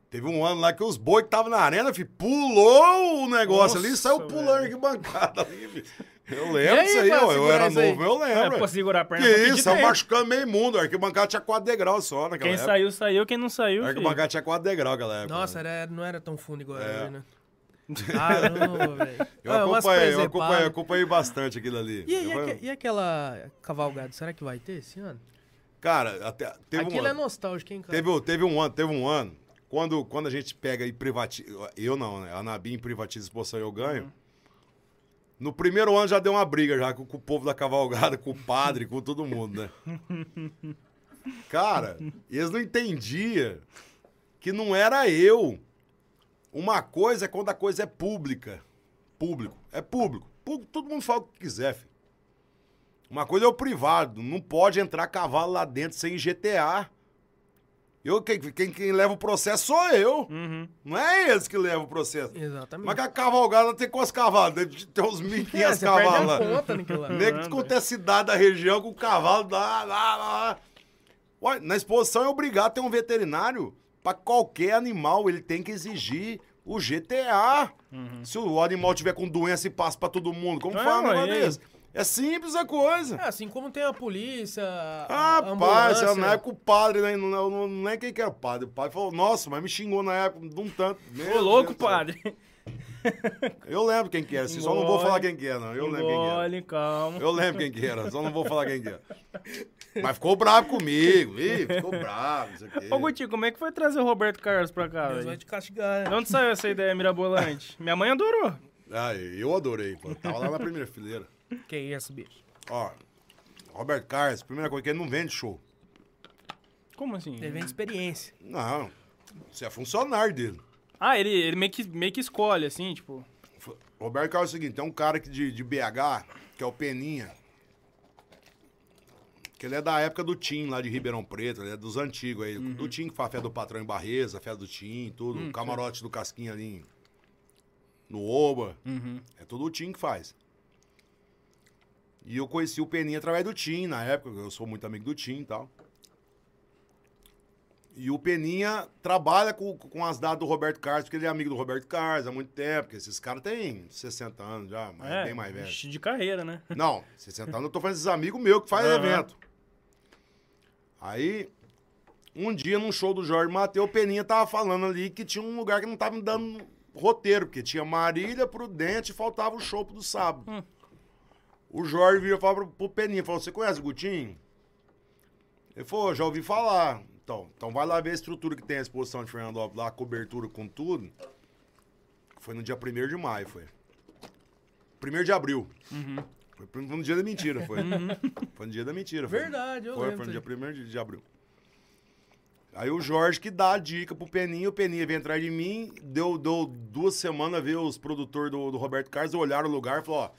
Teve um ano lá que os boi que estavam na arena, filho, pulou o negócio ali e Nossa, saiu pulando aqui bancada ali, filho. Eu lembro aí, disso aí, pra ó. Eu era aí? novo, eu É, lembro. pra segurar a que perna pedir isso, saiu tempo. machucando meio mundo. A arquibancada tinha 4 degraus só naquela Quem época. saiu, saiu. Quem não saiu, A filho. arquibancada tinha 4 degraus naquela época. Nossa, né? era, não era tão fundo igual É. é. hoje, né? Caramba, velho. Eu Ah, acompanhei, eu acompanhei, eu acompanhei bastante aquilo ali. E, e, Eu- aque- e aquela cavalgada, será que vai ter esse ano? Cara, até, teve Aquilo um é ano. nostálgico, hein, cara? Teve, teve um ano, teve um ano. Quando, quando a gente pega e privatiza. Eu não, né? A Nabim privatiza exposição e eu ganho. Uhum. No primeiro ano já deu uma briga já com, com o povo da cavalgada, com o padre, com todo mundo, né? Cara, eles não entendiam que não era eu. Uma coisa é quando a coisa é pública. Público. É público. Público, todo mundo fala o que quiser, filho. Uma coisa é o privado. Não pode entrar cavalo lá dentro sem GTA. Eu, quem, quem, quem leva o processo sou eu. Uhum. Não é eles que levam o processo. Exatamente. Mas que a cavalgada tem quantos cavalos? Deve ter uns 1.500 É, você cavalos perde lá. a é cidade da região com cavalo lá, lá, lá. Ué, na exposição é obrigado a ter um veterinário. Para qualquer animal, ele tem que exigir o GTA. Se o animal tiver com doença e passa para todo mundo, como É, faz um negócio desse? É simples a coisa. É, assim como tem a polícia, a Ah, a pai, ambulância. na época o padre, né, não, não, não é quem que era o padre. O padre falou, nossa, mas me xingou na época de um tanto. Meu Ô, louco, Deus céu. padre. Eu lembro quem que era, assim, só não vou falar quem que era, não. Eu lembro quem que era. Calma. Eu lembro quem que era, só não vou falar quem que era. Mas ficou bravo comigo, ih, ficou bravo, não sei o quê. Ô, Guti, como é que foi trazer o Roberto Carlos pra cá, Deus vai te castigar. De né? onde saiu essa ideia mirabolante? Minha mãe adorou. Ah, eu adorei, pô. Tava lá na primeira fileira. Que isso, bicho. Ó, Roberto Carlos, primeira coisa que ele não vende show. Como assim? Ele vem de experiência. Não, você é funcionário dele. Ah, ele, ele meio, que, meio que escolhe, assim, tipo... Roberto Carlos é o seguinte, tem um cara que de, de BH, que é o Peninha, que ele é da época do Tim, lá de Ribeirão Preto, ele é dos antigos aí. Do Tim que faz a festa do patrão em Barreza, a festa do Tim, tudo. o camarote do Casquinha ali em- no Oba. É tudo o Tim que faz. E eu conheci o Peninha através do Tim, na época, eu sou muito amigo do Tim e tal. E o Peninha trabalha com, com as dadas do Roberto Carlos, porque ele é amigo do Roberto Carlos há muito tempo, porque esses caras têm 60 anos já, mas é, bem mais velho. De carreira, né? Não, 60 anos eu tô falando desses amigos meus que fazem Aham. evento. Aí, um dia num show do Jorge Mateus, o Peninha tava falando ali que tinha um lugar que não tava me dando roteiro, porque tinha Marília, Prudente e faltava o show do sábado. Hum. O Jorge vira e fala pro, pro Peninha, falou, você conhece o Gutinho? Ele falou, já ouvi falar. Então, então vai lá ver a estrutura que tem a exposição de Fernandópolis, lá, a cobertura com tudo. Foi no dia 1 de maio, foi. 1 de abril. Foi pro- foi no dia da mentira, foi. Foi no dia da mentira. Foi. Verdade, eu foi, lembro Foi no dia 1 de, de abril. Aí o Jorge que dá a dica pro Peninha, o Peninha vem atrás de mim, deu, deu duas semanas a ver os produtores do, do Roberto Carlos, olharam o lugar e falou, ó,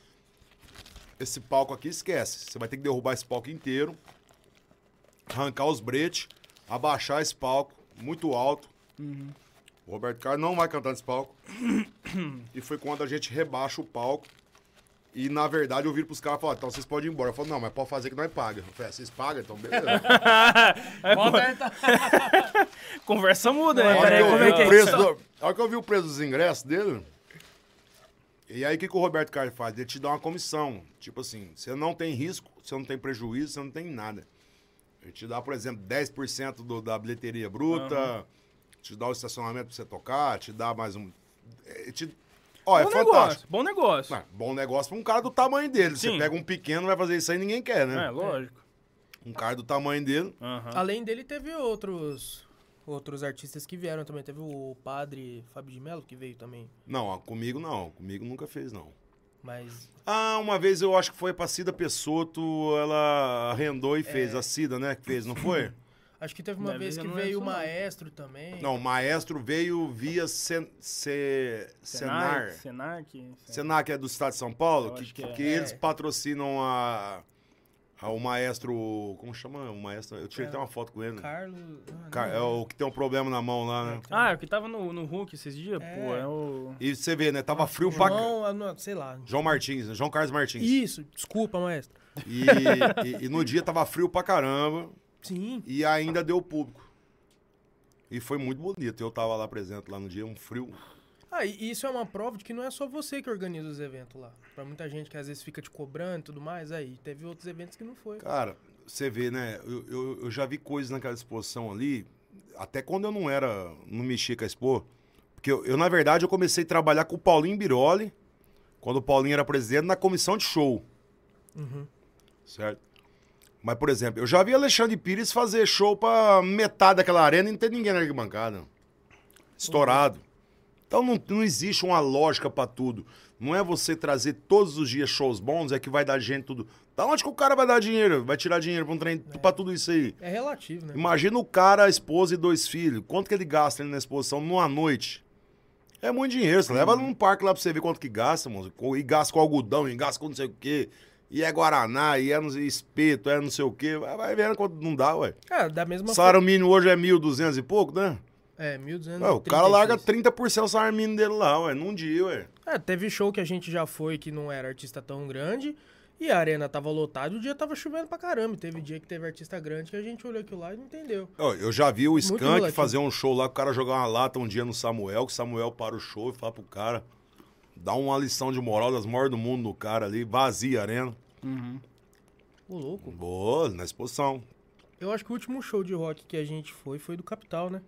esse palco aqui esquece, você vai ter que derrubar esse palco inteiro, arrancar os bretes, abaixar esse palco, muito alto. O Roberto Carlos não vai cantar nesse palco. e foi quando a gente rebaixa o palco. E, na verdade, eu viro pros caras e falo, então vocês podem ir embora. Eu falo, não, mas pode fazer que nós paga. Eu falei, "Ah, vocês pagam? Então, beleza. Tá. conversa muda, né? A hora, peraí, que eu como vi é que é o preço do- a hora que eu vi o preço dos ingressos dele, e aí o que, que o Roberto Carlos faz? Ele te dá uma comissão. Tipo assim, você não tem risco, você não tem prejuízo, você não tem nada. Ele te dá, por exemplo, 10% do, da bilheteria bruta, te dá o estacionamento pra você tocar, te dá mais um. é, te- Ó, é Bom fantástico. negócio, bom negócio. Ué, bom negócio pra um cara do tamanho dele. Você Sim. pega um pequeno, vai fazer isso aí, ninguém quer, né? É, lógico. Um cara do tamanho dele. Aham. Além dele, teve outros outros artistas que vieram também. Teve o padre Fábio de Mello, que veio também. Não, comigo não. Comigo nunca fez, não. Mas Ah, uma vez eu acho que foi pra Cida Pessoto, ela arrendou e fez. A Cida, né, que fez, não foi? acho que teve uma Deve vez que não veio o maestro também. Não, o maestro veio via Sen, Se, Senar. Senar, que... Senar, que é do estado de São Paulo, Eu que, acho que é. que eles É. patrocinam a, a- o maestro. Como chama o maestro? Eu tirei É. até uma foto com ele. Carlos. ah, Ca- não. É o que tem um problema na mão lá, né? Ah, é o que tava no, no Hulk esses dias, É. pô, é o... E você vê, né? Tava frio pra. João, ah, não, sei lá. João Martins, né? João Carlos Martins. Isso, desculpa, maestro. E, e- e no dia tava frio pra caramba Sim. e ainda deu público. E foi muito bonito. Eu tava lá presente lá no dia, um frio. Ah, e isso é uma prova de que não é só você que organiza os eventos lá. Pra muita gente que às vezes fica te cobrando e tudo mais, aí teve outros eventos que não foi. Cara, você vê, né? Eu, eu, eu já vi coisas naquela exposição ali, até quando eu não era, não mexia com a Expo. Porque eu, eu, na verdade, eu comecei a trabalhar com o Paulinho Biroli, quando o Paulinho era presidente, na comissão de show. Uhum. Certo? Mas, por exemplo, eu já vi Alexandre Pires fazer show pra metade daquela arena e não ter ninguém na arquibancada. Estourado. Então não, não existe uma lógica pra tudo. Não é você trazer todos os dias shows bons, é que vai dar gente tudo. Da onde que o cara vai dar dinheiro? Vai tirar dinheiro pra, um trem, pra tudo isso aí? É relativo, né? Imagina o cara, a esposa e dois filhos. Quanto que ele gasta ali na exposição numa noite? É muito dinheiro. Você leva num parque lá pra você ver quanto que gasta, moço. E gasta com algodão, e gasta com não sei o quê. E é Guaraná, e é no espeto, é não sei o quê. Vai, vai vendo quanto não dá, ué. É, da mesma Salário mínimo hoje é 1.200 e pouco, né? É, 1.200. Ué, o cara larga 30% do salário mínimo dele lá, ué, num dia, ué. É, teve show que a gente já foi que não era artista tão grande. E a arena tava lotada e o dia tava chovendo pra caramba. Teve dia que teve artista grande que a gente olhou aquilo lá e não entendeu. Ó, Eu já vi o Skank fazer um show lá, o cara jogar uma lata um dia no Samuel, que o Samuel para o show e fala pro cara, dá uma lição de moral das maiores do mundo no cara ali, vazia a arena. Ô, louco. Boa, na exposição. Eu acho que o último show de rock que a gente foi foi do Capital, né?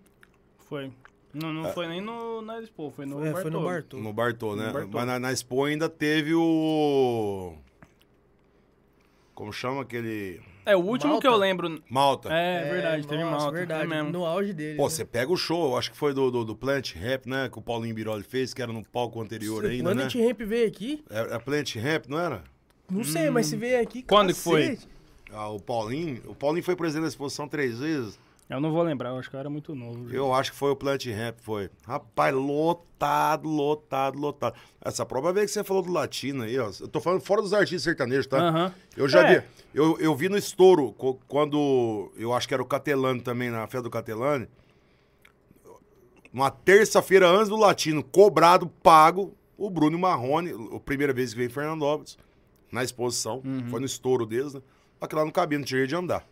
Foi. Não, não foi nem no, na Expo, foi no é, foi no. Bartô. No Bartô, né? No Bartô. Mas na, na Expo ainda teve o... Como chama aquele... É, o último Malta? que eu lembro... Malta. É, verdade, teve nossa, malta. verdade. É mesmo. No auge dele. Pô, né? você pega o show, acho que foi do, do, do Plant Rap, né? Que o Paulinho Biroli fez, que era no palco anterior ainda, Quando né? a gente Ramp veio aqui, É, é Plant Rap, não era? não sei, mas se veio aqui. Quando que foi? cacete. Ah, o Paulinho, o Paulinho foi presidente da exposição três vezes. Eu não vou lembrar, eu acho que eu era muito novo. já. Eu acho que foi o Plant Rap, foi. Rapaz, lotado, lotado, lotado. Essa prova veio que você falou do latino aí, ó. Eu tô falando fora dos artistas sertanejos, tá? Aham. Eu já É. vi. Eu, eu vi no estouro, quando. Eu acho que era o Catelane também, na festa do Catelane. Uma terça-feira antes do latino, cobrado, pago, o Bruno Marrone, a primeira vez que veio em Fernandópolis, na exposição. Uhum. Foi no estouro deles, né? Que lá não cabia, não tinha de andar.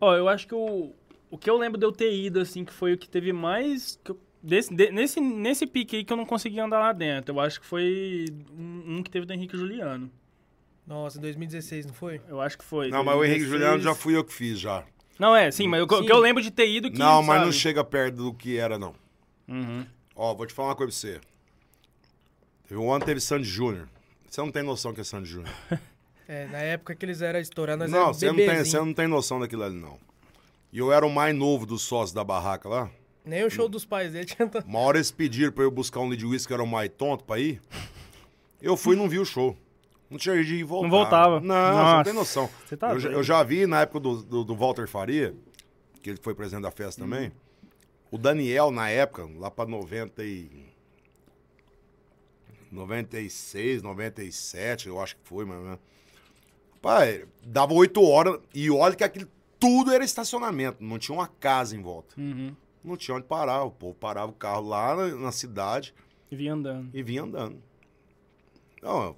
Ó, eu acho que o, o que eu lembro de eu ter ido, assim, que foi o que teve mais... que eu- desse, de- nesse, nesse pique aí que eu não consegui andar lá dentro. Eu acho que foi um, um que teve do Henrique Juliano. Nossa, 2016, não foi? Eu acho que foi. Não, mas o Henrique 2016. Juliano já fui eu que fiz, já. Não, é, sim, mas o que- o Sim. que eu lembro de ter ido que. não, mas sabe? não chega perto do que era, não. Uhum. Ó, vou te falar uma coisa pra você. Teve um ano teve Sandy Júnior. Você não tem noção que é Sandy Júnior. É, na época que eles eram estourados, nós Não, você não, tem, você não tem noção daquilo ali, não. E eu era o mais novo dos sócios da barraca lá. Nem o show dos pais dele tinha tanto. Uma hora eles pediram pra eu buscar um lead whisky que era o mais tonto pra ir. Eu fui e não vi o show. Não tinha jeito de ir voltar. Não voltava. Não, você não Nossa. tem noção. Você tá eu, já, eu já vi na época do, do, do Walter Faria, que ele foi presidente da festa também. O Daniel, na época, lá pra 90 e... 96, 97, eu acho que foi, mas... Pai, dava 8 horas e olha que aquilo tudo era estacionamento, não tinha uma casa em volta. Uhum. Não tinha onde parar, o povo parava o carro lá na, na cidade E vinha andando. e vinha andando. Não,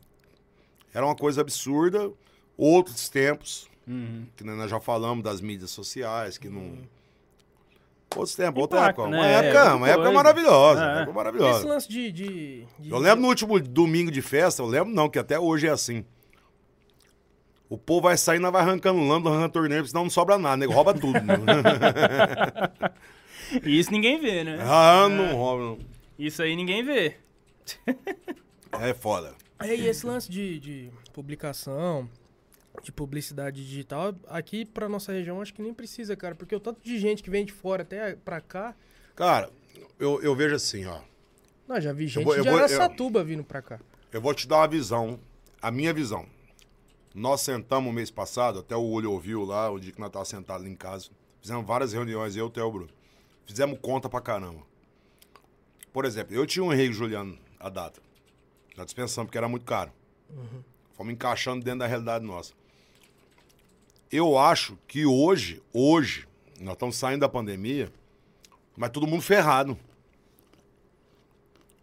era uma coisa absurda. Outros tempos, Uhum. que nós já falamos das mídias sociais, que não. Outros tempos, outra época. né? Uma É, época, outra uma época maravilhosa. É. Uma época Esse maravilhosa. lance de, de, de- Eu lembro no último domingo de festa, eu lembro não, que até hoje é assim. O povo vai saindo, vai arrancando lâmpada, arrancando torneio, senão não sobra nada, nego rouba tudo. isso ninguém vê, né? ah, não rouba, não. Isso aí ninguém vê. É foda. É, e esse lance de, de publicação, de publicidade digital, aqui pra nossa região acho que nem precisa, cara, porque o tanto de gente que vem de fora até pra cá, Cara, eu, eu vejo assim, ó. não, já vi gente vou- eu de vou- eu- Araçatuba vindo pra cá. Eu vou te dar uma visão, a minha visão. Nós sentamos mês passado, até o olho ouviu lá, o dia que nós estávamos sentados em casa. Fizemos várias reuniões, eu e o Theo Bruno. Fizemos conta pra caramba. Por exemplo, eu tinha um Henrique Juliano a data. Já dispensamos, porque era muito caro. Fomos encaixando dentro da realidade nossa. Eu acho que hoje, hoje, nós estamos saindo da pandemia, mas todo mundo ferrado.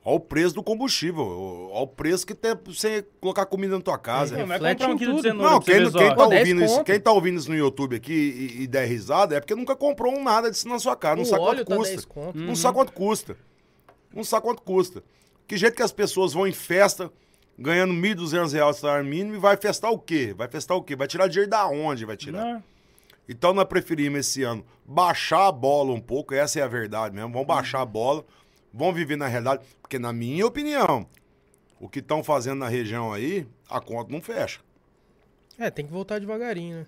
Olha o preço do combustível. Olha o preço que tem pra você colocar comida na tua casa. Não, vai reflete comprar um em quilo de tudo. cenoura Não, quem, quem tá Pô, 10 ouvindo isso, quem tá ouvindo isso no YouTube aqui e, e der risada é porque nunca comprou um nada disso na sua casa. Não O sabe quanto tá custa. 10 conto. Não sabe quanto custa. Não sabe quanto custa. Que jeito que as pessoas vão em festa ganhando 1.200 reais de salário mínimo e vai festar o quê? Vai festar o quê? Vai tirar dinheiro da onde vai tirar? Não. Então nós preferimos esse ano baixar a bola um pouco, essa é a verdade mesmo. Vamos baixar a bola, vamos viver na realidade. Porque, na minha opinião, o que estão fazendo na região aí, a conta não fecha. É, tem que voltar devagarinho, né?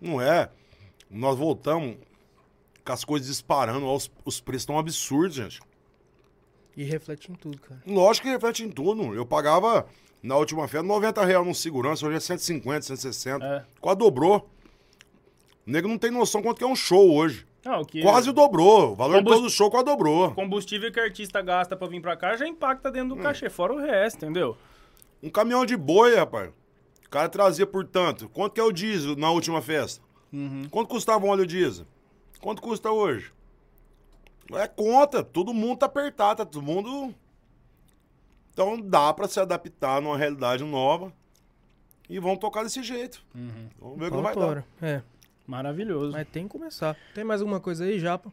Não é. Nós voltamos com as coisas disparando, ó, os, os preços estão absurdos, gente. E reflete em tudo, cara. Lógico que reflete em tudo. Eu pagava, na última festa, 90 reais no segurança, hoje é 150, 160. É. Quase dobrou. O nego não tem noção quanto que é um show hoje. Não, o que Quase dobrou. O valor Combust- todo show quase dobrou. combustível que o artista gasta pra vir pra cá já impacta dentro do Hum. cachê, fora o resto, entendeu? Um caminhão de boi, rapaz. O cara trazia por tanto. Quanto que é o diesel na última festa? Quanto custava um óleo diesel? Quanto custa hoje? É conta. Todo mundo tá apertado, tá todo mundo. Então dá pra se adaptar numa realidade nova. E vamos tocar desse jeito. Vamos ver o que vai dar. É, Maravilhoso. mas tem que começar. Tem mais alguma coisa aí, Japa?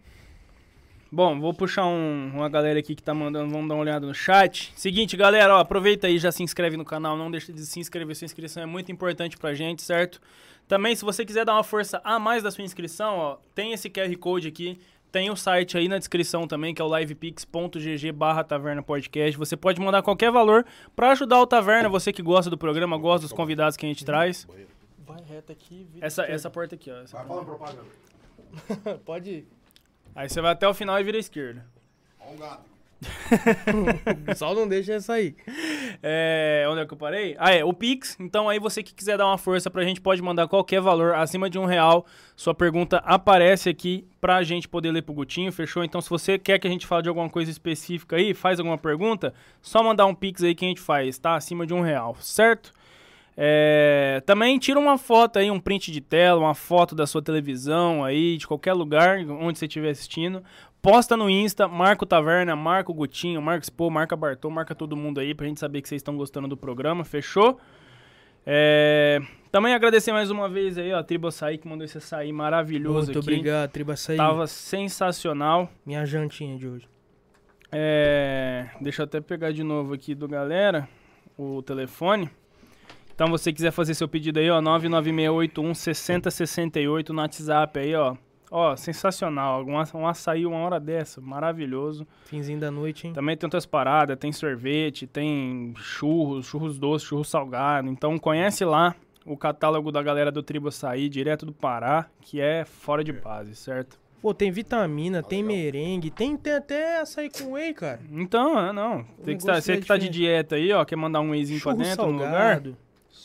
Bom, vou puxar um- uma galera aqui que tá mandando, vamos dar uma olhada no chat. Seguinte, galera, ó, aproveita aí, já se inscreve no canal, não deixa de se inscrever, sua inscrição é muito importante pra gente, certo? Também, se você quiser dar uma força a mais da sua inscrição, ó, tem esse QR Code aqui, tem o site aí na descrição também, que é o livepix.gg barra Taverna Podcast. Você pode mandar qualquer valor pra ajudar o Taverna, você que gosta do programa, gosta dos convidados que a gente traz. Vai reto aqui. vira Essa, esquerda. essa porta aqui, ó. essa Vai falando propaganda. Pode ir. Aí você vai até o final e vira à esquerda. Ó um gato. Só não deixa essa aí. É, onde é que eu parei? Ah, é, o Pix. Então aí você que quiser dar uma força pra gente, pode mandar qualquer valor acima de um real. Sua pergunta aparece aqui pra gente poder ler pro Gutinho, fechou? Então se você quer que a gente fale de alguma coisa específica aí, faz alguma pergunta, só mandar um Pix aí que a gente faz, tá? Acima de um real, certo? É, também tira uma foto aí, um print de tela, uma foto da sua televisão aí, de qualquer lugar onde você estiver assistindo. Posta no Insta, marca o Taverna, marca o Gutinho, marca o Expo, marca Bartô, marca todo mundo aí pra gente saber que vocês estão gostando do programa, fechou? É, também agradecer mais uma vez aí, ó, a Tribo Açaí que mandou esse açaí maravilhoso Muito aqui. obrigado, Triba Açaí. Tava sensacional. Minha jantinha de hoje. É, deixa eu até pegar de novo aqui do galera o telefone. Então, você quiser fazer seu pedido aí, ó, 996816068 no WhatsApp aí, ó. Ó, sensacional. Um, aça- um açaí uma hora dessa, maravilhoso. Finzinho da noite, hein? Também tem outras paradas, tem sorvete, tem churros, churros doces, churros salgados. Então, conhece lá o catálogo da galera do Tribo Açaí, direto do Pará, que é fora de base, certo? Pô, tem vitamina, tem merengue, tem, tem até açaí com whey, cara. Então, é, não. Tem que tá, você é que tá de dieta aí, ó, quer mandar um wheyzinho pra dentro no lugar, salgado,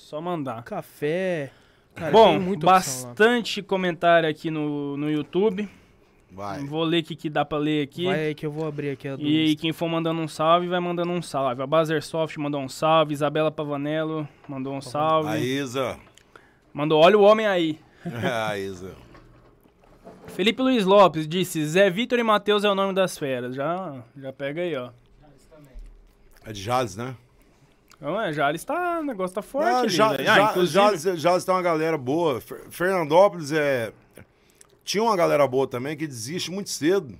só mandar. café. Cara, Bom, bastante comentário aqui no, no YouTube. Vai. Vou ler o que, que dá pra ler aqui. Vai aí que eu vou abrir aqui a do E Insta. quem for mandando um salve, vai mandando um salve. A Bazersoft mandou um salve, Isabela Pavanello mandou um salve. A Isa. Mandou, olha o homem aí. a Isa. Felipe Luiz Lopes disse, Zé Vitor e Matheus é o nome das feras. Já, já pega aí, ó. É de Jales, né? Então, é, já está, o negócio tá forte Ah, ali, já, velho. já, Ah, inclusive, Jales, Jales tem uma galera boa. Fer- Fernandópolis é. Tinha uma galera boa também que desiste muito cedo.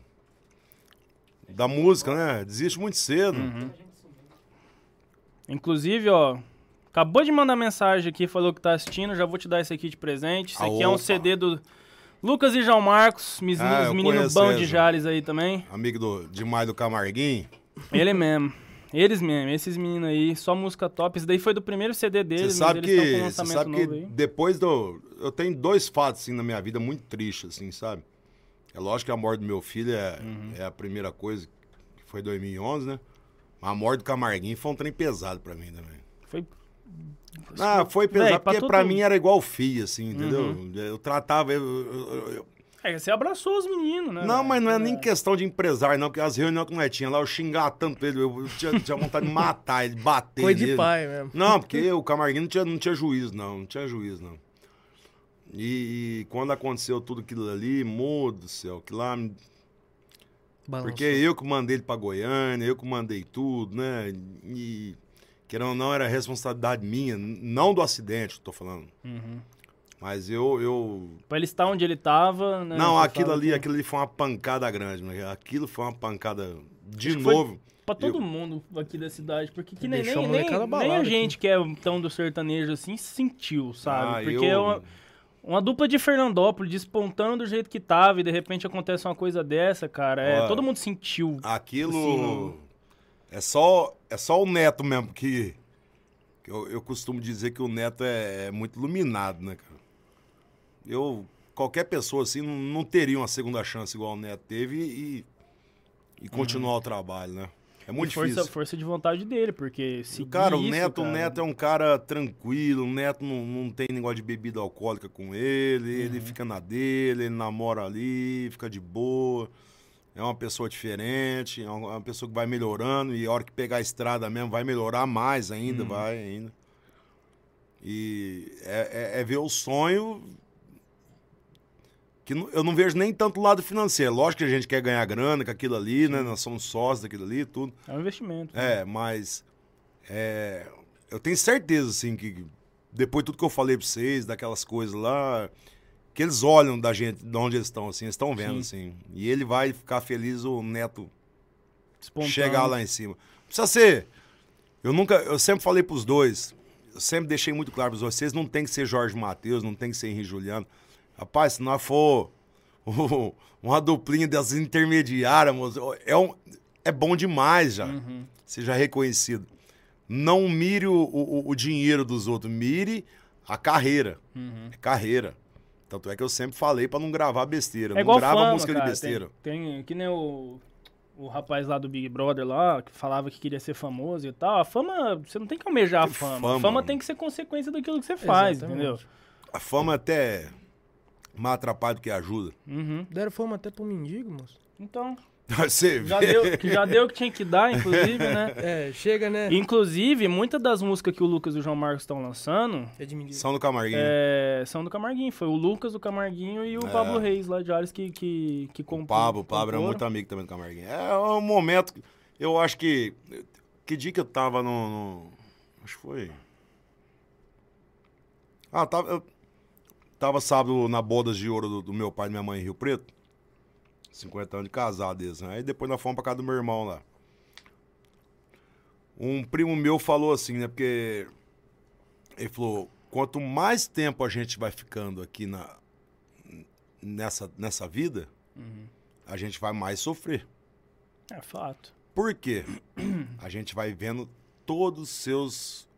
Da música, né? Desiste muito cedo. Uhum. inclusive, ó, acabou de mandar mensagem aqui, falou que tá assistindo, já vou te dar esse aqui de presente. Isso Ah, aqui é um opa. CD do Lucas e João Marcos, Ah, os eu meninos eles, de. Jales aí também. Amigo do, demais do Camarguinho. Ele mesmo. Eles mesmo, esses meninos aí, só música top. Esse daí foi do primeiro CD Você deles, sabe eles estão que, um você sabe que aí. depois do. Eu tenho dois fatos assim, na minha vida muito tristes, assim, sabe? É lógico que a morte do meu filho é, Uhum. é a primeira coisa, que foi 2011, né? Mas a morte do Camarguinho foi um trem pesado pra mim também. Foi Ah, foi pesado, Véi, pra porque todo- pra mim era igual filho, assim, entendeu? Uhum. Eu tratava. eu- eu- eu- É, você abraçou os meninos, né? não, mas não é nem questão de empresário, não, porque as reuniões que nós tinha lá, eu xingava tanto ele, eu tinha, tinha vontade de matar ele, bater Foi nele. de pai mesmo. Não, porque o Camarguinho não tinha, não tinha juízo, não. Não tinha juízo, não. E, e quando aconteceu tudo aquilo ali, mudo do céu, que lá. Balançou. Porque eu que mandei ele pra Goiânia, eu que mandei tudo, né? E, querendo ou não, era responsabilidade minha, não do acidente, tô falando. Uhum. Mas eu. eu... Pra ele estar onde ele tava, né? não, aquilo ali, que- aquilo ali foi uma pancada grande, né? Aquilo foi uma pancada de Acho novo. Pra todo Eu- mundo aqui da cidade, porque que nem, nem, a nem, nem a aqui. gente que é tão do sertanejo assim sentiu, sabe? Ah, porque eu- é uma, uma dupla de Fernandópolis despontando do jeito que tava e de repente acontece uma coisa dessa, cara. É, Ó, todo mundo sentiu. Aquilo. Assim, é, só, é só o Neto mesmo que. que eu, eu costumo dizer que o Neto é, é muito iluminado, né, cara? Eu. Qualquer pessoa assim não, teria uma segunda chance igual o Neto teve e. E continuar o trabalho, né? É muito E força, difícil. força de vontade dele, porque se Cara, o Neto, o cara, Neto é um cara tranquilo, o Neto não, não tem negócio de bebida alcoólica com ele, ele Uhum. fica na dele, ele namora ali, fica de boa. É uma pessoa diferente, é uma uma pessoa que vai melhorando e a hora que pegar a estrada mesmo vai melhorar mais ainda, Uhum. vai ainda. E é, é- é ver o sonho que eu não vejo nem tanto o lado financeiro. Lógico que a gente quer ganhar grana com aquilo ali, né? Nós somos sócios daquilo ali, tudo. É um investimento. É, mas é, eu tenho certeza, assim, que depois de tudo que eu falei pra vocês, daquelas coisas lá, que eles olham da gente, de onde eles estão, assim, eles estão vendo, assim. E ele vai ficar feliz o neto Espontâneo. chegar lá em cima. Precisa ser. Eu nunca, eu sempre falei pros dois, eu sempre deixei muito claro pros dois, vocês não tem que ser Jorge Matheus, não tem que ser Henrique Juliano. Rapaz, se nós for uma duplinha das intermediárias, é, um, é bom demais já. Uhum. Seja reconhecido. Não mire o, o, o dinheiro dos outros, mire a carreira. Uhum. É carreira. Tanto é que eu sempre falei pra não gravar besteira. É não grava fama, música cara. de besteira. Tem, tem que nem o, o rapaz lá do Big Brother lá, que falava que queria ser famoso e tal. A fama, você não tem que almejar a fama. fama, A fama tem que ser consequência daquilo que você faz, Exatamente. entendeu? A fama até mais atrapalha do que ajuda. Uhum. Deram fama até pro mendigo, moço. Então, Você vê. já deu, que já deu o que tinha que dar, inclusive, né? É, chega, né? Inclusive, muitas das músicas que o Lucas e o João Marcos estão lançando É de mendigo. São do Camarguinho. é, são do Camarguinho. Foi o Lucas do Camarguinho e o É. Pablo Reis lá de Ares que, que, que O compôs. Pablo, o Pablo era comporam. muito amigo também do Camarguinho. É um momento. que- Eu acho que. Que dia que eu tava no. no- acho que foi. Ah, tava. Eu tava sábado na bodas de ouro do, do meu pai e minha mãe em Rio Preto. 50 anos de casado eles, né? Aí depois nós fomos pra casa do meu irmão lá. Um primo meu falou assim, né? Porque. Ele falou: quanto mais tempo a gente vai ficando aqui na, nessa, nessa vida, Uhum. a gente vai mais sofrer. É fato. Por quê? A gente vai vendo todos os seus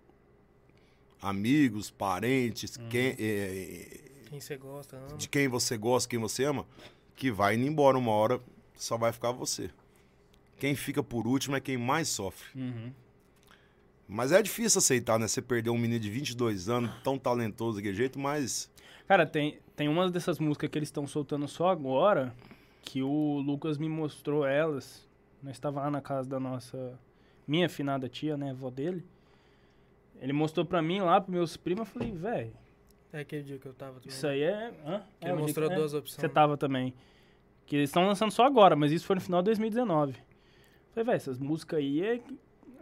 amigos, parentes, quem, eh, Quem você gosta, ama. de quem você gosta, quem você ama, que vai indo embora uma hora, só vai ficar você. Quem fica por último é quem mais sofre. Uhum. Mas é difícil aceitar, né? Você perder um menino de 22 anos, tão talentoso daquele jeito, mas Cara, tem, tem umas dessas músicas que eles estão soltando só agora, que o Lucas me mostrou elas. Nós estava lá na casa da nossa, minha finada tia, né, avó dele. Ele mostrou pra mim lá, pros meus primos, eu falei, velho, É aquele dia que eu tava também. isso aí é... Hã? Que é, ele o dia mostrou que- é, duas opções. Você tava também. Que eles estão lançando só agora, mas isso foi no final de 2019. Eu falei, velho, essas músicas aí é...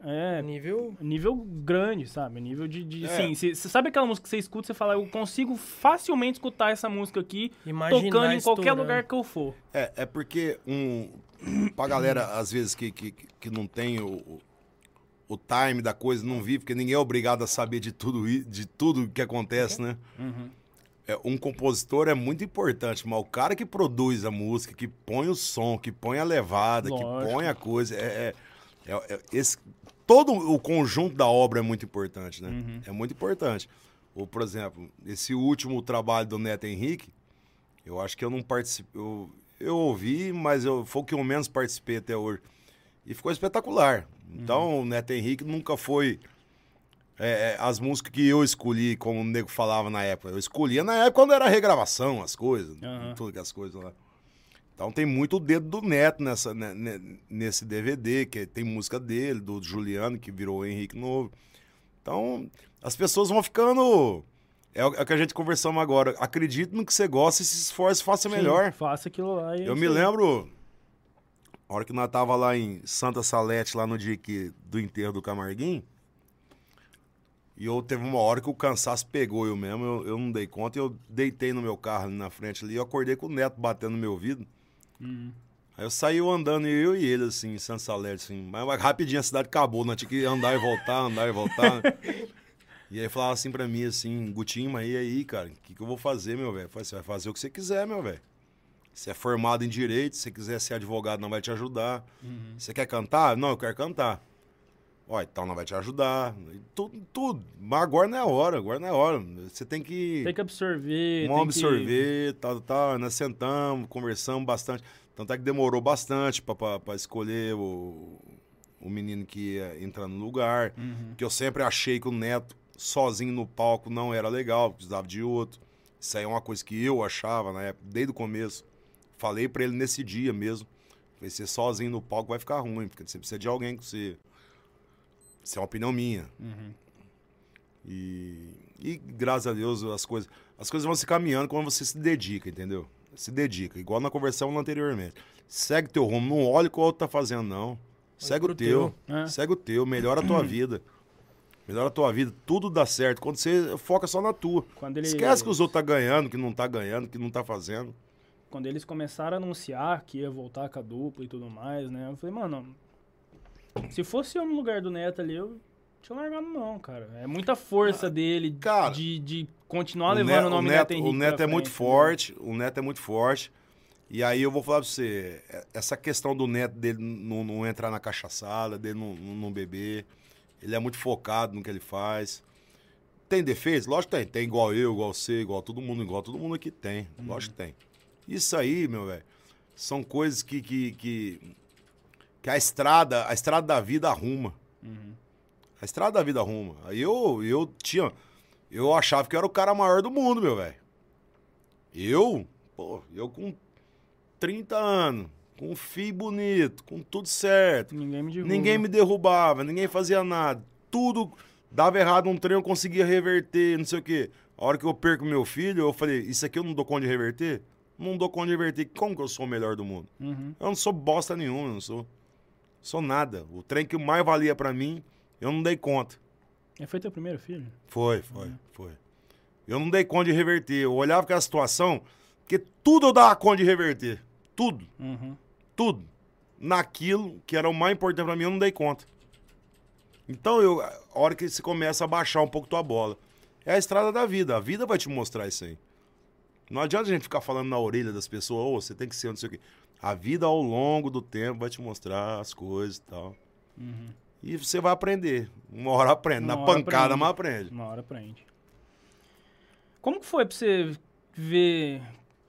É, Nível. nível grande, sabe? Nível de. de É. assim, você sabe aquela música que você escuta e você fala, eu consigo facilmente escutar essa música aqui, Imaginar tocando em qualquer estourando. lugar que eu for. É, é porque um. Pra galera, às vezes, que, que, que não tem o, o- time da coisa, não vive, porque ninguém é obrigado a saber de tudo, de tudo que acontece, né? É, um compositor é muito importante, mas o cara que produz a música, que põe o som, que põe a levada, que Lógico. põe a coisa, é, é- é- é- esse, todo o conjunto da obra é muito importante, né? Uhum. É muito importante. Ou, por exemplo, esse último trabalho do Neto Henrique, eu acho que eu não participei. Eu, eu ouvi, mas eu, foi o que eu menos participei até hoje. E ficou espetacular. Então, o Neto Henrique nunca foi. é, é, as músicas que eu escolhi, como o nego falava na época. Eu escolhia na época quando era regravação, as coisas, Aham. todas as coisas lá. Então tem muito o dedo do Neto nessa, né, né, nesse DVD, que tem música dele, do Juliano, que virou o Henrique Novo. Então, as pessoas vão ficando. É o é que a gente conversamos agora. Acredite no que você gosta e se esforce, faça Sim, melhor. Faça aquilo lá é Eu isso me lembro. A hora que nós tava lá em Santa Salete, lá no dia que, do enterro do Camarguinho, e eu teve uma hora que o cansaço pegou eu mesmo, eu, eu não dei conta, e eu deitei no meu carro ali na frente ali, eu acordei com o neto batendo no meu ouvido. Aí eu saí andando, eu e ele, assim, em Santa Salete, assim. Mas, mas rapidinho a cidade acabou, nós tinha que andar e voltar, andar e voltar. e aí falava assim pra mim, assim, Gutinho, mas e aí, cara, o que, que eu vou fazer, meu velho? Eu falei, Você vai fazer o que você quiser, meu velho. Você é formado em direito, se você quiser ser advogado, não vai te ajudar. Você quer cantar? Não, eu quero cantar. Ó, então não vai te ajudar. Tudo, tudo. Mas agora não é a hora, agora não é a hora. Você tem que. Tem que absorver. Vamos tem que- absorver, tal, tal. Nós sentamos, conversamos bastante. Tanto é que demorou bastante pra escolher o, o menino que ia entrar no lugar. Uhum. Que eu sempre achei que o Neto, sozinho no palco, não era legal, precisava de outro. Isso aí é uma coisa que eu achava na época, desde o começo. Falei pra ele nesse dia mesmo. Falei, você sozinho no palco vai ficar ruim, porque você precisa de alguém que você. Isso é uma opinião minha. Uhum. E, e graças a Deus as coisas, as coisas vão se caminhando quando você se dedica, entendeu? Se dedica, igual na conversão anteriormente. Segue teu rumo, não olha o que o outro tá fazendo, não. Segue o teu, teu, é. segue o teu, melhora a tua vida. Melhora a tua vida, tudo dá certo. Quando você foca só na tua. Quando ele- Esquece que os outros tá ganhando, que não tá ganhando, que não tá fazendo. Quando eles começaram a anunciar que ia voltar com a dupla e tudo mais, né? Eu falei, mano, se fosse eu no lugar do Neto ali, eu tinha largado não, cara. É muita força dele cara, de, de continuar O levando Ne- o nome o Neto, Neto Henrique o Neto é muito frente, forte, o Neto é muito forte. E aí eu vou falar pra você, é- essa questão do Neto dele não, não entrar na cachaçada, dele não, não beber, ele é muito focado no que ele faz. Tem defeitos? Lógico que tem. Tem igual eu, igual você, igual todo mundo, igual todo mundo aqui tem. Lógico que tem. Isso aí, meu velho, são coisas que, que, que, que a estrada, a estrada da vida arruma. A estrada da vida arruma. Aí eu, eu tinha. Eu achava que eu era o cara maior do mundo, meu velho. Eu, pô, eu com 30 anos, com um filho bonito, com tudo certo. Ninguém me. Ninguém me derrubava, ninguém fazia nada. Tudo dava errado num trem, eu conseguia reverter, não sei o quê. A hora que eu perco meu filho, eu falei, isso aqui eu não dou conta de reverter? Não dou conta de reverter. Como que eu sou o melhor do mundo? Uhum. Eu não sou bosta nenhuma, eu não sou. Sou nada. O trem que mais valia pra mim, eu não dei conta. E foi teu primeiro filho? Foi, foi, foi. Eu não dei conta de reverter. Eu olhava aquela situação, porque tudo eu dava conta de reverter. Tudo, Uhum. tudo. Naquilo que era o mais importante pra mim, eu não dei conta. Então, eu, a hora que você começa a baixar um pouco tua bola. É a estrada da vida. A vida vai te mostrar isso aí. Não adianta a gente ficar falando na orelha das pessoas, ô, você tem que ser, não sei o quê. A vida ao longo do tempo vai te mostrar as coisas e tal. E você vai aprender. Uma hora aprende. Uma na hora pancada, aprende. mas aprende. Uma hora aprende. Como que foi pra você ver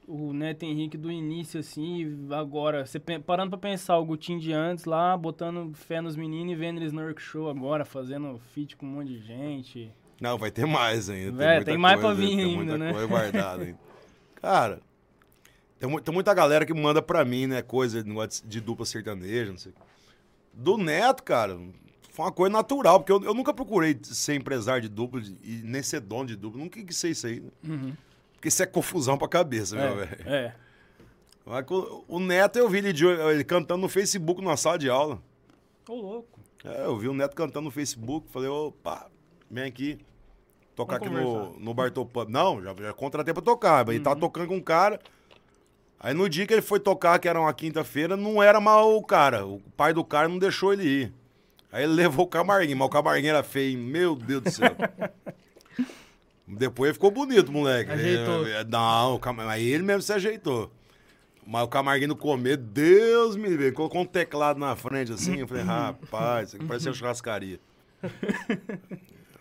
o Neto Henrique do início, assim, agora? Você parando pra pensar o Gutinho de antes lá, botando fé nos meninos e vendo eles no work show agora, fazendo feat com um monte de gente. Não, vai ter mais ainda. Muita tem mais pra coisa, vir tem ainda, né? coisa guardada ainda. Cara, tem, tem muita galera que manda pra mim, né? Coisa de, de dupla sertaneja, não sei. Do Neto, cara, foi uma coisa natural, porque eu, eu nunca procurei ser empresário de dupla de- e nem ser dono de dupla. Nunca quis ser isso aí. né? Porque isso é confusão pra cabeça, meu velho. É, é. Mas o, o Neto, eu vi ele, de- ele cantando no Facebook na sala de aula. Ô, louco. É, eu vi o Neto cantando no Facebook, falei, opa, vem aqui, tocar Vamos aqui no, conversar. no Bartol Pub. Não, já, já contratei pra tocar, ele Uhum. tava tocando com um cara. Aí no dia que ele foi tocar, que era uma quinta-feira, não era mal o cara. O pai do cara não deixou ele ir. Aí ele levou o Camarguinho, mas o Camarguinho era feio, meu Deus do céu. Depois ficou bonito, moleque. Ajeitou. É, Não, o Cam- aí ele mesmo se ajeitou. Mas o Camarguinho no comer, Deus me livre, colocou um teclado na frente assim, eu falei, rapaz, isso aqui parece uma churrascaria.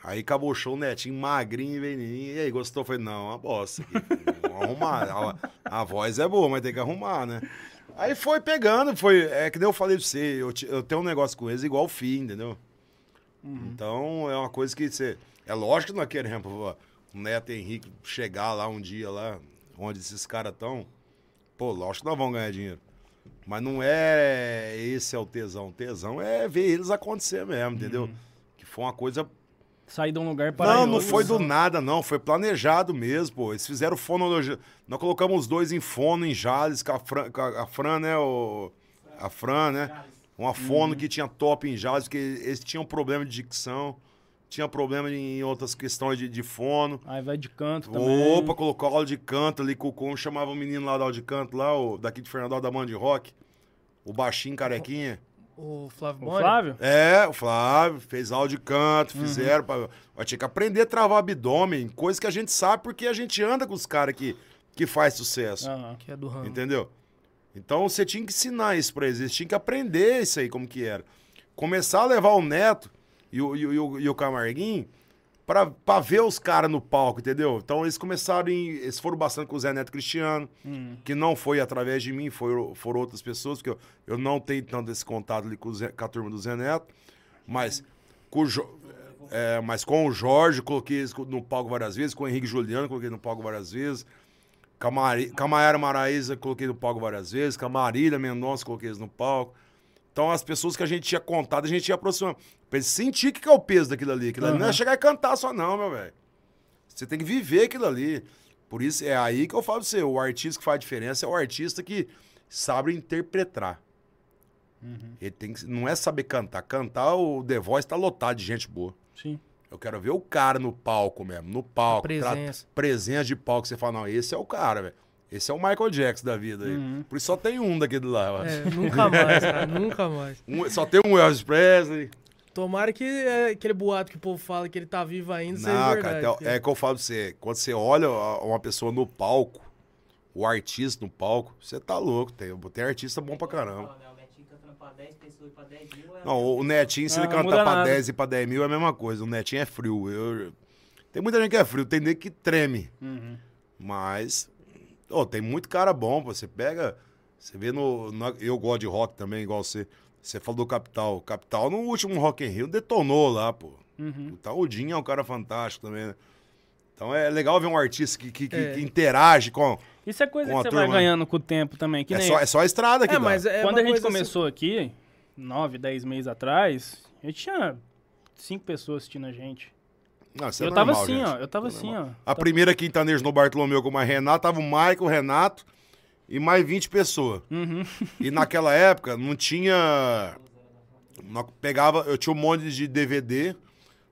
Aí acabou o show, o netinho magrinho, velhinho. E aí, gostou? Eu falei, não, uma bosta aqui. Vamos arrumar. A, a voz é boa, mas tem que arrumar, né? Aí foi pegando, foi. É que nem eu falei pra você, eu, eu tenho um negócio com eles igual o fim, entendeu? Então é uma coisa que você. É lógico que nós queremos pô, o Neto Henrique chegar lá um dia lá, onde esses caras estão. Pô, lógico que nós vamos ganhar dinheiro. Mas não é esse é o tesão. O tesão é ver eles acontecer mesmo, entendeu? Que foi uma coisa Sair de um lugar para não, não foi do nada, não. Foi planejado mesmo, pô. Eles fizeram fonologia. Nós colocamos os dois em fono, em Jales, com a Fran, com a, Fran, né? O... A Fran, né? Uma fono que tinha top em Jales, porque eles tinham problema de dicção, tinha problema em outras questões de, de fono. Aí vai de canto também. Opa, colocou aula de canto ali com o com, chamava o menino lá da aula de canto, lá, o, daqui de Fernando da Band Rock. O baixinho carequinha. O Flávio O Boni. Flávio? É, o Flávio fez aula de canto, fizeram. Pra, eu tinha que aprender a travar abdômen, coisa que a gente sabe porque a gente anda com os caras que, que faz sucesso. Aham. Que é do ramo. Entendeu? Então você tinha que ensinar isso pra eles, eles tinham que aprender isso aí, como que era. Começar a levar o Neto e o, e o, e o, e o Camarguinho pra, pra ver os caras no palco, entendeu? Então eles começaram, em, eles foram bastante com o Zé Neto Cristiano, Hum. que não foi através de mim, foi, foram outras pessoas, porque eu, eu não tenho tanto esse contato ali com, Zé- com a turma do Zé Neto, mas com o, Jo- é, mas com o Jorge, coloquei eles no palco várias vezes, com o Henrique Juliano, coloquei no palco várias vezes, com a, Mari, com a Mayara Maraíza, coloquei no palco várias vezes, com a Marília Mendonça, coloquei eles no palco. Então, as pessoas que a gente tinha contado, a gente ia aproximando. Pra eles sentir o que que é o peso daquilo ali. Aquilo ali não é chegar e cantar só, não, meu velho. Você tem que viver aquilo ali. Por isso, é aí que eu falo pra você, o artista que faz diferença é o artista que sabe interpretar. Ele tem que, não é saber cantar. Cantar, o The Voice tá lotado de gente boa. Sim. Eu quero ver o cara no palco mesmo, no palco. A presença. presença de palco. Você fala, não, esse é o cara, velho. Esse é o Michael Jackson da vida. Uhum. Por isso só tem um daquele lá, eu acho. É, nunca mais, cara. Nunca mais. Um- só tem um Elvis Presley. Tomara que é, aquele boato que o povo fala que ele tá vivo ainda seja Não, verdade. cara, então, é que eu falo pra você. Quando você olha uma pessoa no palco, o artista no palco, você tá louco. Tem, tem artista bom pra caramba. Né, O Netinho cantando pra 10 pessoas e pra 10 mil é Não, o, Netinho, se Ah, ele cantar pra nada. 10 e pra 10 mil, é a mesma coisa. O Netinho é frio. Eu, tem muita gente que é frio, tem nego que treme. Uhum. Mas, ô, tem muito cara bom. pô. Você pega, você vê no, no- Eu gosto de rock também, igual você. Você falou do Capital. O Capital, no último Rock in Rio, detonou lá, pô. Uhum. O Taudinho é um cara fantástico também, né? Então é legal ver um artista que, que, É. que interage com. Isso é coisa Com que você vai turma. ganhando com o tempo também. Que É nem só, é só a estrada que É, dá. mas é Quando a gente coisa assim- começou aqui, 9, 10 meses atrás, eu tinha cinco pessoas assistindo a gente. Não, isso é eu tava normal, assim, gente. ó. Eu tava é assim, normal. ó. A primeira quintaneja no Bartolomeu com mais Renato, tava o Michael, o Renato e mais 20 pessoas. Uhum. E naquela época não tinha. Nós pegava, eu tinha um monte de DVD,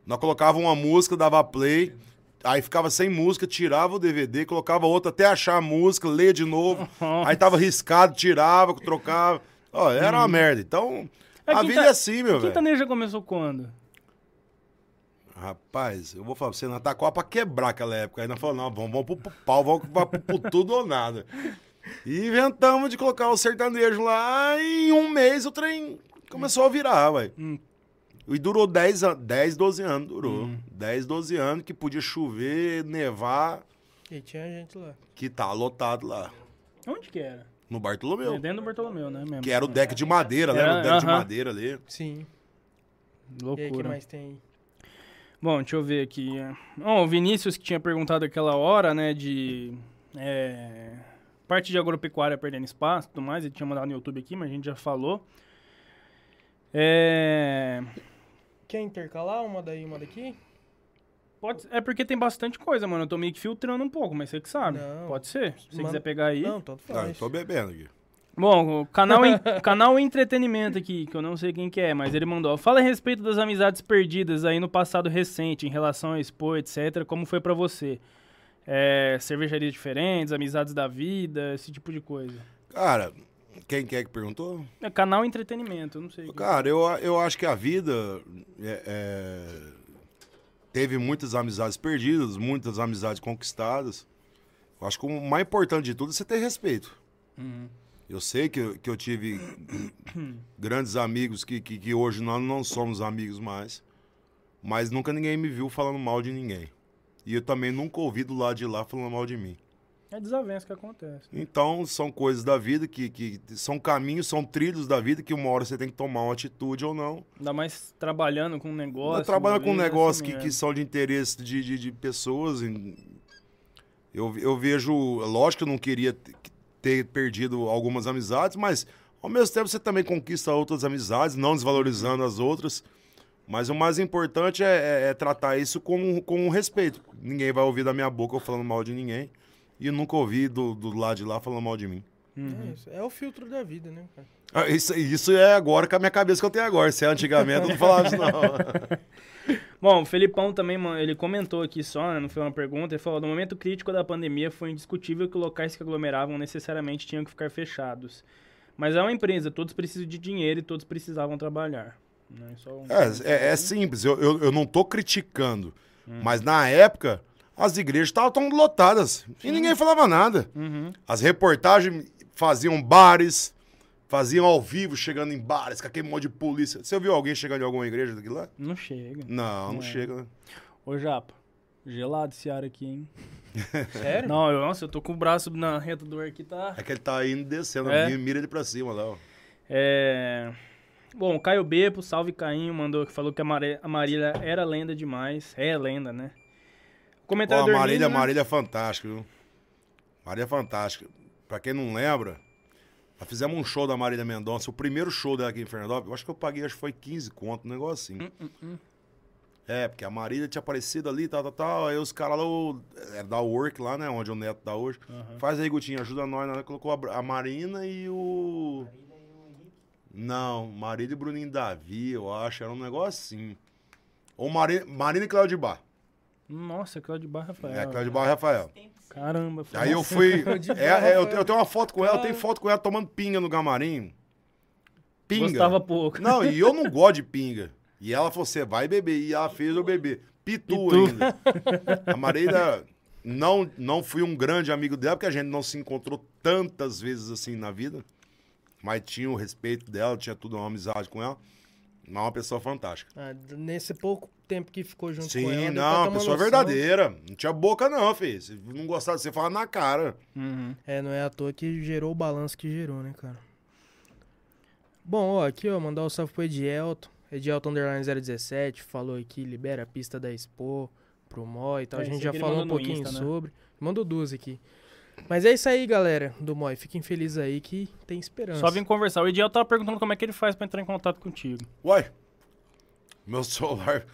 nós colocava uma música, dava play, aí ficava sem música, tirava o DVD, colocava outra até achar a música, ler de novo. aí tava riscado, tirava, trocava. Ó, era uma merda. Então, É, a quinta- vida é assim, meu velho. Quintaneja começou quando? Rapaz, eu vou falar pra você, nós tá quase pra quebrar aquela época. Aí nós falamos, não, vamos, vamos pro, pro pau, vamos pro tudo ou nada. E inventamos de colocar o sertanejo lá e em um mês o trem começou a virar, ué. Hum. E durou 10, an- 10 12 anos, durou. Hum. 10, 12 anos que podia chover, nevar, E tinha gente lá. que tá lotado lá. Onde que era? No Bartolomeu. Dentro do Bartolomeu, né? Mesmo. Que era o deck de madeira? Era, O deck de aham. madeira ali. Sim. E aí, o que Loucura. mais tem? Bom, deixa eu ver aqui. Bom, o Vinícius que tinha perguntado aquela hora, né, de é, parte de agropecuária perdendo espaço e tudo mais, ele tinha mandado no YouTube aqui, mas a gente já falou. É, Quer intercalar uma daí e uma daqui? pode, é porque tem bastante coisa, mano. Eu tô meio que filtrando um pouco, mas você que sabe. Não. Pode ser. Se você Mano- quiser pegar aí. Não, tanto Não, faz. eu tô bebendo aqui. Bom, o canal, em- canal Entretenimento aqui, que eu não sei quem que é, mas ele mandou. Fala a respeito das amizades perdidas aí no passado recente, em relação a Expo, etc. Como foi pra você? É, cervejarias diferentes, amizades da vida, esse tipo de coisa. Cara, quem que é que perguntou? É canal Entretenimento, não sei. Cara, eu, eu acho que a vida é, é, teve muitas amizades perdidas, muitas amizades conquistadas. Eu acho que o mais importante de tudo é você ter respeito. Uhum. Eu sei que, eu- que eu tive grandes amigos que, que, que hoje nós não somos amigos mais, mas nunca ninguém me viu falando mal de ninguém. E eu também nunca ouvi do lado de lá falando mal de mim. É desavença que acontece. Então, são coisas da vida que, que são caminhos, são trilhos da vida que uma hora você tem que tomar uma atitude ou não. Ainda mais trabalhando com um negócio. Ainda trabalha com envolvido, negócios assim, que, é. que são de interesse de, de, de pessoas. Eu, eu vejo, lógico que eu não queria ter perdido algumas amizades, mas ao mesmo tempo você também conquista outras amizades, não desvalorizando as outras. Mas o mais importante é, é- é tratar isso com, com respeito. Ninguém vai ouvir da minha boca eu falando mal de ninguém. E eu nunca ouvi do, do lado de lá falando mal de mim. É, isso. é o filtro da vida, né, cara? Ah, Isso, isso é agora com a minha cabeça que eu tenho agora. Se é antigamente, eu não falava isso, não. Bom, o Felipão também, mano, ele comentou aqui só, né, não foi uma pergunta, ele falou, no momento crítico da pandemia foi indiscutível que locais que aglomeravam necessariamente tinham que ficar fechados. Mas é uma empresa, todos precisam de dinheiro e todos precisavam trabalhar. Né? Só um- É, é, é simples, eu, eu, eu não tô criticando. Mas na época, as igrejas estavam tão lotadas e ninguém falava nada. Uhum. As reportagens faziam bares, faziam ao vivo, chegando em bares, com aquele monte de polícia. Você viu alguém chegando em alguma igreja daqui lá? Não chega. Não, não É. chega, né? Ô, Japa, gelado esse ar aqui, hein? Sério? Não, eu, nossa, eu tô com o braço na reta do ar aqui, tá... É que ele tá indo descendo, É. mi- mira ele pra cima lá, ó. É... Bom, o Caio Bepo, salve Cainho, mandou que falou que a, a Marília era lenda demais. É lenda, né? O Ó, comentário a do Marília, Hermínio, né? Marília é fantástica, viu? Marília é fantástica. Pra quem não lembra, nós fizemos um show da Marília Mendonça, o primeiro show dela aqui em Fernandópolis, eu acho que eu paguei, acho que foi 15 conto, um negócio assim. Hum, É, porque a Marília tinha aparecido ali, tal, tal, tal, aí os caras lá, o, é da Work lá, né, onde o Neto tá hoje. Faz aí, Gutinho, ajuda nós, né? Colocou a, a Marina e o... Não, Marília e Bruninho Davi, eu acho, era um negócio assim. Ou Marina, Marina e Cláudio Bar. Nossa, Claudio Barra Rafael. É, Cláudio Bar e Rafael. Caramba. foi- Aí eu fui. É, é, eu, eu tenho uma foto com ela, eu tenho foto com ela tomando pinga no Gamarim. Pinga. Gostava pouco. Não, e eu não gosto de pinga. E ela falou: você vai beber. E ela fez eu beber. Pitu, Pitu. ainda. A Marília, não, não fui um grande amigo dela, porque a gente não se encontrou tantas vezes assim na vida. Mas tinha o respeito dela, tinha tudo uma amizade com ela. Mas uma pessoa fantástica. Ah, nesse pouco tempo que ficou junto com Sim, ela. deu pra ter não, uma pessoa noção. verdadeira. Não tinha boca, não, filho. Se não gostava, você fala na cara. Uhum. É, não é à toa que gerou o balanço que gerou, né, cara? Bom, ó, aqui, ó, mandar o um salve pro Edielton. Edielton Underline 017, falou aqui, libera a pista da Expo pro Moi e tal. É, a gente já falou um pouquinho Insta, né? sobre. Mandou duas aqui. Mas é isso aí, galera, do Moi. Fiquem felizes aí que tem esperança. Só vim conversar. O Ediel tava perguntando como é que ele faz pra entrar em contato contigo. Uai, meu celular.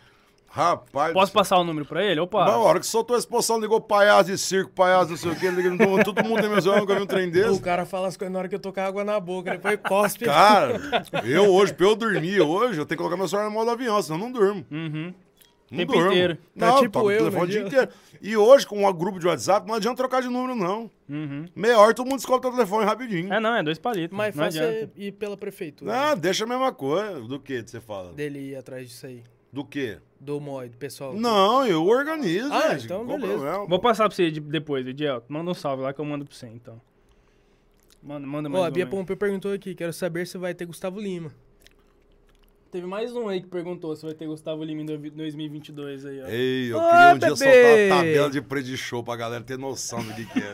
Rapaz. Posso passar o número pra ele? Opa! Na hora que soltou a exposição, ligou palhaço de circo, palhaço não sei o quê, ligou, todo mundo tem meu celular, nunca vi um trem O desse. cara fala as coisas na hora que eu tô com água na boca, depois cospe. Cara, eu hoje, pra eu dormir hoje, eu tenho que colocar meu celular no modo avião, senão eu não durmo. Uhum. Não Tempo durmo. inteiro. Tá Não, tipo eu, telefone no o dia dia. inteiro. E hoje, com um grupo de WhatsApp, não adianta trocar de número, não. Uhum. Meia hora todo mundo descobre o telefone rapidinho. É, não, é dois palitos. Mais não fácil é ir pela prefeitura. Ah, deixa a mesma coisa. Do que você fala? Dele ir atrás disso aí. Do que? Do Moi, do pessoal. Não, eu organizo, Ah, gente. então Qual beleza. problema? Vou passar pra você de- depois, Ediel. Manda um salve lá que eu mando pra você, então. Manda, manda mais Ó, a Bia. Pompeu perguntou aqui, quero saber se vai ter Gustavo Lima. Teve mais um aí que perguntou se vai ter Gustavo Lima em dois- 2022 aí, ó. Ei, eu Ô, queria um dia bebê! soltar a tabela de preço de show pra galera ter noção do que, que é.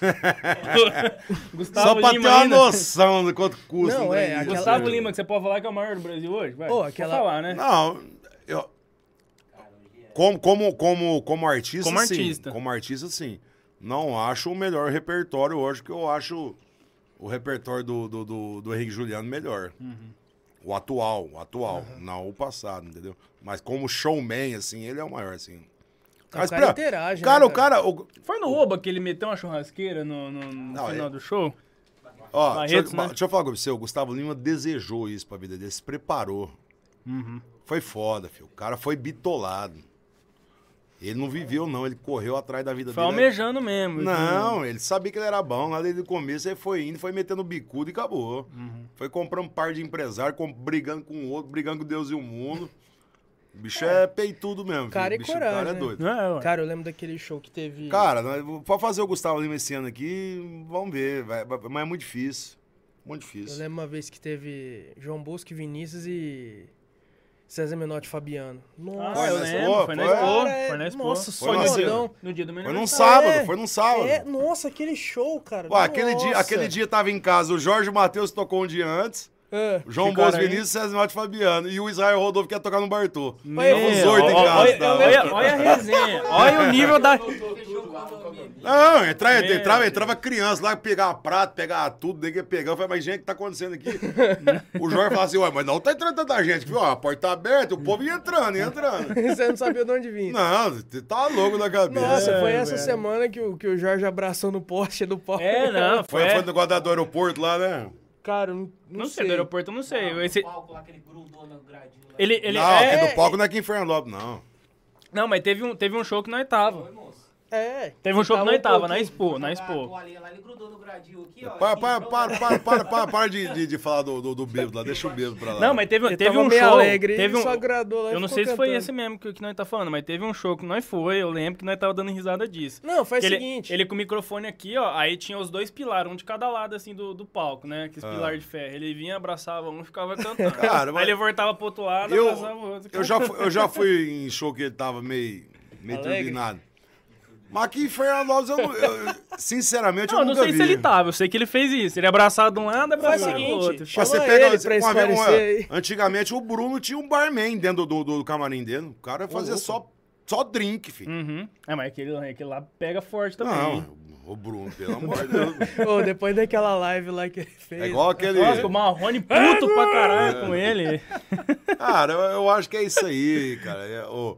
Gustavo Só pra Lima ter uma ainda. noção do quanto custa. Não, é, desse. Gustavo Lima, que você pode falar que é o maior do Brasil hoje? Vai. Pode aquela- falar, né? Não, eu... Como, como, como, como artista, Como sim. artista. Como artista, sim. Não acho o melhor repertório hoje, que eu acho o repertório do, do, do, do Henrique Juliano melhor. Uhum. O atual, o atual, não o passado, entendeu? Mas como showman, assim, ele é o maior, assim. O Mas, cara pra- interage, né, Cara, o cara? cara... o- Foi no Oba que ele meteu uma churrasqueira no, no- no Não, final é- do show? Ó, Barretos, deixa, eu, né? deixa eu falar com você, o Gustavo Lima desejou isso pra vida dele, se preparou. Uhum. Foi foda, filho. O cara foi bitolado. Ele não viveu, não. Ele correu atrás da vida Foi dele. almejando mesmo. Não, ele sabia que ele era bom. Lá desde o começo ele foi indo, foi metendo bicudo e acabou. Uhum. Foi comprando um par de empresário, com- brigando com o outro, brigando com Deus e o mundo. O bicho é, peitudo mesmo. Cara filho. e o bicho, coragem, o cara é né? doido. É. Cara, eu lembro daquele show que teve. Cara, pra fazer o Gustavo Lima esse ano aqui, vamos ver. vai- vai- mas é muito difícil. Muito Eu difícil. lembro uma vez que teve João Bosco e Vinícius e César Menotti e Fabiano. Nossa, Ah, eu lembro, foi na? Expo, foi na Expo. nossa, Foi no dia do meu Foi num sábado, É, foi num sábado. É, nossa, aquele show, cara. Ué, aquele, dia, aquele dia tava em casa, o Jorge Matheus tocou um dia antes. Ah. João Ficaram Bos aí? Vinícius, César Mate Fabiano. E o Israel Rodolfo quer tocar no Bartô. Meu, Os oito em Olha- casa. olha, tá? olha, olha a resenha. Olha o nível da. Não, entrava, entrava, entrava criança lá, pegava prato, pegava tudo, daí que ia pegar. Eu falei, mas gente, o que tá acontecendo aqui? o Jorge falava assim, ué, mas não tá entrando tanta gente. Viu? A porta tá aberta, o povo ia entrando, ia entrando. Você não sabia de onde vinha. Não, você tá louco da cabeça. Nossa, É, foi essa velho. semana que o, que o Jorge abraçou no poste do pau. É, não, Foi, foi. foi no negócio do aeroporto lá, né? Cara, não, não, Não sei, sei. do aeroporto eu não sei. Esse, O palco lá que ele grudou lá. ele, ele, não, é, no palco não é aqui em Fernando Lopes, não. Não, mas teve um, teve um show que nós tava. É. Teve um show que Tava nós um tava, na. Expo, na Expo. toalhinha lá, ele grudou no gradinho aqui, ó. Para, aqui, para, pronto. para, para, para, para, para de, de, de falar do, do, do bêbado lá, deixa o bêbado pra lá. Não, mas teve, teve um show. alegre, teve um, só agradou lá eu não sei se foi cantando. esse mesmo que, que nós tá falando, mas teve um show que nós foi, eu lembro que nós tava dando risada disso. Não, foi o ele, seguinte. ele com o microfone aqui, ó, aí tinha os dois pilares, um de cada lado, assim, do, do palco, né? Aqueles Ah. pilares de ferro. Ele vinha, abraçava um e ficava cantando. Cara, mas- Aí ele voltava pro outro lado, Eu- abraçava o outro. Eu já, fui, eu já fui em show que ele tava meio, meio turbinado. Mas aqui em Fernando Lopes, eu, não- eu- sinceramente, Não, eu eu não nunca sei vi. se ele tava, eu sei que ele fez isso. Ele abraçava de um lado, Faz o abraçava do seguinte, outro. chama Mas você pega, ele pra uma uma- esclarecer aí. Antigamente o Bruno tinha um barman dentro do, do, do camarim dele. O cara fazia só, só drink, filho. Uhum. É, mas aquele, aquele lá pega forte também. Não, o Bruno, pelo amor de Deus. Ô, depois daquela live lá que ele fez. É igual aquele. Nossa, o Marrone puto pra caralho com ele. Cara, eu, eu acho que é isso aí, cara. É, ô,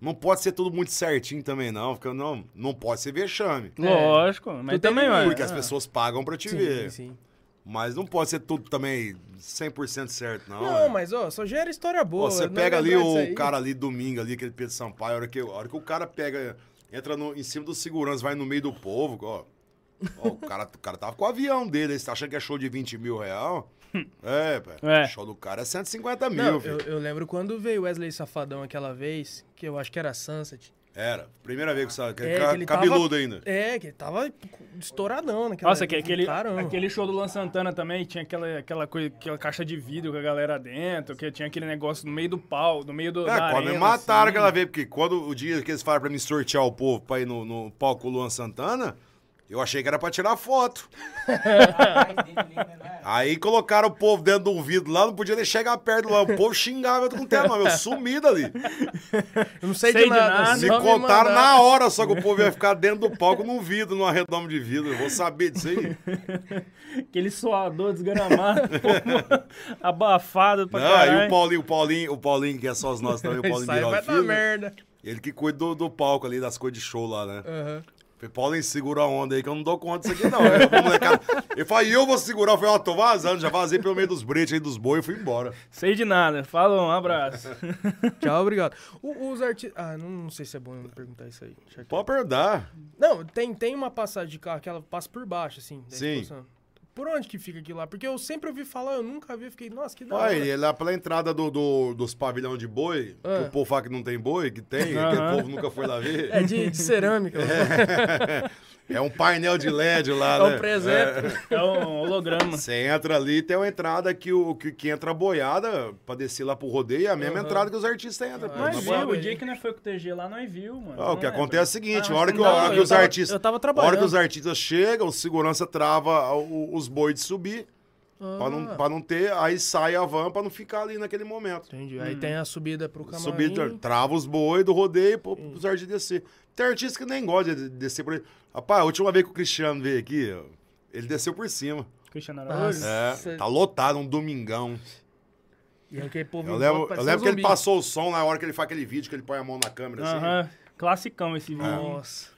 não pode ser tudo muito certinho também, não. Porque não, não pode ser vexame. Lógico, mas também. Porque as pessoas pagam pra te ver. Sim, sim. Mas não pode ser tudo também 100% certo, não. Não, é. mas ó, só gera história boa. Você não pega ali o cara ali domingo ali, aquele Pedro Sampaio, a hora que, a hora que o cara pega, entra no- em cima do segurança, vai no meio do povo, ó. ó, o, cara, o cara tava com o avião dele, aí você tá achando que é show de 20 mil real? É, pé. É. Show do cara é 150 mil, Não, filho. eu, eu lembro quando veio Wesley Safadão aquela vez, que eu acho que era Sunset. Era. Primeira vez que você. É, ca- que ele cabeludo tava- ainda. É, que ele tava estouradão naquela Nossa, que- aquele, Caramba. aquele show do Luan Santana também tinha aquela, aquela, coisa, aquela caixa de vidro com a galera dentro, que tinha aquele negócio no meio do pau, no meio do. É, quase me mataram assim. aquela vez, porque quando o dia que eles falaram pra me sortear o povo pra ir no, no palco com o Luan Santana, eu achei que era pra tirar foto. Ali? Aí colocaram o povo dentro do vidro lá, não podia nem chegar perto lá. O povo xingava eu com o tema, eu sumi dali. Eu não sei, Sei de de nada. nada. Me só contaram na hora só que o povo ia ficar dentro do palco num vidro, num arredomo de vidro. Eu vou saber disso aí. Aquele suador desgramado, abafado pra Não, caralho. aí o Paulinho, o Paulinho, o Paulinho, que é só os nossos também, o Paulinho Isso aí vai dar merda. Ele que cuida do, do palco ali, das coisas de show lá, né? Aham. Falei, Paulinho, segura a onda aí que eu não dou conta disso aqui, não. Eu, vou molecada. Ele falou, e eu vou segurar. Eu falei, ó, tô vazando, já vazei pelo meio dos bretes aí dos boi e fui embora. Sei de nada. Fala um abraço. Tchau, obrigado. O- os artistas. Ah, não, não sei se é bom eu perguntar isso aí. Eu- Pode perguntar. Não, tem, tem uma passagem de carro que ela passa por baixo, assim. da Sim. exposição. Por onde que fica aquilo lá? Porque eu sempre ouvi falar, eu nunca vi, eu fiquei, nossa, que da hora. ele é lá pela entrada do, do- dos pavilhão de boi, Ah. que o povo fala que não tem boi, que tem, que o povo nunca foi lá ver. É de, de cerâmica. É um painel de LED lá, É um né? presépio. É um holograma. Você entra ali, tem uma entrada que, o, que, que entra a boiada pra descer lá pro rodeio, é a mesma Aham. entrada que os artistas entram. pô, Nós viu, boiada. o dia que nós foi com o TG lá, nós viu, mano. Ah, o que é, acontece é o seguinte, Ah, a hora que, não, a hora que eu os tava- artistas. eu tava a hora que os artistas chegam, o segurança trava os bois de subir. Pra, não, Ah, pra não ter, aí sai a van pra não ficar ali naquele momento. Entendi. Aí tem a subida pro camarim. Subir, trava os boi do rodeio pro, pros artistas descer. Tem artista que nem gosta de descer por aí. Rapaz, a última vez que o Cristiano veio aqui, ele desceu por cima. Cristiano Araújo. Nossa. É, tá lotado, um domingão. E aquele povo Eu em lembro, eu lembro um que ele passou o som na hora que ele faz aquele vídeo que ele põe a mão na câmera assim. Aham. Classicão esse vídeo. Nossa.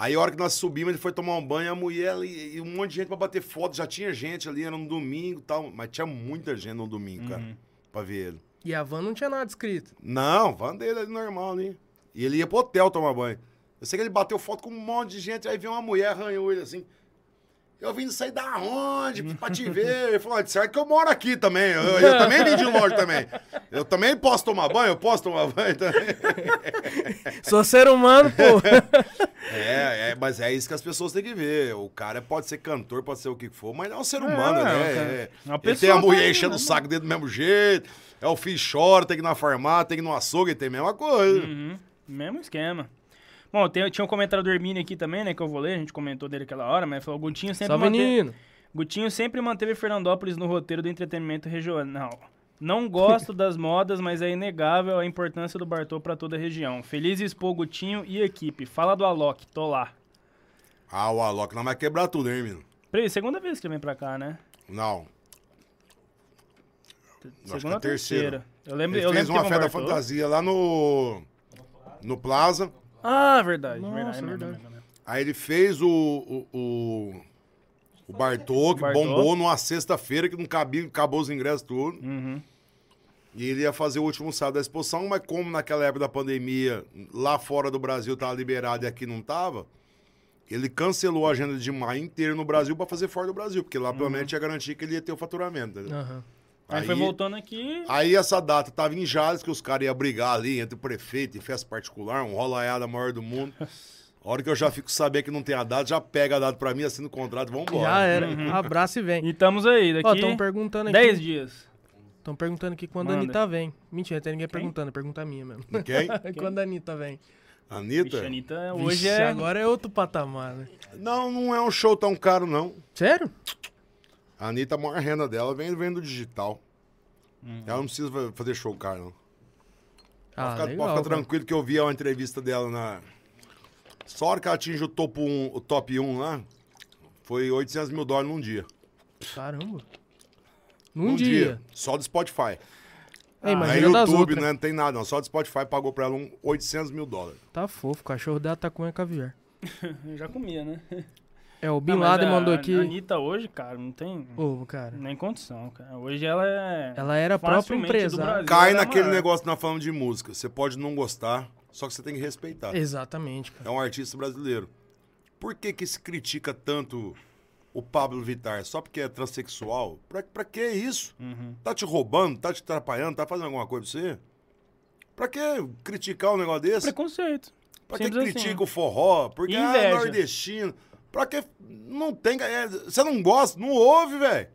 Aí a hora que nós subimos, ele foi tomar um banho, a mulher ali, e um monte de gente pra bater foto. Já tinha gente ali, era no domingo e tal. Mas tinha muita gente no domingo, cara, pra ver ele. E a van não tinha nada escrito. Não, van dele ali normal ali. E ele ia pro hotel tomar banho. Eu sei que ele bateu foto com um monte de gente, aí veio uma mulher, arranhou ele assim. Eu vim sair da onde pra te ver? Ele falou, "Ah, de certo que eu moro aqui também. Eu, eu também vim de longe também. Eu também posso tomar banho? Eu posso tomar banho também. Sou ser humano, pô. É, é, mas é isso que as pessoas têm que ver. O cara pode ser cantor, pode ser o que for, mas é um ser humano, é, né? É, Uma ele tem a mulher enchendo né, o saco dele do mesmo jeito. É o filho chora, tem que ir na farmácia, tem que ir no açougue, tem a mesma coisa. Uhum. Mesmo esquema. Bom, tem, tinha um comentário do Hermínio aqui também, né? Que eu vou ler, a gente comentou dele aquela hora, mas falou: o Gutinho sempre Salve, manteve, menino. Gutinho sempre manteve Fernandópolis no roteiro do entretenimento regional. Não gosto das modas, mas é inegável a importância do Bartô pra toda a região. Feliz expor Gutinho e equipe. Fala do Alok, tô lá. Ah, o Alok não vai quebrar tudo, hein, menino? Peraí, segunda vez que ele vem pra cá, né? Não. Acho que Segunda é a terceira. terceira. Eu lembro, Ele eu fez lembro uma festa fantasia lá no. No Plaza. Ah, verdade, Nossa, verdade, verdade. Aí ele fez o. O, o, o Bartô, que Bartô. bombou numa sexta-feira que não cabia, acabou os ingressos tudo. Uhum. E ele ia fazer o último sábado da exposição, mas como naquela época da pandemia, lá fora do Brasil tava liberado e aqui não tava, ele cancelou a agenda de maio inteiro no Brasil pra fazer fora do Brasil, porque lá pelo menos tinha garantia que ele ia ter o faturamento. entendeu? Aham. Aí, foi voltando aqui. Aí essa data tava em Jales, que os caras iam brigar ali entre o prefeito e festa particular, um rolaiada maior do mundo. A hora que eu já fico sabendo que não tem a data, já pega a data pra mim, assina o contrato e vambora. Já era. Abraço e vem. E estamos aí, Ó, daqui estão perguntando aqui. 10 dias. Estão perguntando aqui quando a Manda. Anitta vem. Mentira, tem ninguém perguntando, pergunta minha mesmo. Quem? quando a Anitta vem. Anitta? Vixe, Anitta, Vixe, hoje é... agora é outro patamar, né? Não, não é um show tão caro, não. Sério? A Anitta, a maior renda dela vem, vem do digital. Uhum. Ela não precisa fa- fazer show caro, não. Ah, pode ficar, legal. pode ficar tranquilo que eu vi a entrevista dela na. Só a hora que ela atinge o, topo um, o top 1 lá, foi 800 mil dólares num dia. Caramba. Num dia. Só do Spotify. É, Aí imagina das YouTube né, não tem nada, não. Só do Spotify pagou pra ela um 800 mil dólares. Tá fofo, o cachorro dela tá com caviar. Já comia, né? É, o Bin Ah, Laden a- mandou A aqui. Anitta hoje, cara, não tem Ô, cara. nem condição, cara. Hoje ela é... Ela era a própria. Brasil, Cai é naquele maior. negócio que nós falamos de música. Você pode não gostar, só que você tem que respeitar. Exatamente, cara. É um artista brasileiro. Por que que se critica tanto o Pablo Vittar? Só porque é transexual? Pra, pra que isso? Uhum. Tá te roubando? Tá te atrapalhando? Tá fazendo alguma coisa pra você? Pra que criticar um negócio desse? Preconceito. Pra que Simples critica assim. o forró? Porque é inveja. nordestino. Pra que... Não tem... é, Você não gosta? Não ouve, velho.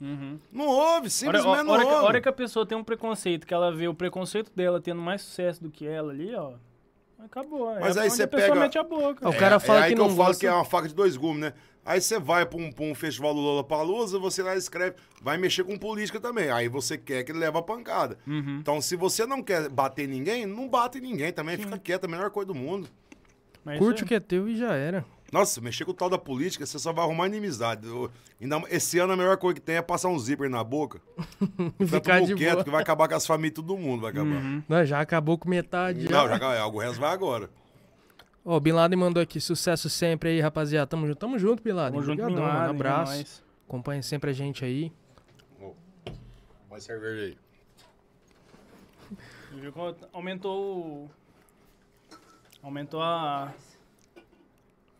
Uhum. Não ouve, Hora, simplesmente hora, não hora que, ouve. hora que a pessoa tem um preconceito, que ela vê o preconceito dela tendo mais sucesso do que ela ali, ó. Acabou. Mas é aí onde você pega- mete a boca. O cara fala aí que que não eu falo gosta- que é uma faca de dois gumes, né? Aí você vai pra um, pra um festival do Lollapalooza, você lá escreve, vai mexer com política também. Aí você quer que ele leve a pancada. Uhum. Então, se você não quer bater em ninguém, não bate em ninguém também. Fica quieto, é a melhor coisa do mundo. Mas Curte o que é teu e já era. Nossa, mexer com o tal da política, você só vai arrumar inimizade. Eu- ainda, esse ano a melhor coisa que tem é passar um zíper na boca. Fica Ficar de quieto, boa. que vai acabar com as famílias, todo mundo vai acabar. Uhum. Não, já acabou com metade. Não, já acabou. O resto vai agora. Ó, o Bin Laden mandou aqui, sucesso sempre aí, rapaziada. Tamo junto, tamo junto, Bin Laden. Tamo junto, Obrigadão, Bin mano. Laden, Abraço. é nóis. Acompanha sempre a gente aí. Vai cerveja aí. Viu como Aumentou o... Aumentou a...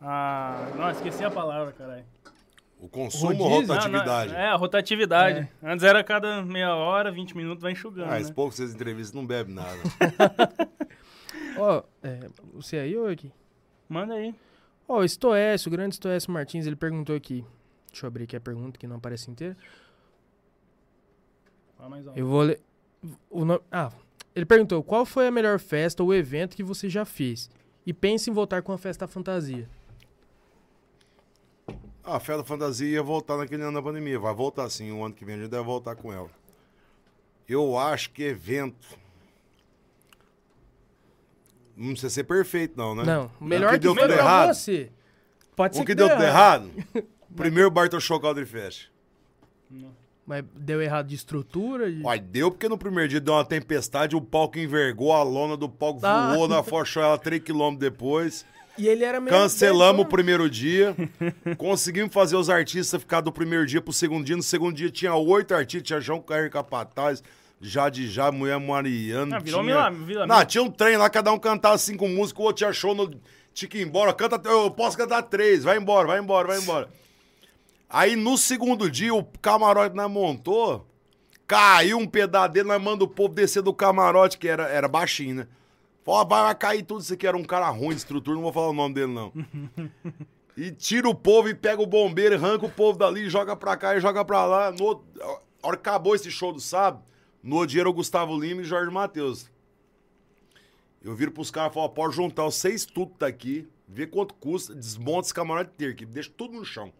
A... Não, esqueci a palavra, caralho. O consumo ou rotatividade? Não, não, é, a rotatividade. Antes era cada meia hora, 20 minutos, vai enxugando, Ah, né? esse pouco que vocês entrevistam não bebe nada. Ó, é, você aí ou aqui? Manda aí. Ó, o Stoés, o grande Stoés Martins, ele perguntou aqui. Deixa eu abrir aqui a pergunta que não aparece inteira. Alto. Eu vou ler. O no- Ah, ele perguntou: qual foi a melhor festa ou evento que você já fez? E pense em voltar com a festa fantasia. A Festa Fantasia ia voltar naquele ano da pandemia. Vai voltar sim, o ano que vem a gente deve voltar com ela. Eu acho que evento. Não precisa ser perfeito, não, né? Não, o melhor que que, deu tudo errado. você. Pode ser O que deu tudo errado? Primeiro Bartol Show Country Fest. Mas deu errado de estrutura? de- Uai, deu porque no primeiro dia deu uma tempestade, o palco envergou, a lona do palco Ah. voou na Forchou ela 3km depois. E ele era meio. Cancelamos o primeiro dia. Conseguimos fazer os artistas ficar do primeiro dia pro segundo dia. No segundo dia tinha oito artistas, tinha João Caio Capataz, Jade Já, Mulher Mariana. Ah, virou tinha... Milá- Vila Não, tinha um trem lá, cada um cantava cinco músicas, o outro tinha show no. Tinha que ir embora, canta, eu posso cantar três, vai embora, vai embora, vai embora. Aí no segundo dia, o camarote nós montou, caiu um pedaço dele, nós mandamos o povo descer do camarote, que era, era baixinho, né? Falou, "Ó, vai, vai cair tudo isso aqui, era um cara ruim de estrutura, não vou falar o nome dele, não. e tira o povo e pega o bombeiro, arranca o povo dali, joga pra cá e joga pra lá. No, outro- a hora que acabou esse show do sábado, no outro dia era o Gustavo Lima e Jorge Matheus. Eu viro pros caras e falo, pode juntar os seis tudo daqui, ver quanto custa, desmonta esse camarote inteiro aqui, deixa tudo no chão.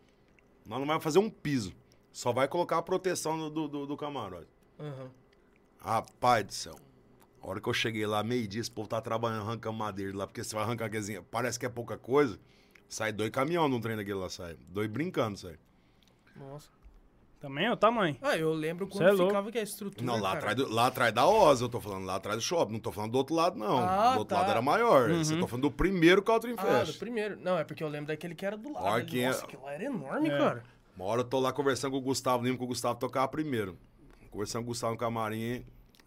Nós não vamos fazer um piso. Só vai colocar a proteção do, do, do- camarote. Aham. Rapaz do céu. A hora que eu cheguei lá, meio-dia, esse povo tá trabalhando, arrancando madeira lá, porque você vai arrancar aquezinha, parece que é pouca coisa. Sai dois caminhões num trem daquele lá, sai. Dois brincando, sai. Nossa. Também é o tamanho. Ah, eu lembro quando é ficava que a estrutura. Não, lá cara. atrás, do- lá atrás da Osa, eu tô falando, lá atrás do shopping. Não tô falando do outro lado, não. Ah, do outro tá. lado era maior. Uhum. Você tô falando do primeiro Country Ah, do Fest. primeiro. Não, é porque eu lembro daquele que era do lado. Ali. que é- Nossa, aquilo lá era enorme, É. cara. Uma hora eu tô lá conversando com o Gustavo Lima, que o Gustavo tocava primeiro. Conversando com o Gustavo no camarim.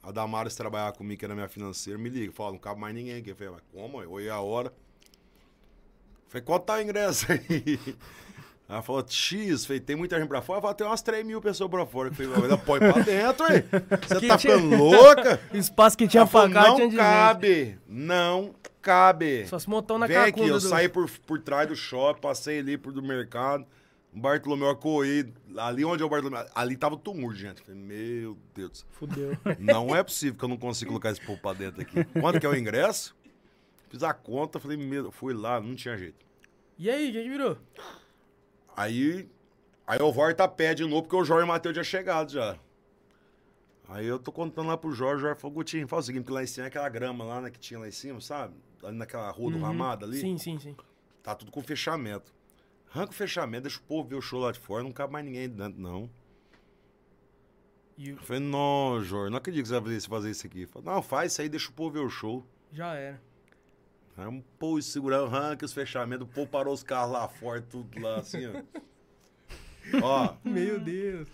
A Damares trabalhava comigo, que era minha financeira, me liga. Fala, não cabe mais ninguém aqui. Eu falei, mas como? Eu olhei a hora. Falei, quanto tá o ingresso aí? Ela falou, X, falei, tem muita gente pra fora? Eu falei, tem umas 3 mil pessoas pra fora. Eu falei, mas põe pra dentro, aí. Você Que tá tinha- ficando louca? Espaço que tinha Ela falou, pra cá, não cabe, não cabe. Só se montou na Vem aqui, eu do... saí por, por trás do shopping, passei ali por do mercado. Bartolomeu Acoí, ali onde é o Bartolomeu, ali tava o tumor, gente. Falei, meu Deus. Fudeu. Não é possível que eu não consiga colocar esse povo pra dentro aqui. Quanto que é o ingresso? Fiz a conta, falei, meu, fui lá, não tinha jeito. E aí, o que que virou? Aí, aí eu volto a pé de novo, porque o Jorge e o Matheus já chegado já. Aí eu tô contando lá pro Jorge, o Jorge falou, Gutinho, fala o seguinte, porque lá em cima é aquela grama lá, né, que tinha lá em cima, sabe? Ali naquela rua do Ramado ali. Sim, sim, sim. Tá tudo com fechamento. Arranca o fechamento, deixa o povo ver o show lá de fora, não cabe mais ninguém dentro, não. E Eu falei, não, Jorge, não acredito que você vai fazer isso, aqui. Eu falei, não, faz isso aí, deixa o povo ver o show. já era. Aí um povo segurando, arranca os fechamentos, o povo parou os carros lá fora, tudo lá assim, ó. ó, Meu Deus.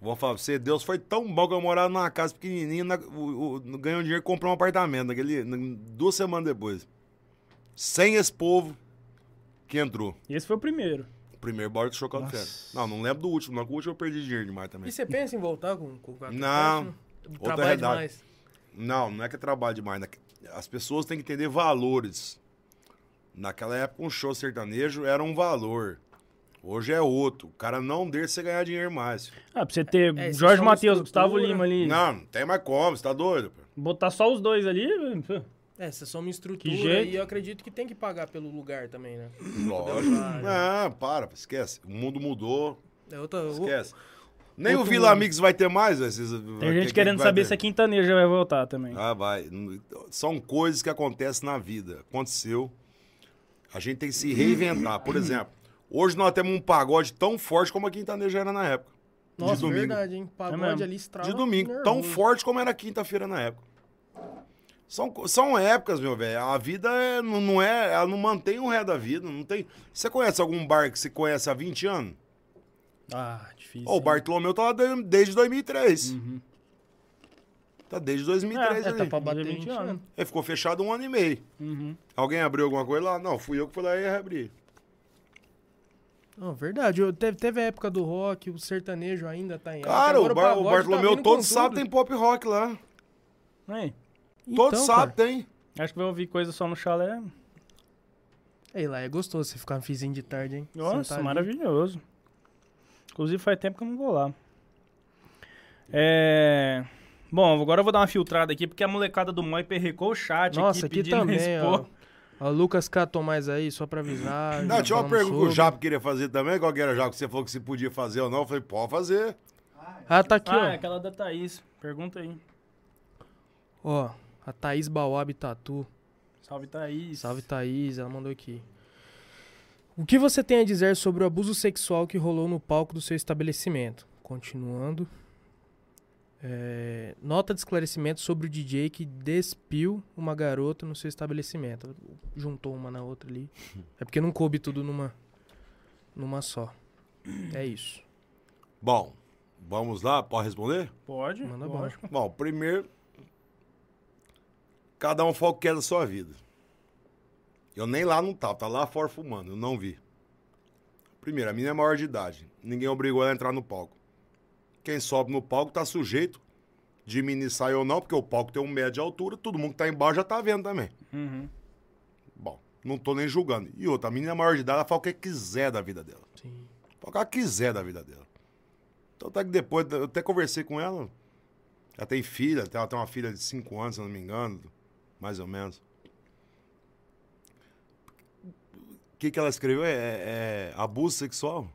vou falar pra você, Deus foi tão bom que eu morava numa casa pequenininha, na, o, o, ganhou dinheiro e comprou um apartamento, naquele, na- duas semanas depois. Sem esse povo que entrou. E esse foi o primeiro. O primeiro Chocado Nossa. Fera. Não, não lembro do último, não, que o último eu perdi dinheiro demais também. E você pensa em voltar com, com o Quack Não. Outra Trabalha realidade. demais. Não, não é que é trabalho demais. né? As pessoas têm que entender valores. Naquela época, um show sertanejo era um valor. Hoje é outro. O cara não deixa você ganhar dinheiro mais. Ah, pra você ter É, esse Jorge show Matheus, estrutura- Gustavo Lima ali. Não, não tem mais como, você tá doido? pô? Botar só os dois ali. É, você só uma Que estrutura jeito. e eu acredito que tem que pagar pelo lugar também, né? Lógico. Ah, Não, para, esquece. O mundo mudou, É outra... esquece. Nem o outro Vila mundo. Mix vai ter mais. Esses, Tem gente querendo saber se a quintaneja vai voltar também. Ah, vai. São coisas que acontecem na vida. Aconteceu. A gente tem que se reinventar. Por exemplo, hoje nós temos um pagode tão forte como a quintaneja era na época. Nossa, de domingo. verdade, hein? É Pagode mesmo. ali estrala. De domingo. Tão forte como era quinta-feira na época. São, são épocas, meu velho. A vida é- não, não é. Ela não mantém o ré da vida. Não tem. Você conhece algum bar que você conhece há 20 anos? Ah, difícil. Ó, o Bartolomeu tá lá de- desde 2003. Tá desde 2003 É, ali. Tá pra bater 20 20 anos. anos. Ele ficou fechado um ano e meio. Uhum. Alguém abriu alguma coisa lá? Não, fui eu que fui lá e abri. Não, verdade. Eu- teve, teve a época do rock, o sertanejo ainda tá em. Cara, o, Bar- o tá Bartolomeu com todo sábado tem pop rock lá. Aí, todo Então, sábado tem. acho que vai ouvir coisa só no chalé. Ei, lá é gostoso você ficar no fizinho de tarde, hein? Nossa, Sentar ali. maravilhoso. Inclusive faz tempo que eu não vou lá. É. Bom, agora eu vou dar uma filtrada aqui, porque a molecada do Moi perrecou o chat Nossa, aqui, aqui pedindo também, expor. ó. Ó, Lucas K. Tomás aí, só pra avisar. Não, tinha uma pergunta que o. Japo queria fazer também. Qual que era, Japo? Que você falou que se podia fazer ou não. Eu falei, pode fazer. Ah, tá aqui, ah, é ó. aquela da Thaís. Pergunta aí. Ó, a Thaís Bawab Tatu. Salve, Thaís. Salve, Thaís, ela mandou aqui. O que você tem a dizer sobre o abuso sexual que rolou no palco do seu estabelecimento? Continuando. É, nota de esclarecimento sobre o DJ que despiu uma garota no seu estabelecimento. Juntou uma na outra ali. É porque não coube tudo numa, numa só. É isso. Bom, vamos lá. Pode responder? Pode? Manda lógico. Bom, primeiro, cada um fala o que quer da sua vida. Eu nem lá não tava, tá lá fora fumando, eu não vi. Primeiro, a minha é maior de idade. Ninguém obrigou ela a entrar no palco. Quem sobe no palco tá sujeito de mini saia ou não, porque o palco tem um metro de altura, todo mundo que tá embaixo já tá vendo também. Uhum. Bom, não tô nem julgando. E outra, a menina é maior de idade, ela fala o que quiser da vida dela. Sim. Fala o que ela quiser da vida dela. Então até que depois, eu até conversei com ela. Ela tem filha, ela tem uma filha de 5 anos, se não me engano. Mais ou menos. O que, que ela escreveu? É, é abuso sexual?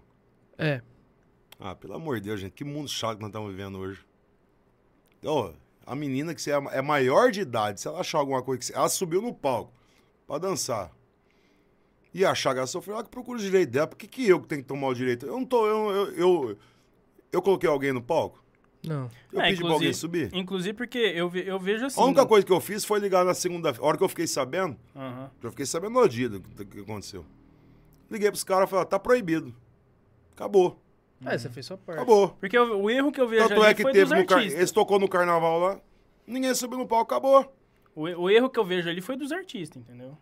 É. Ah, pelo amor de Deus, gente, que mundo chato que nós estamos vivendo hoje. Ô, a menina que você é é maior de idade, se ela achar alguma coisa que você... Ela subiu no palco pra dançar. E achar que ela sofreu, ela que procura o direito dela. Por que, que eu que tenho que tomar o direito? Eu não tô. Eu, eu, eu, eu coloquei alguém no palco? Não. Eu É, pedi pra alguém inclusive- subir? Inclusive porque eu, ve- eu vejo assim. A única coisa que eu fiz foi ligar na segunda. A hora que eu fiquei sabendo, Aham. eu fiquei sabendo no dia do, do que aconteceu. Liguei pros caras e falei, tá proibido. Acabou. É, você fez sua parte. Acabou. Porque o, o erro que eu vejo Tanto ali é que foi teve dos no car... artistas. Eles tocou no carnaval lá, ninguém subiu no palco, acabou. O, o erro que eu vejo ali foi dos artistas, entendeu?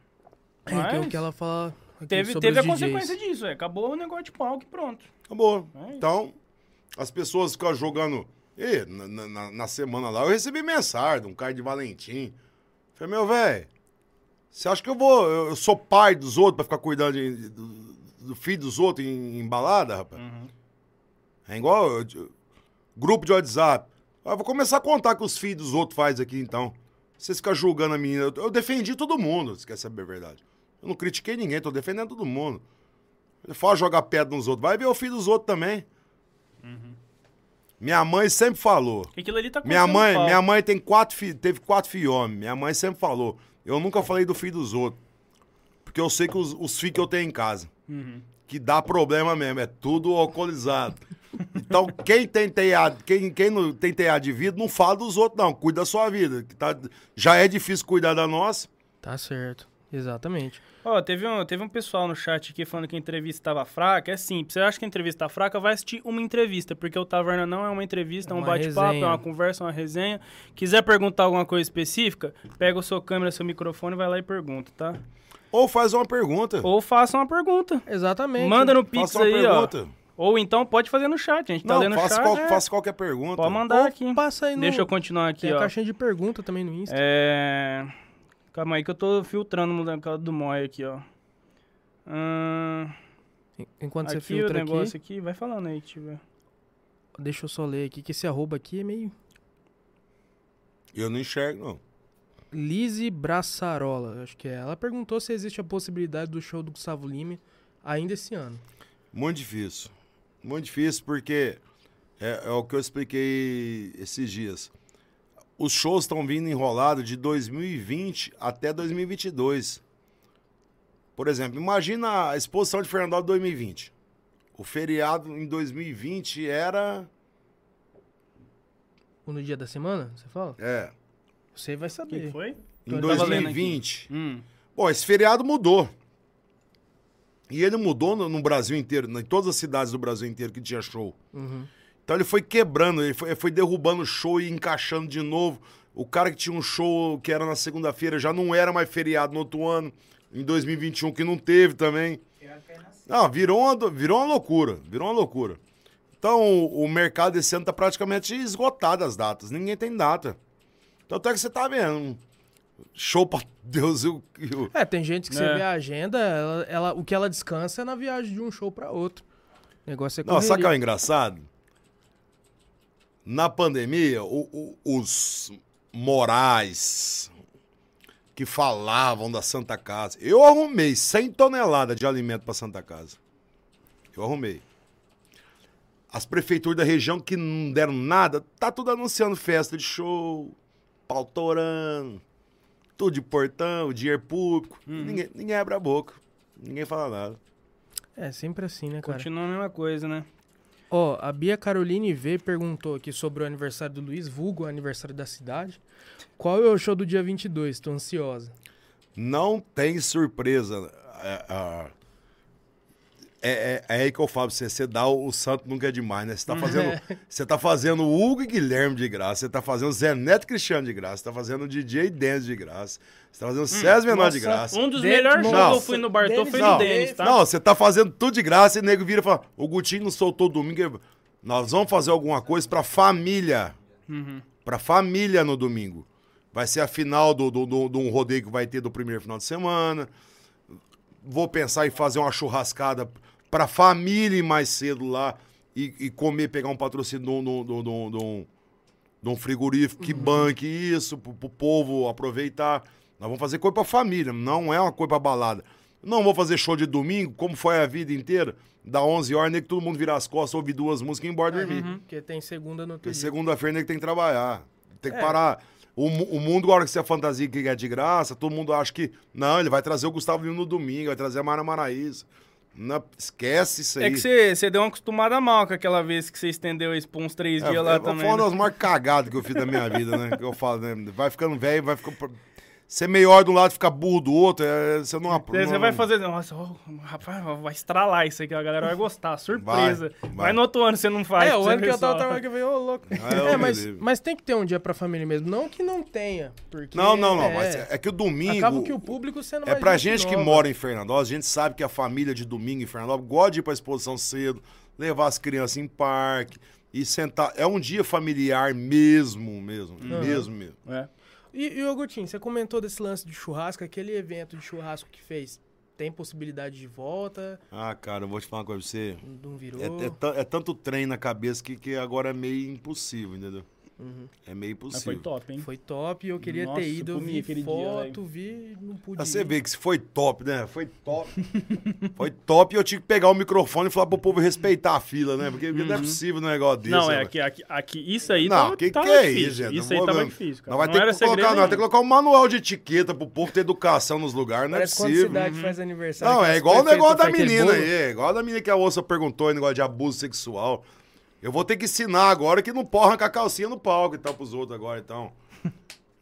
É, que é o Mas que ela fala Teve, teve a consequência disso, é. Acabou o negócio de palco e pronto. Acabou. É. Então, as pessoas ficam jogando. Ih, na, na- na- na semana lá, eu recebi mensagem de um cara de Valentim. Falei, meu velho, você acha que eu vou. Eu, eu sou pai dos outros pra ficar cuidando de- do, do filho dos outros em, em balada, rapaz? Uhum. É igual eu- eu- grupo de WhatsApp. Ah, vou começar a contar que os filhos dos outros fazem aqui, então. Vocês ficam julgando a menina. Eu, eu defendi todo mundo, se quer saber a verdade. Eu não critiquei ninguém, tô defendendo todo mundo. Ele fala jogar pedra nos outros. Vai ver o filho dos outros também. Minha mãe sempre falou. Aquilo ali tá Minha mãe, minha mãe tem quatro filhos, teve quatro filhos homens. Minha mãe sempre falou. Eu nunca falei do filho dos outros. Porque eu sei que os, os filhos que eu tenho em casa, Uhum. que dá problema mesmo, é tudo alcoolizado. Então, quem tem TEA, quem, quem não tem TEA de vida, não fala dos outros, não. Cuida da sua vida. Que tá, já é difícil cuidar da nossa. Tá certo. Exatamente. Ó, teve um, teve um pessoal no chat aqui falando que a entrevista estava fraca. É simples. Você acha que a entrevista tá fraca? Vai assistir uma entrevista, porque o Taverna não é uma entrevista, é É um bate-papo, é uma conversa, uma resenha. Quiser perguntar alguma coisa específica, pega o seu câmera, seu microfone, vai lá e pergunta, tá? Ou faz uma pergunta. Ou faça uma pergunta. Exatamente. Manda no Pix aí, pergunta. ó. Ou então pode fazer no chat, a gente tá Não, lendo o faça, chat. qual- é. faça qualquer pergunta. Pode mandar Ou aqui. passa aí no... Deixa eu continuar aqui, Tem a ó. caixinha de pergunta também no Insta. É. Calma aí que eu tô filtrando o negócio do Moi aqui, ó. Enquanto você aqui o filtra negócio aqui, aqui, vai falando aí que tiver. deixa eu só ler aqui, que esse arroba aqui é meio... Eu não enxergo, não. Lise Braçarola, acho que é. Ela perguntou se existe a possibilidade do show do Gustavo Lima ainda esse ano. Muito difícil. Muito difícil porque é, é o que eu expliquei esses dias. Os shows estão vindo enrolados de 2020 até 2022. Por exemplo, imagina a exposição de Fernando de 2020. O feriado em 2020 era. Ou no dia da semana, você fala? É, Você vai O que saber. foi? em Eu tava lendo aqui. 2020. Hum. Bom, esse feriado mudou. E ele mudou no, no Brasil inteiro, em todas as cidades do Brasil inteiro que tinha show. Uhum. Então ele foi quebrando, ele foi, ele foi derrubando o show e encaixando de novo. O cara que tinha um show que era na segunda-feira já não era mais feriado no outro ano, em 2021, que não teve também. Não, virou uma, virou uma loucura, virou uma loucura. Então o, o mercado esse ano tá praticamente esgotado as datas, ninguém tem data. Tanto é que você tá vendo, show pra Deus e o... e o- É, tem gente que você É. vê a agenda, ela, ela- o que ela descansa é na viagem de um show pra outro. O negócio é Não, sabe o que é correria. o engraçado? Na pandemia, o- o- os morais que falavam da Santa Casa. Eu arrumei 100 toneladas de alimento para Santa Casa. Eu arrumei. As prefeituras da região que não deram nada, tá tudo anunciando festa de show, pau torando, tudo de portão, dinheiro público. Ninguém, ninguém abre a boca. Ninguém fala nada. É sempre assim, né, cara? Continua a mesma coisa, né? Ó, a Bia Caroline V perguntou aqui sobre o aniversário do Luiz, vulgo aniversário da cidade. Qual é o show do dia 22? Tô ansiosa. Não tem surpresa. É, é, é- é aí que eu falo pra você, você dá o, o santo nunca é demais, né? Você tá fazendo, você tá fazendo o Hugo e Guilherme de graça, você tá fazendo o Zé Neto Cristiano de graça, você tá fazendo o DJ Dance de graça, você tá fazendo o César Menor de graça. Um dos De- melhores shows que eu fui no Bartô Denis foi não, no Denis, tá? Não, você tá fazendo tudo de graça e o nego vira e fala, o Gutinho não soltou domingo, nós vamos fazer alguma coisa pra família. Uhum. Pra família no domingo. Vai ser a final do, do, do, de um rodeio que vai ter do primeiro final de semana. Vou pensar em fazer uma churrascada pra família ir mais cedo lá e, e comer, pegar um patrocínio de um- de um- frigorífico que banque isso, pro, pro povo aproveitar. Nós vamos fazer coisa pra família, não é uma coisa pra balada. Não vou fazer show de domingo, como foi a vida inteira. Da 11 horas, nem que todo mundo virar as costas, ouvir duas músicas e ir embora dormir. Porque tem segunda no dia. segunda-feira nem que tem que trabalhar. Tem que É. parar. O, o mundo, agora que você é fantasia que é de graça, todo mundo acha que. Não, ele vai trazer o Gustavo Lima no domingo, vai trazer a Mara Maraíza. Não, esquece isso aí. É que você deu uma acostumada mal com aquela vez que você estendeu isso por uns três É, dias lá é, também. Foi uma né? das maiores cagadas que eu fiz da minha vida, né? Que eu falo, né? Vai ficando velho, vai ficando. Ser melhor de um lado e ficar burro do outro, é, você não Você não- vai fazer. Nossa, ó, rapaz, vai estralar isso aqui, a galera vai gostar. Surpresa. Vai, vai. no outro ano você não faz. É, o você ano que eu tava trabalhando que eu falei, ô, louco. Ah, É, me mas, mas tem que ter um dia pra família mesmo. Não que não tenha. Porque Não, não, não. é, Mas é que o domingo. Acaba que o público sendo É mais pra gente que nova. mora em Fernandópolis, a gente sabe que a família de domingo em Fernandópolis gosta de ir pra exposição cedo, levar as crianças em parque e sentar. É um dia familiar mesmo, mesmo. Mesmo, mesmo. É. E, e ô, Gutinho, você comentou desse lance de churrasco, aquele evento de churrasco que fez. Tem possibilidade de volta? Ah, cara, eu vou te falar uma coisa pra você. Não virou? É, é é tanto trem na cabeça que, que agora é meio impossível, entendeu? Uhum. É meio Mas foi top, hein? Foi top, eu queria Nossa, ter ido, vi foto, vi, não pude Pra você ver que se foi top, né? Foi top. foi top e eu tive que pegar o microfone e falar pro povo respeitar a fila, né? Porque, porque não é possível um negócio desse. Não, é né? aqui, aqui, aqui. Isso aí Não, tava, que tava que é difícil. isso, gente? Isso Não aí tava difícil, cara. Nós vai não ter era que colocar, não, vai ter que colocar um manual de etiqueta pro povo ter educação nos lugares, não é Parece quando a possível. cidade faz aniversário. Não, é igual o negócio da menina aí. É igual a da menina que a moça perguntou, negócio de abuso sexual. Eu vou ter que ensinar agora que não pode arrancar calcinha no palco e tal pros outros agora, então.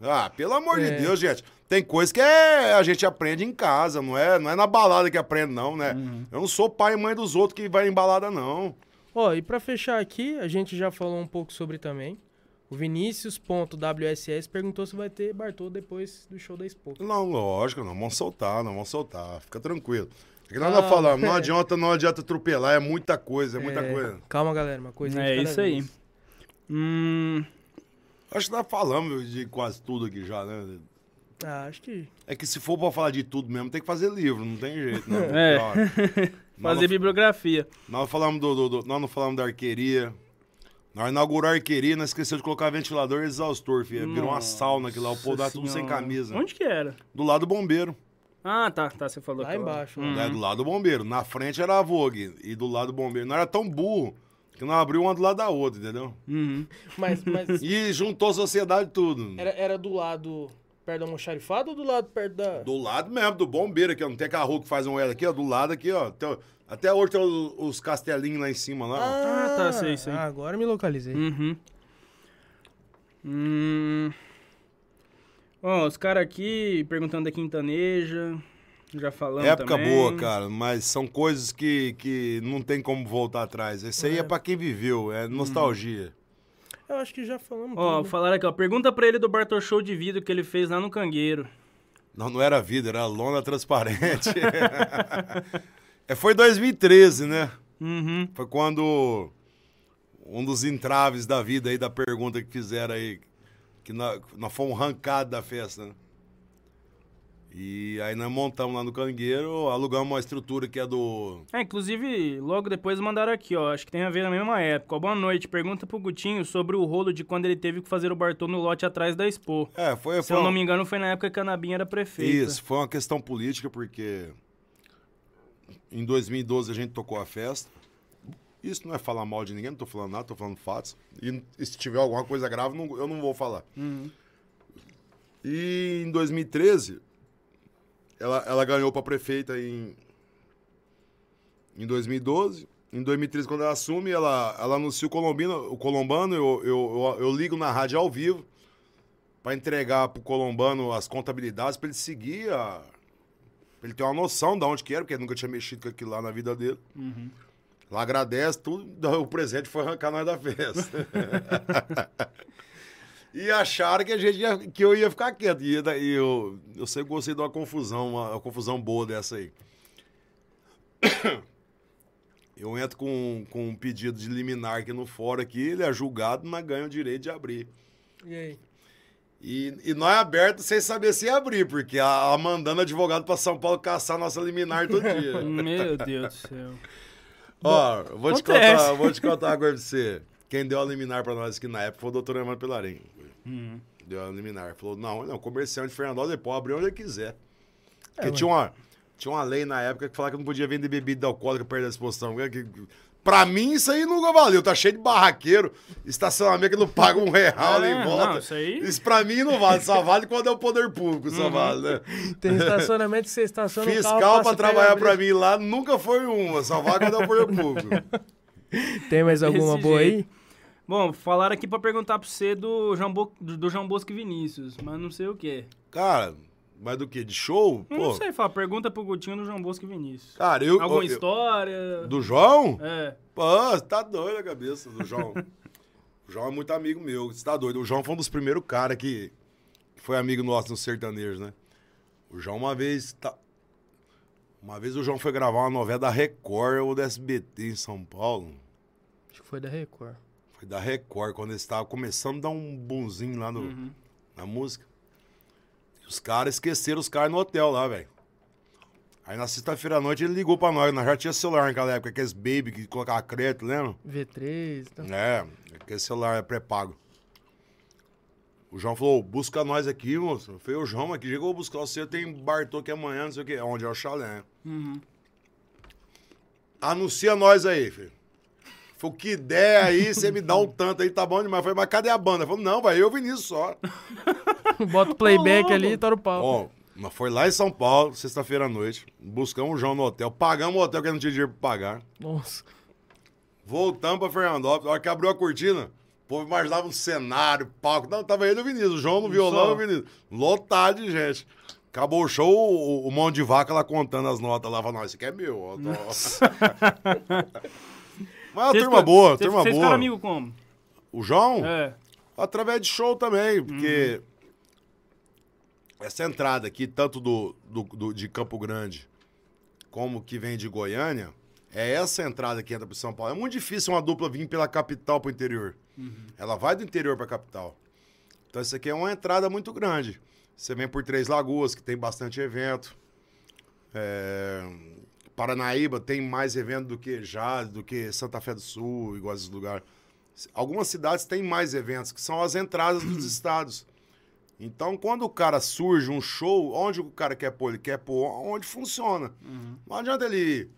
Ah, pelo amor É. de Deus, gente. Tem coisa que é, a gente aprende em casa, não é, não é na balada que aprende, não, né? Uhum. Eu não sou pai e mãe dos outros que vai em balada, não. Ó, e pra fechar aqui, a gente já falou um pouco sobre também. O Vinícius.wss perguntou se vai ter Bartô depois do show da Expo. Não, lógico, não vamos soltar, não vamos soltar. Fica tranquilo. É que nós Ah, não falamos, não é. adianta, não adianta atropelar, é muita coisa, é muita É, coisa. Calma, galera, uma coisa É isso aí. Hum, Acho que nós falamos de quase tudo aqui já, né? Ah, acho que. É que se for pra falar de tudo mesmo, tem que fazer livro, não tem jeito, não. É. Nós, fazer não, bibliografia. nós falamos do, do- do- nós não falamos da arqueria. Nós inauguramos a arqueria, nós esquecemos de colocar ventilador e exaustor, filho. Virou uma sauna aqui lá, o povo dá tudo sem camisa. Onde que era? Do lado do bombeiro. Ah, tá, tá, você falou. Lá aquela- embaixo, Hum. né, do lado do bombeiro. Na frente era a Vogue e do lado do bombeiro. Não era tão burro que não abriu uma do lado da outra, entendeu? Uhum. Mas, mas E juntou a sociedade tudo. era, era do lado perto da almoxarifada ou do lado perto da. Do lado mesmo, do bombeiro aqui, ó. Não tem aquela rua que faz um L aqui, ó. Do lado aqui, ó. Tem- até hoje tem os, os castelinhos lá em cima, lá. ó. Ah, tá, sei, sei. Ah, agora me localizei. Uhum. Hum. Bom, os caras aqui perguntando da Quintaneja. Já falamos Época também. boa, cara, mas são coisas que, que não tem como voltar atrás. Esse aí é, É. pra quem viveu, é nostalgia. Eu acho que já falamos. Ó, tudo, falaram aqui, ó. Pergunta pra ele do Bartol Show de vidro que ele fez lá no Cangueiro. Não, não era vida, era lona transparente. é, foi 2013, né? Uhum. Foi quando um dos entraves da vida aí, da pergunta que fizeram aí, que nós, nós fomos arrancados da festa, né? E aí nós montamos lá no Cangueiro, alugamos uma estrutura que é do... É, inclusive, logo depois mandaram aqui, ó. Acho que tem a ver na mesma época. Ó, boa noite. Pergunta pro Gutinho sobre o rolo de quando ele teve que fazer o Bartol no lote atrás da Expo. É, foi... Se foi eu uma- não me engano, foi na época que a Nabinha era prefeita. Isso, foi uma questão política, porque em 2012 a gente tocou a festa. Isso não é falar mal de ninguém, não tô falando nada, tô falando fatos. E, e se tiver alguma coisa grave, não- eu não vou falar. Uhum. E em 2013, ela, ela ganhou para prefeita em, em 2012. Em 2013, quando ela assume, ela, ela anuncia o Colombino, o Colombano. Eu, eu, eu, eu ligo na rádio ao vivo para entregar pro Colombano as contabilidades para ele seguir a. Pra ele ter uma noção de onde que era, porque ele nunca tinha mexido com aquilo lá na vida dele. Ela agradece tudo, o presente foi arrancar nós da festa. E acharam que, a gente ia- que eu ia ficar quieto. E daí eu, eu sempre gostei de uma confusão, uma, uma confusão boa dessa aí. Eu entro com, com um pedido de liminar aqui no fórum aqui, ele é julgado, mas ganha o direito de abrir. E aí? E, e nós aberto sem saber se ia abrir, porque a, a mandando advogado para São Paulo caçar nossa liminar todo dia. Meu Deus do céu. Ó, vou te, contar, vou te contar uma coisa pra você. Quem deu a liminar pra nós aqui na época foi o doutor Emmanuel Pelarim. Deu a liminar. Falou, não, não, comerciante ele pode abrir onde ele quiser. Porque ué. tinha, uma, Tinha uma lei na época que falava que não podia vender bebida alcoólica perto da exposição. Que- que- Pra mim, isso aí nunca valeu. Tá cheio de barraqueiro, estacionamento que não paga um real É, nem volta. não, isso aí- Isso pra mim não vale. Só vale quando é o poder público, só Uhum. vale, né? Tem estacionamento que você estaciona o carro, Fiscal passa, pra trabalhar pra mim lá nunca foi uma. Só vale quando é o poder público. Tem mais alguma Desse boa aí? jeito. Bom, falaram aqui pra perguntar pra você do João, Bo... do do João Bosco e Vinícius, mas não sei o quê. Cara, mas do que? De show? Eu Pô, não sei, fala, pergunta pro Gutinho do João Bosco e Vinícius. Cara, eu. Alguma eu- história? Do João? É. Pô, tá doido a cabeça do João. o João é muito amigo meu, você tá doido. O João foi um dos primeiros caras que, que foi amigo nosso no sertanejo, né? O João uma vez. Tá... Uma vez o João foi gravar uma novela da Record ou da SBT em São Paulo. Acho que foi da Record. Foi da Record, quando eles estavam começando a dar um bonzinho lá no, na música. Os caras esqueceram os caras no hotel lá, velho. Aí na sexta-feira à noite ele ligou pra nós. Nós já tinha celular naquela época, aqueles baby que colocava crédito, lembra? V3 e tal. É, aquele celular é pré-pago. O João falou, busca nós aqui, moço. Falei, o João aqui, chegou a buscar você, tem Bartô aqui amanhã, não sei o quê. Onde é o chalé. Anuncia nós aí, filho. Falei, o que der aí, você me dá um tanto aí, tá bom demais. Eu falei, mas cadê a banda? Falei, não, vai eu e o Vinícius só. Bota o playback louco. ali e tora o pau. Ó, nós foi lá em São Paulo, sexta-feira à noite. Buscamos o João no hotel. Pagamos o hotel que não tinha dinheiro pra pagar. Nossa. Voltamos pra Fernandópolis. A hora que abriu a cortina, o povo imaginava um cenário, palco. Não, tava ele e o Vinícius. O João no violão e o Vinícius. Lotado de gente. Acabou o show, o, o mão de vaca lá contando as notas lá. Falando, não, isso aqui é meu. ó, Mas é uma Vocês turma boa, vocês- turma Vocês boa. ficaram amigo como? O João, É. através de show também, porque essa entrada aqui, tanto do, do- do- de Campo Grande como que vem de Goiânia, é essa entrada que entra para São Paulo. É muito difícil uma dupla vir pela capital para o interior. Ela vai do interior para a capital. Então isso aqui é uma entrada muito grande. Você vem por Três Lagoas, que tem bastante evento. É, Paranaíba tem mais evento do que Jales, do que Santa Fé do Sul, igual esses lugares. Algumas cidades têm mais eventos, que são as entradas dos estados. Então, quando o cara surge um show, onde o cara quer pôr? Ele quer pôr onde funciona. Não adianta ele.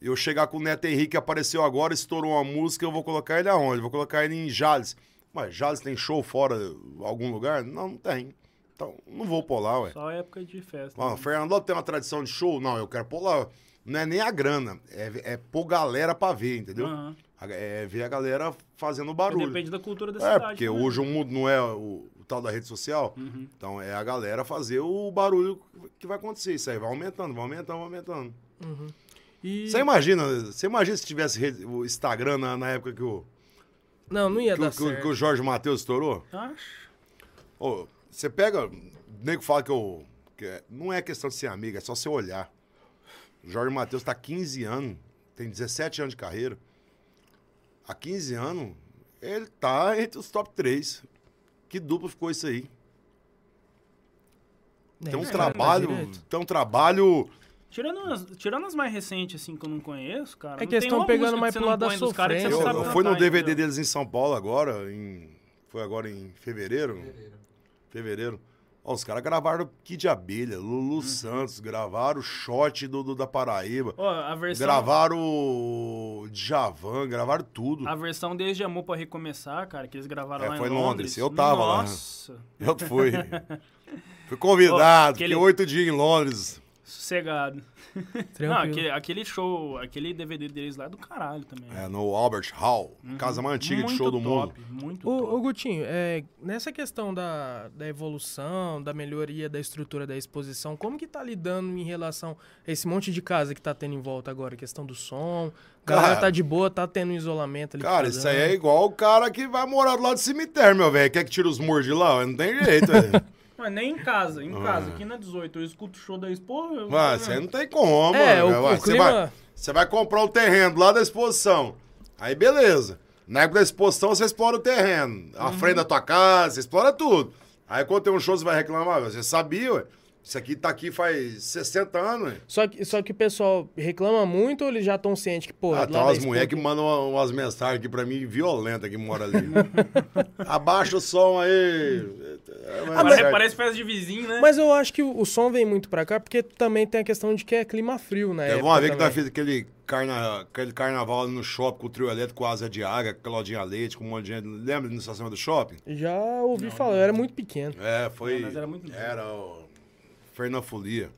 Eu chegar com o Neto Henrique, que apareceu agora, estourou uma música, eu vou colocar ele aonde? Vou colocar ele em Jales. Mas Jales tem show fora algum lugar? Não, não tem. Então, não vou lá, ué. Só época de festa. Ó, Fernando tem uma tradição de show? Não, eu quero lá. Não é nem a grana, é, é pôr galera pra ver, entendeu? Aham. É ver a galera fazendo barulho. Depende da cultura da É, cidade. porque também. hoje o mundo não é o, o tal da rede social. Uhum. Então é a galera fazer o barulho que vai acontecer. Isso aí vai aumentando, vai aumentando, vai aumentando. E... Você imagina, você imagina se tivesse rede- o Instagram na, na época que o, Não, não ia que, dar que certo. que o Jorge Matheus estourou? Acho. Ô, você pega. O nego fala que eu. que é- não é questão de ser amigo, é só você olhar. O Jorge Matheus tá há 15 anos, tem 17 anos de carreira. Há 15 anos, ele tá entre os top 3. Que duplo ficou isso aí? É, Tem um isso, trabalho. Tem um trabalho. Tirando as, tirando as mais recentes, assim, que eu não conheço, cara. É não que eles tem tão uma pegando mais pro lado da Eu, sofrência. sabe eu fui no DVD entendeu? deles em São Paulo agora, em, foi agora em fevereiro. Fevereiro. Ó, os caras gravaram Kid de Abelha, Lulu Uhum. Santos, gravaram o Shot do, do- da Paraíba, Ó, a versão... gravaram o Djavan, gravaram tudo. A versão Desde Amor pra Recomeçar, cara, que eles gravaram É, lá foi em Londres. Londres. Eu tava lá. Nossa, Eu fui. Fui convidado, Ó, aquele- fiquei oito dias em Londres. Sossegado. Não, aquele, aquele show, aquele DVD deles lá é do caralho também. É, no Albert Hall, casa mais antiga de Muito show do mundo. Muito Ô, top. ô Gutinho, é, nessa questão da, da evolução, da melhoria da estrutura da exposição, como que tá lidando em relação a esse monte de casa que tá tendo em volta agora? Questão do som, a galera Cara, tá de boa, tá tendo um isolamento ali. Cara, isso aí é igual o cara que vai morar do lado do cemitério, meu velho. Quer que tire os muros de lá? Não tem jeito, velho. Mas nem em casa, em Ah. casa, aqui na 18, eu escuto o show da Expo. Eu... Mas você não tem como, É, mano. o- Ué, o você clima- vai, você vai comprar o terreno lá da exposição. Aí, beleza. Na época da exposição, você explora o terreno. A Uhum. frente da tua casa, você explora tudo. Aí, quando tem um show, você vai reclamar. Você sabia, ué. Isso aqui tá aqui faz 60 anos, ué. Só que, só que o pessoal reclama muito ou eles já estão cientes que, pô, Ah, da umas mulheres que mandam uma- umas mensagens aqui pra mim violentas que moram ali. Abaixa o som aí. É, mas Parece, certo. parece festa de vizinho, né? Mas eu acho que o, o som vem muito pra cá, porque também tem a questão de que é clima frio, né? Teve uma vez que nós fizemos aquele, carna... aquele carnaval ali no shopping com o trio elétrico, com asa de água, com Claudinha Leite, com um monte de gente. Lembra na estação do shopping? Já ouvi falar, eu era muito pequeno. É, foi. Não, mas era muito. Era o Fernando Folia.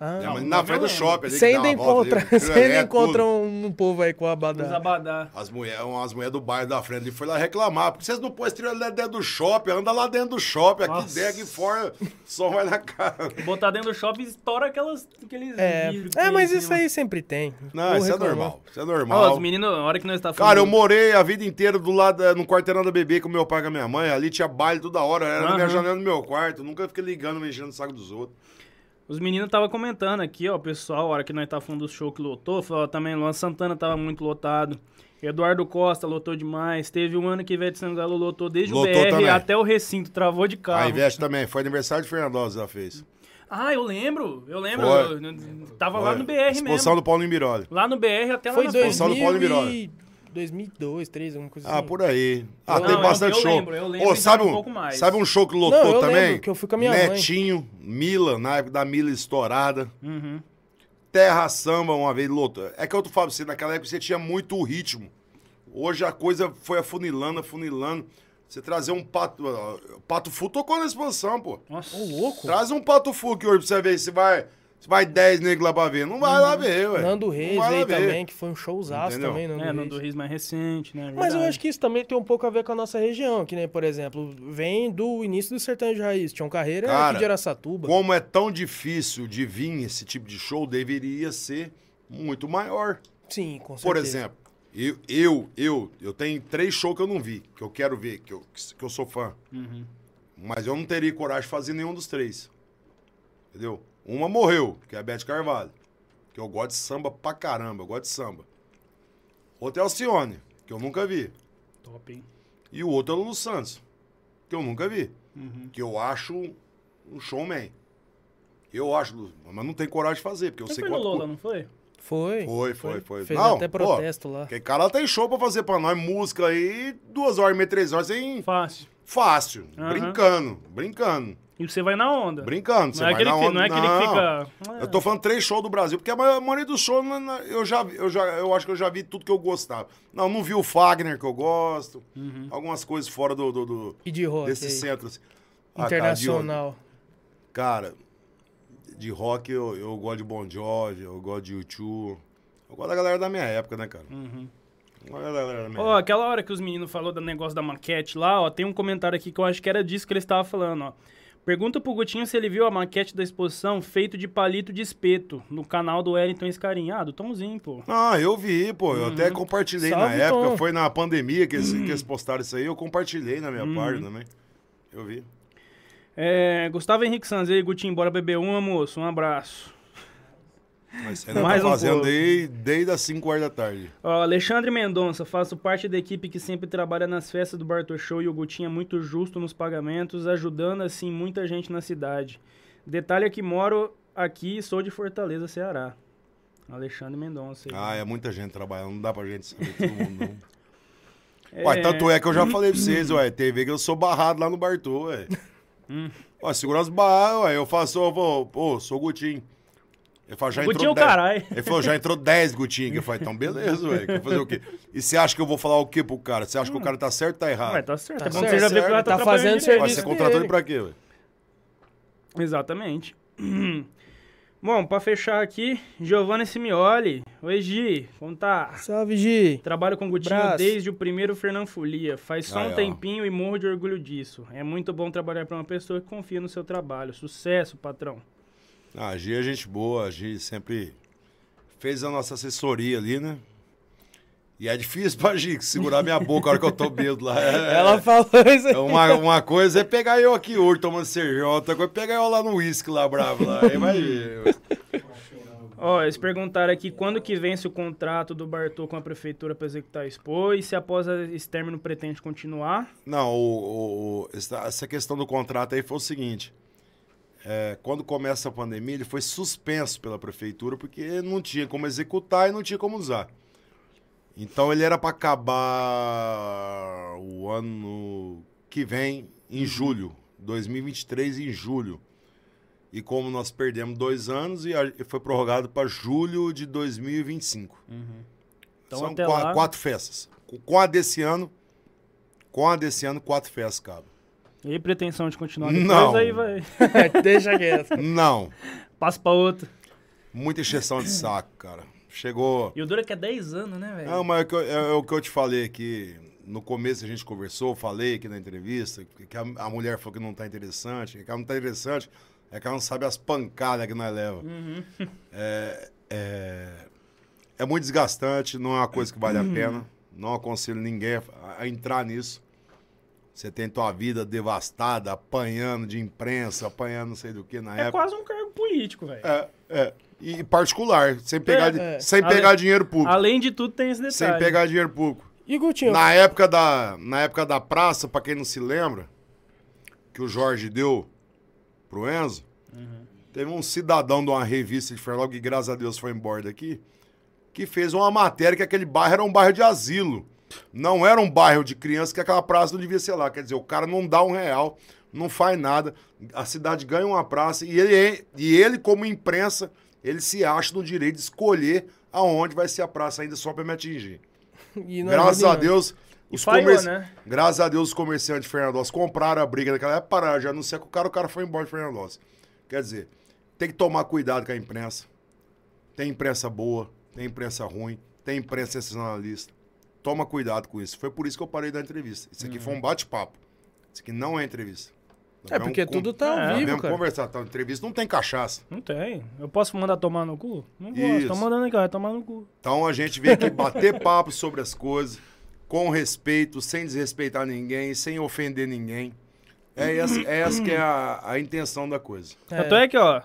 Ah, É, mas na frente do shopping ali. você ainda volta encontra, você ainda encontra um, um povo aí com a Os abadá. abadá. As mulheres as mulher do bairro da frente ali foi lá reclamar. Porque vocês não põem elétrico dentro do shopping, anda lá dentro do shopping, aqui dentro, aqui fora, só vai na cara. Botar dentro do shopping estoura aquelas, aqueles É, vidros é, mas isso aí sempre tem. Não, Vou isso é reclamar. normal. Isso é normal. os meninos, a hora que nós tá falando... Cara, eu morei a vida inteira do lado, eh, no quarteirão da bebê com meu pai e com a minha mãe. Ali tinha baile toda hora, era na minha janela do meu quarto. Nunca fiquei ligando, mexendo no saco dos outros. Os meninos estavam comentando aqui, ó, o pessoal, a hora que nós tá falando do show que lotou, falou, ó, também Luan Santana tava muito lotado. Eduardo Costa lotou demais. Teve um ano que Ivete Sangalo lotou desde Lotou o BR também. até o recinto, travou de A carro. Ivete também, foi aniversário de Fernandosa, ela fez. Ah, eu lembro, eu lembro. Foi. eu- eu tava lá Foi. no BR Exposição mesmo. do Paulo Imbiroli. Lá no BR até lá Foi na. Exposição do Paulo Miró. e... 2002, 2003, alguma coisa Ah, assim. por aí. Ah, Não, tem eu- bastante eu show. lembro, eu lembro e sabe, um um, pouco mais. sabe um show que lotou Não, eu também? lembro, que eu fui com a minha mãe. Netinho, Mila, na época da Mila estourada. Uhum. Terra Samba uma vez lotou. É que eu tô falando pra você, naquela época você tinha muito ritmo. Hoje a coisa foi afunilando, afunilando. Você trazer um pato. Pato Fu tocou na exposição, pô. Nossa. Ô, louco. Traz um pato fu aqui hoje pra você ver se vai. Se vai 10 negros lá pra ver. Não vai lá ver, ué. Nando Reis ver. também, que foi um showzaço Entendeu? também, Nando É, Reis. Nando Reis mais recente, né? Mas eu acho que isso também tem um pouco a ver com a nossa região, que nem, por exemplo, vem do início do sertão de raiz. Tião Carreira é Cara, aqui de Araçatuba. Como é tão difícil de vir esse tipo de show, deveria ser muito maior. Sim, com certeza. Por exemplo, eu, eu, eu, eu tenho três shows que eu não vi, que eu quero ver, que eu, que eu sou fã. Uhum. Mas eu não teria coragem de fazer nenhum dos três. Entendeu? Uma morreu, que é a Beth Carvalho. Que eu gosto de samba pra caramba, eu gosto de samba. Outra é Alcione, que eu nunca vi. Top, hein? E o outro é o Lulu Santos, que eu nunca vi. Uhum. Que eu acho um showman. Eu acho, mas não tenho coragem de fazer, porque eu Você sei foi no quanto. Lola, não foi? Foi. Foi, foi, foi. Fez Não, até pô, protesto lá. Porque cara tem show pra fazer pra nós, música aí, duas horas e meia, três horas, sem Fácil. fácil, Aham. brincando, brincando, E você vai na onda. brincando. Você não, é vai aquele na que, onda. não é aquele que fica... Eu tô falando três shows do Brasil, porque a ma- maioria dos shows eu já, vi- eu já, eu acho que eu já vi tudo que eu gostava. Não, não vi o Fagner que eu gosto, Uhum. algumas coisas fora do, do, do- E de rock. desse aí. centro. assim. Ah, Internacional. Cara, de, cara, de rock eu, eu gosto de Bon Jovi, eu gosto de U2. Eu gosto da galera da minha época, né, cara? Uhum. Eu gosto da galera da minha Ó, aquela hora que os meninos falou do negócio da maquete lá, ó, tem um comentário aqui que eu acho que era disso que eles estavam falando, ó. Pergunta pro Gutinho se ele viu a maquete da exposição feito de palito de espeto no canal do Wellington Escarim. Ah, do Tomzinho, pô. Ah, eu vi, pô. Eu até compartilhei Salve, na época. Tom. Foi na pandemia que eles, que eles postaram isso aí. Eu compartilhei na minha Uhum. página também. Eu vi. É, Gustavo Henrique Sanz, aí, Gutinho, bora beber uma, moço? Um abraço. Mas você ainda Mais tá um fazendo pouco. desde, desde as 5 horas da tarde. Ó, Alexandre Mendonça, faço parte da equipe que sempre trabalha nas festas do Bartô Show e o Gutinho é muito justo nos pagamentos, ajudando assim muita gente na cidade. Detalhe é que moro aqui e sou de Fortaleza, Ceará. Alexandre Mendonça. aí. Ah, é muita gente trabalhando. Não dá pra gente saber todo mundo, não. É, Ué, tanto é que eu já falei pra vocês, ué. TV que eu sou barrado lá no Bartô, ué. Hum. Ó, segura as barras, ué. Eu faço, eu vou, pô, sou o Gutinho. Ele falou, já Gutinho é entrou o 10. caralho. Ele falou, já entrou 10 Gutinho. Eu falei, então beleza, ué. Quer fazer o quê? E você acha que eu vou falar o quê pro cara? Você acha que o cara tá certo ou tá errado? Ué, tá certo. Tá é bom certo, que você já vê que o cara tá tá fazendo serviço ser contratado dele. ele pra quê, ué? Exatamente. Bom, pra fechar aqui, Giovanni Simioli. Oi, Gi, como tá? Salve, Gi. Trabalho com o Gutinho Abraço. desde o primeiro Fernão Folia. Faz só Aí, um ó. tempinho e morro de orgulho disso. É muito bom trabalhar pra uma pessoa que confia no seu trabalho. Sucesso, patrão. Ah, a Gi é gente boa, a Gi sempre fez a nossa assessoria ali, né? E é difícil pra Gi segurar minha boca a hora que eu tô bêbado lá. É, Ela falou isso aí. é uma, uma coisa é pegar eu aqui hoje tomando cerveja, outra coisa é pegar eu lá no uísque lá bravo lá. Aí vai ver. Ó, eles perguntaram aqui quando que vence o contrato do Bartô com a prefeitura pra executar a Expo e se após esse término pretende continuar. Não, o- o- essa questão do contrato aí foi o seguinte. É, quando começa a pandemia, ele foi suspenso pela prefeitura porque não tinha como executar e não tinha como usar. Então ele era para acabar o ano que vem, em julho 2023 em julho. E como nós perdemos dois anos, e foi prorrogado para julho de 2025. Então São até qua- lá- quatro festas. Com- a desse ano, com a desse ano, quatro festas, cara. E aí, pretensão de continuar depois, Não. aí vai. Deixa quieto. Não. Passa pra outro. Muita encheção de saco, cara. Chegou. E o dura que é 10 anos, né, velho? Não, mas é, o que eu- é o que eu te falei aqui. No começo a gente conversou, falei aqui na entrevista, que a, a mulher falou que não tá interessante, que ela não tá interessante, é que ela não sabe as pancadas que nós leva. É, é, é muito desgastante, não é uma coisa que vale a pena. Não aconselho ninguém a, a entrar nisso. Você tem tua vida devastada, apanhando de imprensa, apanhando não sei do que na É época. quase um cargo político, velho. É, é. E particular, sem pegar, É, é. sem pegar dinheiro público. Além de tudo, tem esse Sem detalhe. pegar dinheiro público. E Gutinho, Na época da, na época da praça, pra quem não se lembra, que o Jorge deu pro Enzo, teve um cidadão de uma revista de Ferlog, que graças a Deus foi embora daqui, que fez uma matéria que aquele bairro era um bairro de asilo. Não era um bairro de criança que aquela praça não devia ser lá. Quer dizer, o cara não dá um real, não faz nada. A cidade ganha uma praça e ele, é- e ele como imprensa, ele se acha no direito de escolher aonde vai ser a praça ainda só pra me atingir. e não Graças a Deus, os falhou, comerci- né? Graças a Deus, os comerciantes de Fernandópolis compraram a briga daquela época, pararam, já anunciaram que o cara, o cara foi embora de Fernandópolis. Quer dizer, tem que tomar cuidado com a imprensa. Tem imprensa boa, tem imprensa ruim, tem imprensa sensacionalista. Toma cuidado com isso. Foi por isso que eu parei da entrevista. Isso aqui foi um bate-papo. Isso aqui não é entrevista. Nós É vamos porque com- tudo tá É, ao nós vivo, vamos cara. conversar. Então, entrevista não tem cachaça. Não tem. Eu posso mandar tomar no cu? Não posso. Isso. Tô mandando aqui, ó. Tomar no cu. Então a gente vem aqui bater papo sobre as coisas, com respeito, sem desrespeitar ninguém, sem ofender ninguém. É essa, é essa que é a, a intenção da coisa. É. Até que, ó.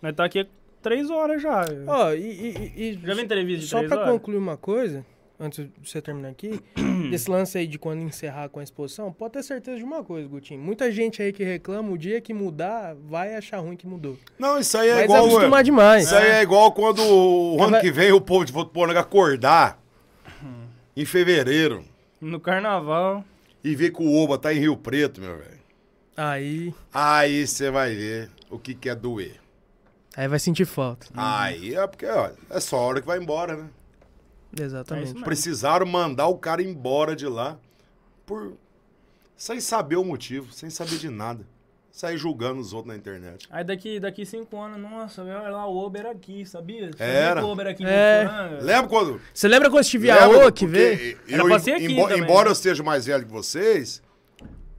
Nós tá aqui três horas já. Ó, e, e- e- Já vi entrevista de Só três pra horas? concluir uma coisa, antes de você terminar aqui, esse lance aí de quando encerrar com a exposição, pode ter certeza de uma coisa, Gutinho. Muita gente aí que reclama, o dia que mudar, vai achar ruim que mudou. Não, isso aí é Mas igual. acostumar demais. Isso aí é igual quando o ano Vai- que vem o povo de Votuporanga acordar em fevereiro No carnaval. e ver que o Oba tá em Rio Preto, meu velho. Aí, Aí você vai ver o que, que é doer. aí vai sentir falta. Aí é porque, ó, é só a hora que vai embora, né? É Exatamente. mesmo. Precisaram mandar o cara embora de lá por sem saber o motivo, sem saber de nada. Sair julgando os outros na internet. Aí daqui, daqui cinco anos, nossa, olha lá o Uber aqui, sabia? Sabia Era. o Uber aqui em É. Lembra quando. Você lembra quando eu estive a? O que veio? Eu, Era pra ser aqui embo- também, embora né? eu seja mais velho que vocês,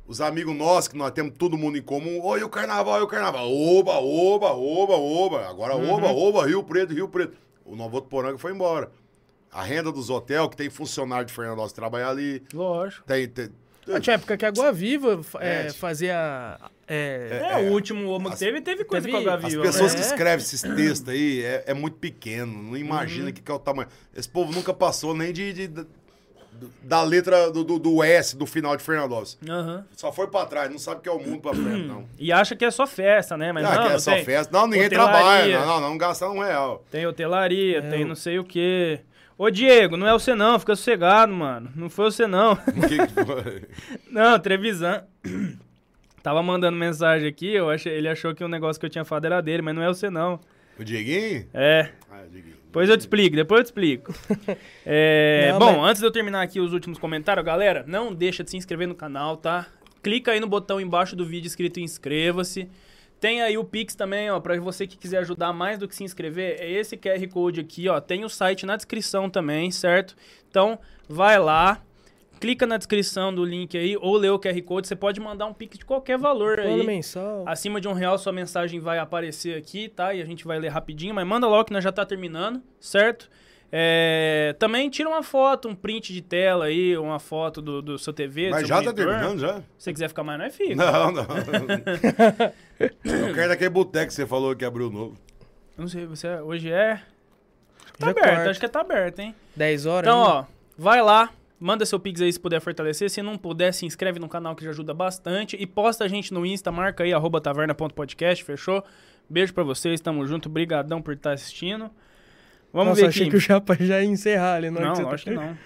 os amigos nossos, que nós temos todo mundo em comum, oi, o carnaval, e o carnaval. Oba, oba, oba, oba. Agora Uhum. oba, oba, Rio Preto, Rio Preto. O Novo Votuporanga foi embora. A renda dos hotéis, que tem funcionário de Fernandópolis que trabalha ali. Lógico. Tem, tem, Tinha época que a Água Viva é, É. fazia. É, É, o último Oma que As- teve, teve coisa teve- com a As Gaviva. pessoas né? que escrevem esses textos aí é, é muito pequeno, não imagina o que, que é o tamanho. Esse povo nunca passou nem de, de- de- da letra do, do- do S do final de Fernandópolis. Aham. Só foi pra trás, não sabe o que é o mundo pra frente, não. E acha que é só festa, né? Mas ah, não, que é não só tem. festa. Não, ninguém Hotelaria. trabalha. Não, não, não gasta um real. Tem hotelaria, É, tem não sei o quê. Ô, Diego, não é você não, fica sossegado, mano. Não foi você não. O que que foi? Não, Trevisan. Tava mandando mensagem aqui, eu achei, ele achou que o negócio que eu tinha falado era dele, mas não é você não. o Dieguinho? É, Ah, é o Dieguinho. depois eu te explico, depois eu te explico. É, Não, bom, mas- antes de eu terminar aqui os últimos comentários, galera, não deixa de se inscrever no canal, tá? Clica aí no botão embaixo do vídeo escrito inscreva-se. Tem aí o Pix também, ó, pra você que quiser ajudar mais do que se inscrever, é esse QR Code aqui, ó. Tem o site na descrição também, certo? Então, vai lá, clica na descrição do link aí, ou lê o QR Code, você pode mandar um Pix de qualquer valor plano aí. mensal. Acima de um real, sua mensagem vai aparecer aqui, tá? E a gente vai ler rapidinho, mas manda logo que nós já tá terminando, certo? É, Também tira uma foto, um print de tela aí, uma foto do, do seu TV. Mas seu já tá monitor. terminando, já? Se você quiser ficar mais, nós fica. Não, não. Eu quero daquele boteco que você falou que abriu novo. Não sei, você hoje é. Tá Já é aberto, quarta. acho que tá aberto, hein? 10 horas. Então, né? ó, vai lá, manda seu Pix aí se puder fortalecer. Se não puder, se inscreve no canal que já ajuda bastante. E posta a gente no Insta, marca aí, arroba taverna.podcast, fechou? Beijo pra vocês, tamo junto, brigadão por estar assistindo. Vamos Nossa, ver achei aqui. que o Chapa já ia encerrar ali. Não, que você tá- acho que não.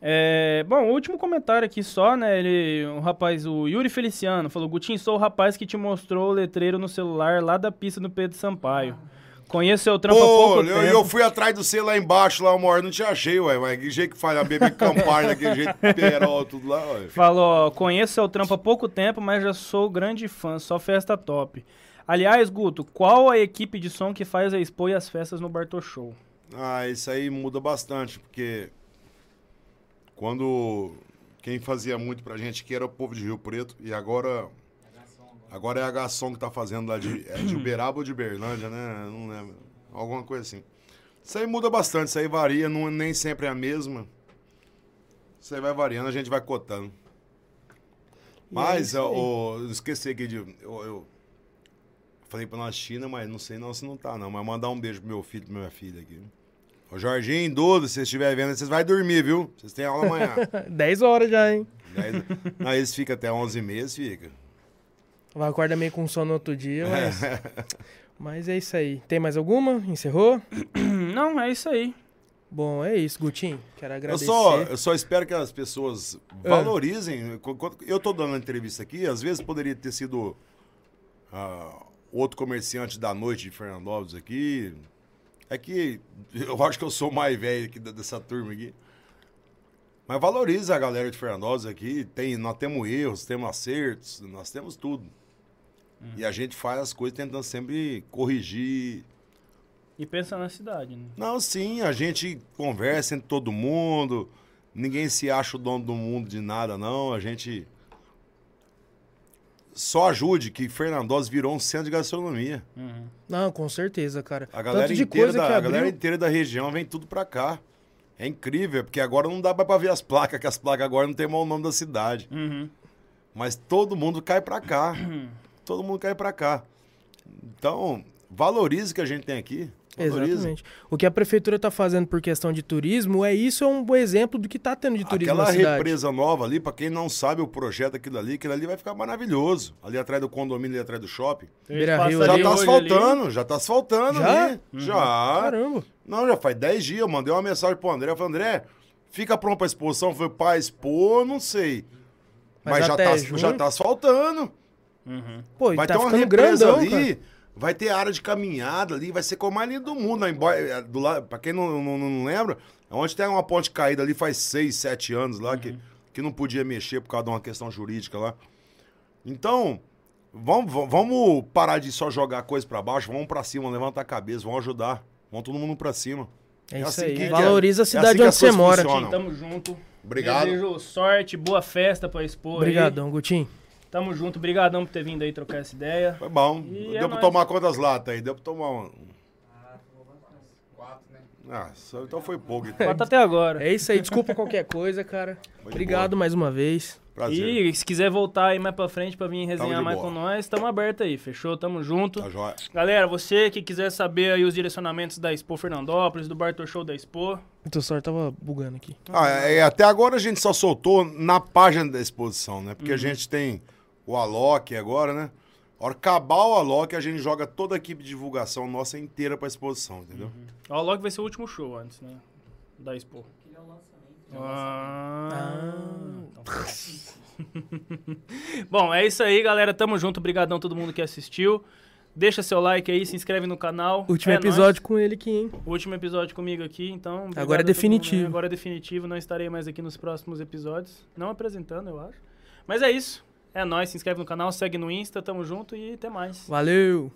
É, bom, o último comentário aqui só, né? Ele, o rapaz, o Yuri Feliciano, falou: Gutinho, sou o rapaz que te mostrou o letreiro no celular lá da pista do Pedro Sampaio. Conheço seu trampo há Pô, pouco eu, tempo. eu fui atrás do C lá embaixo, lá uma hora, não te achei, ué. Mas que jeito que faz a bebê campar daquele jeito, perol, tudo lá, ué. Falou, ó, conheço seu trampo há pouco tempo, mas já sou grande fã, só festa top. Aliás, Guto, qual a equipe de som que faz a expo e as festas no Bartô Show? Ah, isso aí muda bastante, porque quando quem fazia muito pra gente aqui era o povo de Rio Preto, e agora agora é a H-Som que tá fazendo lá de, é de Uberaba ou de Berlândia, né? Não lembro. Alguma coisa assim. Isso aí muda bastante, isso aí varia, não, nem sempre é a mesma. Isso aí vai variando, a gente vai cotando. Mas, isso aí. eu, eu esqueci aqui de. Eu, eu falei pra nós China, mas não sei não se não tá, não. Mas mandar um beijo pro meu filho e pra minha filha aqui. Ô Jorginho, Duda, se vocês estiverem vendo, vocês vão dormir, viu? Vocês têm aula amanhã. 10 horas já, hein? Dez- Não, eles ficam até 11 meses, fica. Vai acordar meio com sono no outro dia, mas... mas é isso aí. Tem mais alguma? Encerrou? Não, é isso aí. Bom, é isso, Gutinho. Quero Eu agradecer. só, eu só espero que as pessoas valorizem. Qu- quando- Eu tô dando a entrevista aqui, às vezes poderia ter sido ah, outro comerciante da noite de Fernandópolis aqui. É que eu acho que eu sou o mais velho aqui dessa turma aqui. Mas valoriza a galera de Fernandópolis aqui. Tem, nós temos erros, temos acertos, nós temos tudo. E a gente faz as coisas tentando sempre corrigir. E pensa na cidade, né? Não, sim, a gente conversa entre todo mundo. Ninguém se acha o dono do mundo de nada, não. A gente. Só ajude que Fernandópolis virou um centro de gastronomia. Não, com certeza, cara. A galera, Tanto de inteira coisa da, que a abriu... galera inteira da região vem tudo pra cá. É incrível, porque agora não dá mais pra ver as placas, que as placas agora não tem mais o nome da cidade. Uhum. Mas todo mundo cai pra cá. todo mundo cai pra cá. Então, valorize o que a gente tem aqui. Exatamente. O que a prefeitura tá fazendo por questão de turismo é isso, é um bom exemplo do que tá tendo de turismo Aquela na cidade. represa nova ali, pra quem não sabe o projeto aquilo ali, aquilo ali vai ficar maravilhoso. Ali atrás do condomínio, ali atrás do shopping. Beira Rio Já tá hoje asfaltando, já tá asfaltando Já? ali. Já. Caramba. Não, já faz 10 dias. Eu mandei uma mensagem pro André. Eu falei, André, fica pronto pra exposição? Eu falei, pra expor, não sei. Mas Mas, já, tá, junho? já tá asfaltando. Pô, e Vai tá ter uma ficando represa grandão, ali. cara. Vai ter área de caminhada ali, vai ser como mais lindo do mundo. Embora, é, do lado, pra quem não, não, não lembra, é onde tem uma ponte caída ali faz 6, 7 anos lá, que, que não podia mexer por causa de uma questão jurídica lá. Então, vamos, vamos- parar de só jogar coisa pra baixo, vamos pra cima, levantar a cabeça, vamos ajudar. Vamos todo mundo pra cima. É É isso assim aí. que- Valoriza a é assim cidade que onde as você mora. funcionam. Tamo junto. Obrigado. Desejo sorte, boa festa pra expor. Obrigadão, Gutinho. Tamo junto. Obrigadão por ter vindo aí trocar essa ideia. Foi bom. E Deu é pra nóis. tomar quantas latas aí? Deu pra tomar uma. Quatro, né? Ah, só- então foi pouco. Então. Bota até agora. É isso aí. Desculpa qualquer coisa, cara. de Obrigado mais uma vez. Prazer. E se quiser voltar aí mais pra frente pra vir resenhar mais boa. com nós, tamo aberto aí, fechou? Tamo junto. Tá joia. Galera, você que quiser saber aí os direcionamentos da Expo Fernandópolis, do Bartô Show da Expo, O teu celular tava bugando aqui. Ah, é, até agora a gente só soltou na página da exposição, né? Porque a gente tem o Alok agora, né? A hora que acabar o Alok, a gente joga toda a equipe de divulgação nossa inteira pra exposição, entendeu? ó, logo vai ser o último show antes, né? Da Expo. Aquele é o lançamento. Ah, então tá. Bom, é isso aí, galera. Tamo junto. Obrigadão a todo mundo que assistiu. Deixa seu like aí, se inscreve no canal. Último É episódio com ele aqui, hein? Último episódio comigo aqui, então. Agora é definitivo. Agora é definitivo. Não estarei mais aqui nos próximos episódios. Não apresentando, eu acho. Mas é isso. É nóis. Se inscreve no canal, segue no Insta. Tamo junto e até mais. Valeu!